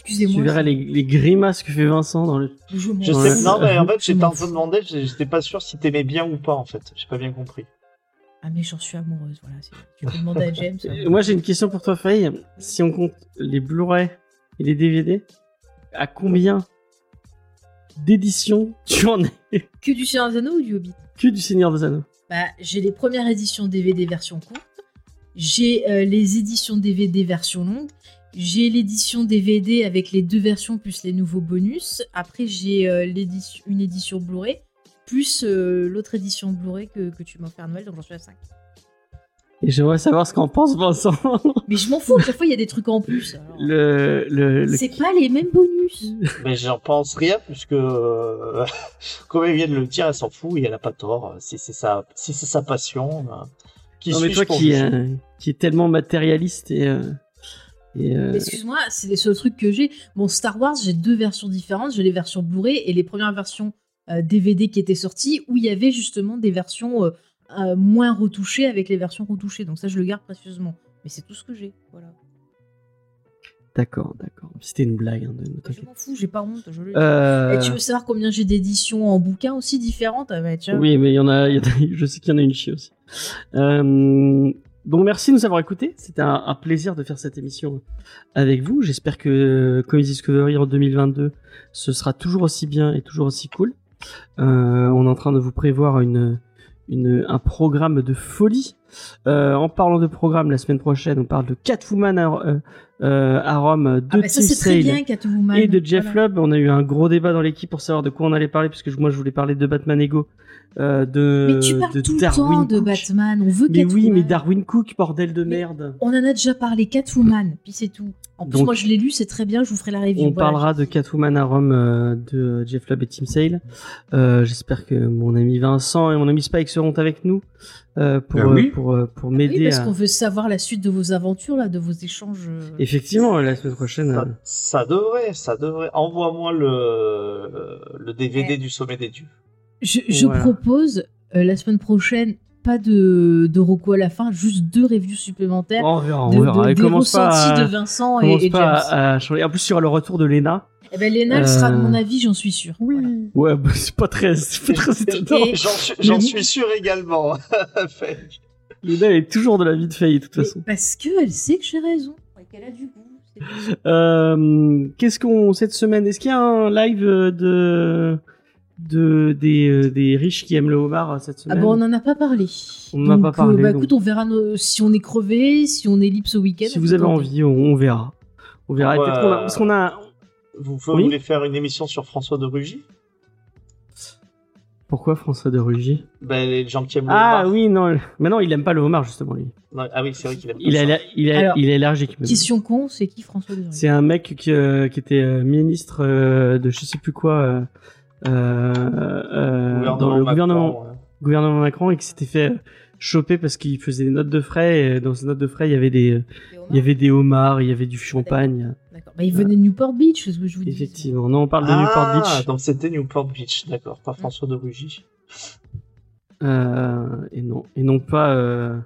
Excusez-moi. Tu verras les, les grimaces que fait Vincent dans le. Je. Ouais. sais, non, mais en fait, Je j'étais m'en en train de fous. demander, j'étais pas sûr si t'aimais bien ou pas, en fait. J'ai pas bien compris. Ah, mais j'en suis amoureuse, voilà. Tu peux demander à James. hein. Moi, j'ai une question pour toi, Faye. Si on compte les Blu-ray et les DVD, à combien d'éditions tu en es? Que du Seigneur des Anneaux ou du Hobbit? Que du Seigneur des Anneaux Bah, j'ai les premières éditions DVD version courte. J'ai euh, les éditions DVD version longue. J'ai l'édition DVD avec les deux versions plus les nouveaux bonus. Après, j'ai euh, l'édition- une édition Blu-ray plus euh, l'autre édition Blu-ray que, que tu m'as offert à Noël, donc j'en suis à 5. Et j'aimerais savoir ce qu'en pense Vincent. Mais je m'en fous, à chaque fois il y a des trucs en plus. alors. le, le, le- C'est pas les mêmes bonus. Mais j'en pense rien, puisque, euh, comme elle vient de le dire, elle s'en fout et elle a pas tort. Si c'est sa, si c'est sa passion, euh, qui Non, mais toi qui, euh, qui est tellement matérialiste et. Euh, euh, Excuse-moi, c'est les seuls trucs que j'ai. Bon, Star Wars, j'ai deux versions différentes. J'ai les versions Blu-ray et les premières versions euh, DVD qui étaient sorties où il y avait justement des versions euh, euh, moins retouchées avec les versions retouchées. Donc ça, je le garde précieusement. Mais c'est tout ce que j'ai. Voilà. D'accord, d'accord. C'était une blague. Hein, de, Je m'en fous, j'ai pas honte. Je le. Euh, Et tu veux savoir combien j'ai d'éditions en bouquin aussi différentes? Ah bah, tiens. Oui, mais il y en a, y je sais qu'il y en a une chier aussi. Euh, donc merci de nous avoir écoutés. C'était un, un plaisir de faire cette émission avec vous. J'espère que Comedy Discovery en 2022 ce sera toujours aussi bien et toujours aussi cool. Euh, on est en train de vous prévoir une, une un programme de folie. Euh, en parlant de programme, la semaine prochaine, on parle de Catwoman à, euh, euh, à Rome, de Ah bah ça, bien, Catwoman. et de Jeff Voilà. Lubb. On a eu un gros débat dans l'équipe pour savoir de quoi on allait parler, puisque moi je voulais parler de Batman Ego, euh, de, Mais tu parles de tout le temps de. Batman. On veut Mais Catwoman. oui, mais Darwin Cook, bordel de Mais- merde. On en a déjà parlé, Catwoman, puis c'est tout. En plus, Donc, moi je l'ai lu, c'est très bien, je vous ferai la review. On Voilà. parlera de Catwoman à Rome euh, de Jeff Lubb et Tim Sale. Euh, J'espère que mon ami Vincent et mon ami Spike seront avec nous euh, pour, oui. euh, pour, euh, pour Oui, m'aider parce à. qu'on veut savoir la suite de vos aventures, là, de vos échanges. Effectivement, la semaine prochaine. Ça, ça devrait, ça devrait. Envoie-moi le, le DVD Ouais. du sommet des dieux. Je, je Voilà. propose euh, la semaine prochaine, pas de, de Rocco à la fin, juste deux reviews supplémentaires. on verra, on de, verra. de- des pas ressentis à- de Vincent et, James. à, à changer. En plus, sur le retour de Lena. Eh ben, Léna, elle sera de Euh, mon avis, j'en suis sûre. Voilà. Ouais, bah, c'est pas très, c'est pas très étonnant. Et- J'en suis, sûr également. Lena elle est toujours de la vie de Faye, de toute Mais façon. parce qu'elle sait que j'ai raison. Et qu'elle a du goût. Euh, Qu'est-ce qu'on cette semaine Est-ce qu'il y a un live euh, de de des, euh, des riches qui aiment le homard euh, cette Ah semaine bon, on n'en a pas parlé. On n'en a pas parlé, euh, bah donc. écoute, on verra nos- si on est crevé, si on est libre ce week-end. Si vous avez envie, on, on verra. On verra. Ouais. peut-être qu'on a- parce qu'on a. Vous, vous Oui. voulez faire une émission sur François de Rugy? Pourquoi François de Rugy? Ben, Les gens qui aiment le Ah homard. oui, non. Mais non, il aime pas le homard justement lui. Non, ah oui, c'est vrai qu'il aime Il pas est ça. il est Alors, il est allergique. même. Question con, c'est qui François Duruy C'est un mec qui, euh, qui était euh, ministre euh, de je sais plus quoi euh, euh, euh, dans le Macron, gouvernement ouais. gouvernement Macron et qui s'était fait euh, choper parce qu'il faisait des notes de frais et dans ces notes de frais il y avait des euh, il y avait des homards, il y avait du champagne. D'accord. Bah, il venait de Newport Beach, c'est ce que je vous dis. Effectivement. Non, on parle de Ah, Newport Beach. donc c'était Newport Beach, d'accord, pas François de Rugy. Euh, et non, et non pas euh,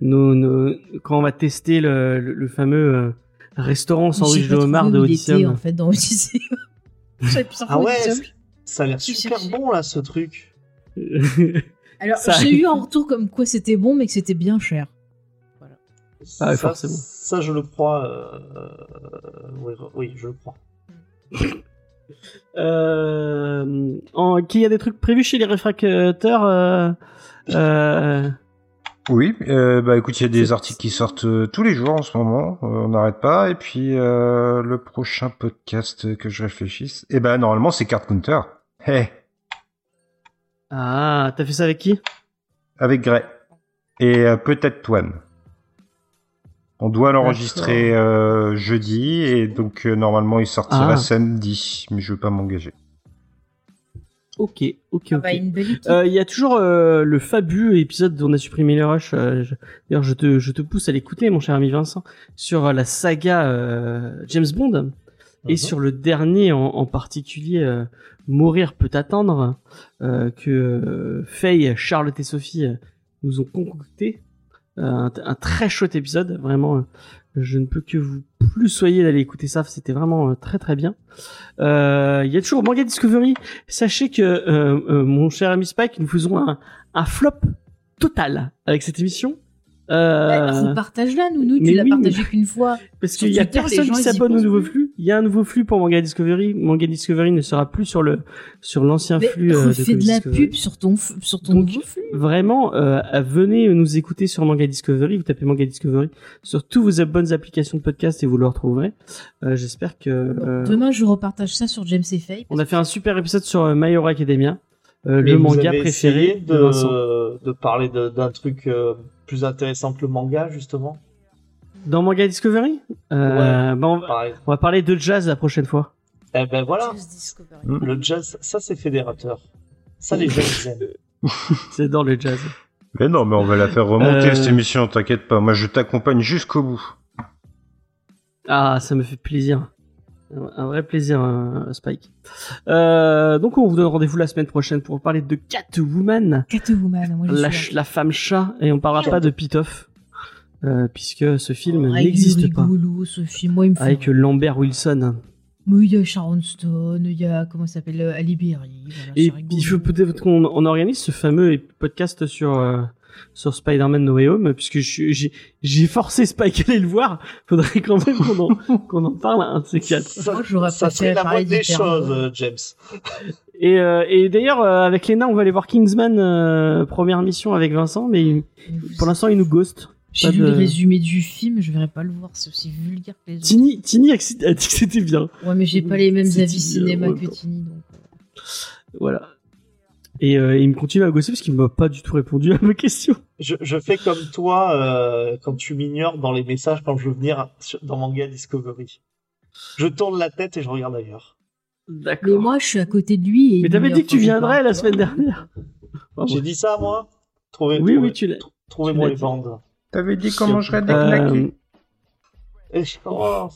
nos, nos- quand on va tester le, le, le fameux euh, restaurant sandwich de homard de Odyssey. en fait, dans plus Ah ouais. Ça a l'air super bon là ce truc. Alors, Ça j'ai eu un retour comme quoi c'était bon, mais que c'était bien cher. Ah ça, forcément. Ça, je le crois. euh, Oui, oui, je le crois. euh, en, qu'il y a des trucs prévus chez les réfracteurs. Euh, euh, Oui, euh, bah écoute, il y a des articles qui sortent euh, tous les jours en ce moment, euh, on n'arrête pas. Et puis euh, le prochain podcast que je réfléchisse, eh ben normalement c'est Card Counter. Hey, Ah, t'as fait ça avec qui? Avec Gray et euh, peut-être Toine. On doit l'enregistrer euh, jeudi et donc euh, normalement il sortira Ah. samedi, mais je veux pas m'engager. Ok, ok, Ah ok. bah. Euh, Il y a toujours euh, le fabuleux épisode dont on a supprimé les rushs. euh, je- D'ailleurs, je te, je te pousse à l'écouter, mon cher ami Vincent, sur la saga euh, James Bond et Mhm. sur le dernier en, en particulier, euh, Mourir peut attendre, euh, que euh, Faye, Charlotte et Sophie euh, nous ont concocté. Euh, un, un très chouette épisode, vraiment. je ne peux que vous plus soyez d'aller écouter ça, c'était vraiment très très bien. Euh, Il y a toujours Manga Discovery. Sachez que euh, euh, mon cher ami Spike, nous faisons un, un flop total avec cette émission. Euh, Partage-la, Nounou, mais tu l'as oui, partagé qu'une fois. parce qu'il y a personne qui s'abonne au nouveau plus. flux. Il y a un nouveau flux pour Manga Discovery. Manga Discovery ne sera plus sur le sur l'ancien flux. euh, de refais de la Discovery. pub sur ton, sur ton Donc, nouveau flux. Vraiment, euh, venez nous écouter sur Manga Discovery. Vous tapez Manga Discovery sur toutes vos bonnes applications de podcast et vous le retrouverez. Euh, J'espère que euh, Demain, je repartage ça sur James et Faye. on a fait un super épisode sur euh, My Hero Academia, euh, le manga préféré de, de, de parler de- d'un truc euh, plus intéressant que le manga, justement. Dans Manga Discovery, euh, bah, on, va, Pareil. on va parler de jazz la prochaine fois. Eh ben voilà. Mm. le jazz, ça c'est fédérateur. Ça les gens ils aiment. C'est dans le jazz. Mais non, mais on va la faire remonter Euh. cette émission, t'inquiète pas. Moi, je t'accompagne jusqu'au bout. Ah, ça me fait plaisir. Un vrai plaisir, euh, Spike. Euh, donc, on vous donne rendez-vous la semaine prochaine pour parler de Catwoman, Catwoman, moi je la, suis ch- la femme chat, et on parlera pas de Pitoff, euh, puisque ce film est n'existe pas. rigolo, ce film. Moi, il me fait Avec Lambert Wilson. Mais il y a Sharon Stone, il y a, comment ça s'appelle, euh, Ali Berry. Voilà, Et il faut peut-être qu'on on organise ce fameux podcast sur euh, sur Spider-Man No Way Home, puisque j'ai forcé Spike à aller le voir. Faudrait quand même qu'on en, qu'on en parle un de ces quatre. Ça, Moi, j'aurais ça serait la moindre des choses, euh, James. Et, euh, et d'ailleurs, euh, avec Lena, on va aller voir Kingsman, euh, première mission avec Vincent, mais il- pour l'instant, il nous ghost. J'ai vu de- le résumé du film, je verrai pas le voir, c'est aussi vulgaire que les autres. Tini, Tini a dit que c'était bien. Ouais, mais j'ai pas les mêmes avis cinéma que. Tini, donc. Voilà. Et euh, il me continue à gosser parce qu'il m'a pas du tout répondu à ma question. Je, je fais comme toi euh, quand tu m'ignores dans les messages quand je veux venir sur- dans Manga Discovery. Je tourne la tête et je regarde ailleurs. D'accord. Mais moi, je suis à côté de lui. Et Mais t'avais me dit que tu viendrais pas. la semaine dernière. J'ai dit ça, moi? Trouvez, Oui, trouvez- oui, tu l'as. Trouvez-moi les l'as bandes. T'avais dit qu'on mangerait des Euh, knackis. Et- oh,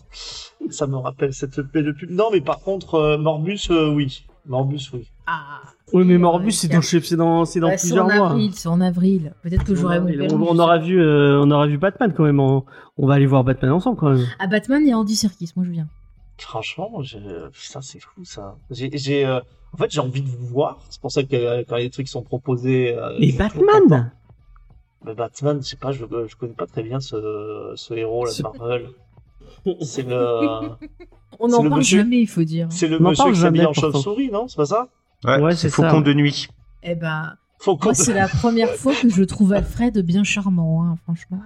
ça me rappelle cette paix de pub. Non, mais par contre, euh, Morbus, euh, oui. Morbus, oui. Ah. Oui, mais Ouais, Morbus, c'est dans, c'est dans, c'est dans c'est plusieurs en mois. avril, c'est en avril. Peut-être que j'aurai mon on, on aura vu, euh, on aura vu Batman quand même. On, on va aller voir Batman ensemble quand même. pas. Ah, Batman, il y a Andy Serkis, moi je viens. Franchement, je... putain, c'est fou ça. J'ai, j'ai, euh, en fait, j'ai envie de vous voir. C'est pour ça que euh, quand les trucs sont proposés. euh, content. Batman Mais Batman, je sais pas, je, je connais pas très bien ce, ce héros là de Marvel. C'est le, On n'en le parle monsieur- jamais, il faut dire. c'est le On en monsieur qui s'habille en chauve-souris, non? C'est pas ça? Ouais, Ouais, c'est ça, Faucon ouais. de nuit. Eh ben, moi, c'est la première fois que je trouve Alfred bien charmant, hein, franchement.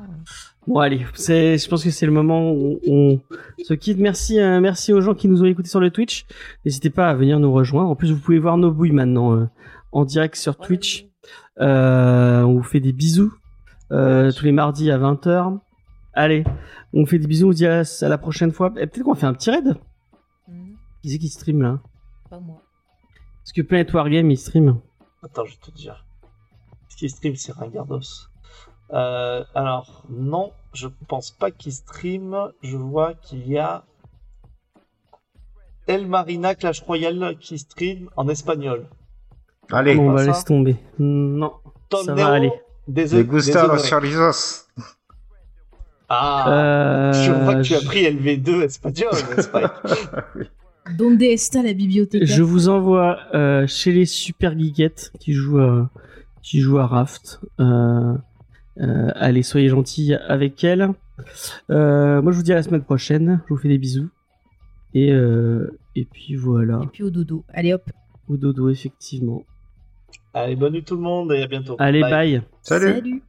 Bon allez, c'est, je pense que c'est le moment où on se quitte. Merci, euh, merci aux gens qui nous ont écoutés sur le Twitch. N'hésitez pas à venir nous rejoindre. En plus, vous pouvez voir nos bouilles maintenant euh, en direct sur Twitch. Euh, on vous fait des bisous euh, tous les mardis à 20h. Allez, on vous fait des bisous. On vous dit à, à la prochaine fois. Et peut-être qu'on fait un petit raid. Qui c'est qui stream là? Parce que Planet Wargame il stream. Attends, je vais te dire. Ce qui stream, c'est Ringardos. Euh, alors, non, je pense pas qu'il stream. Je vois qu'il y a El Marina Clash Royale qui stream en espagnol. Allez, Bon, on va laisser tomber. Non. Ça Torneo va aller. des les gusta los des- chorizos. Ah, Euh, je vois que tu as pris LV2 espagnol, Spike. Donde está la bibliothèque Je vous envoie euh, chez les super geekettes qui jouent à, qui jouent à Raft. Euh, euh, allez, soyez gentils avec elles. Euh, moi, je vous dis à la semaine prochaine. Je vous fais des bisous. Et, euh, et puis voilà. Et puis au dodo. Allez hop. Au dodo, effectivement. Allez, bonne nuit tout le monde et à bientôt. Allez, bye. Salut. Salut.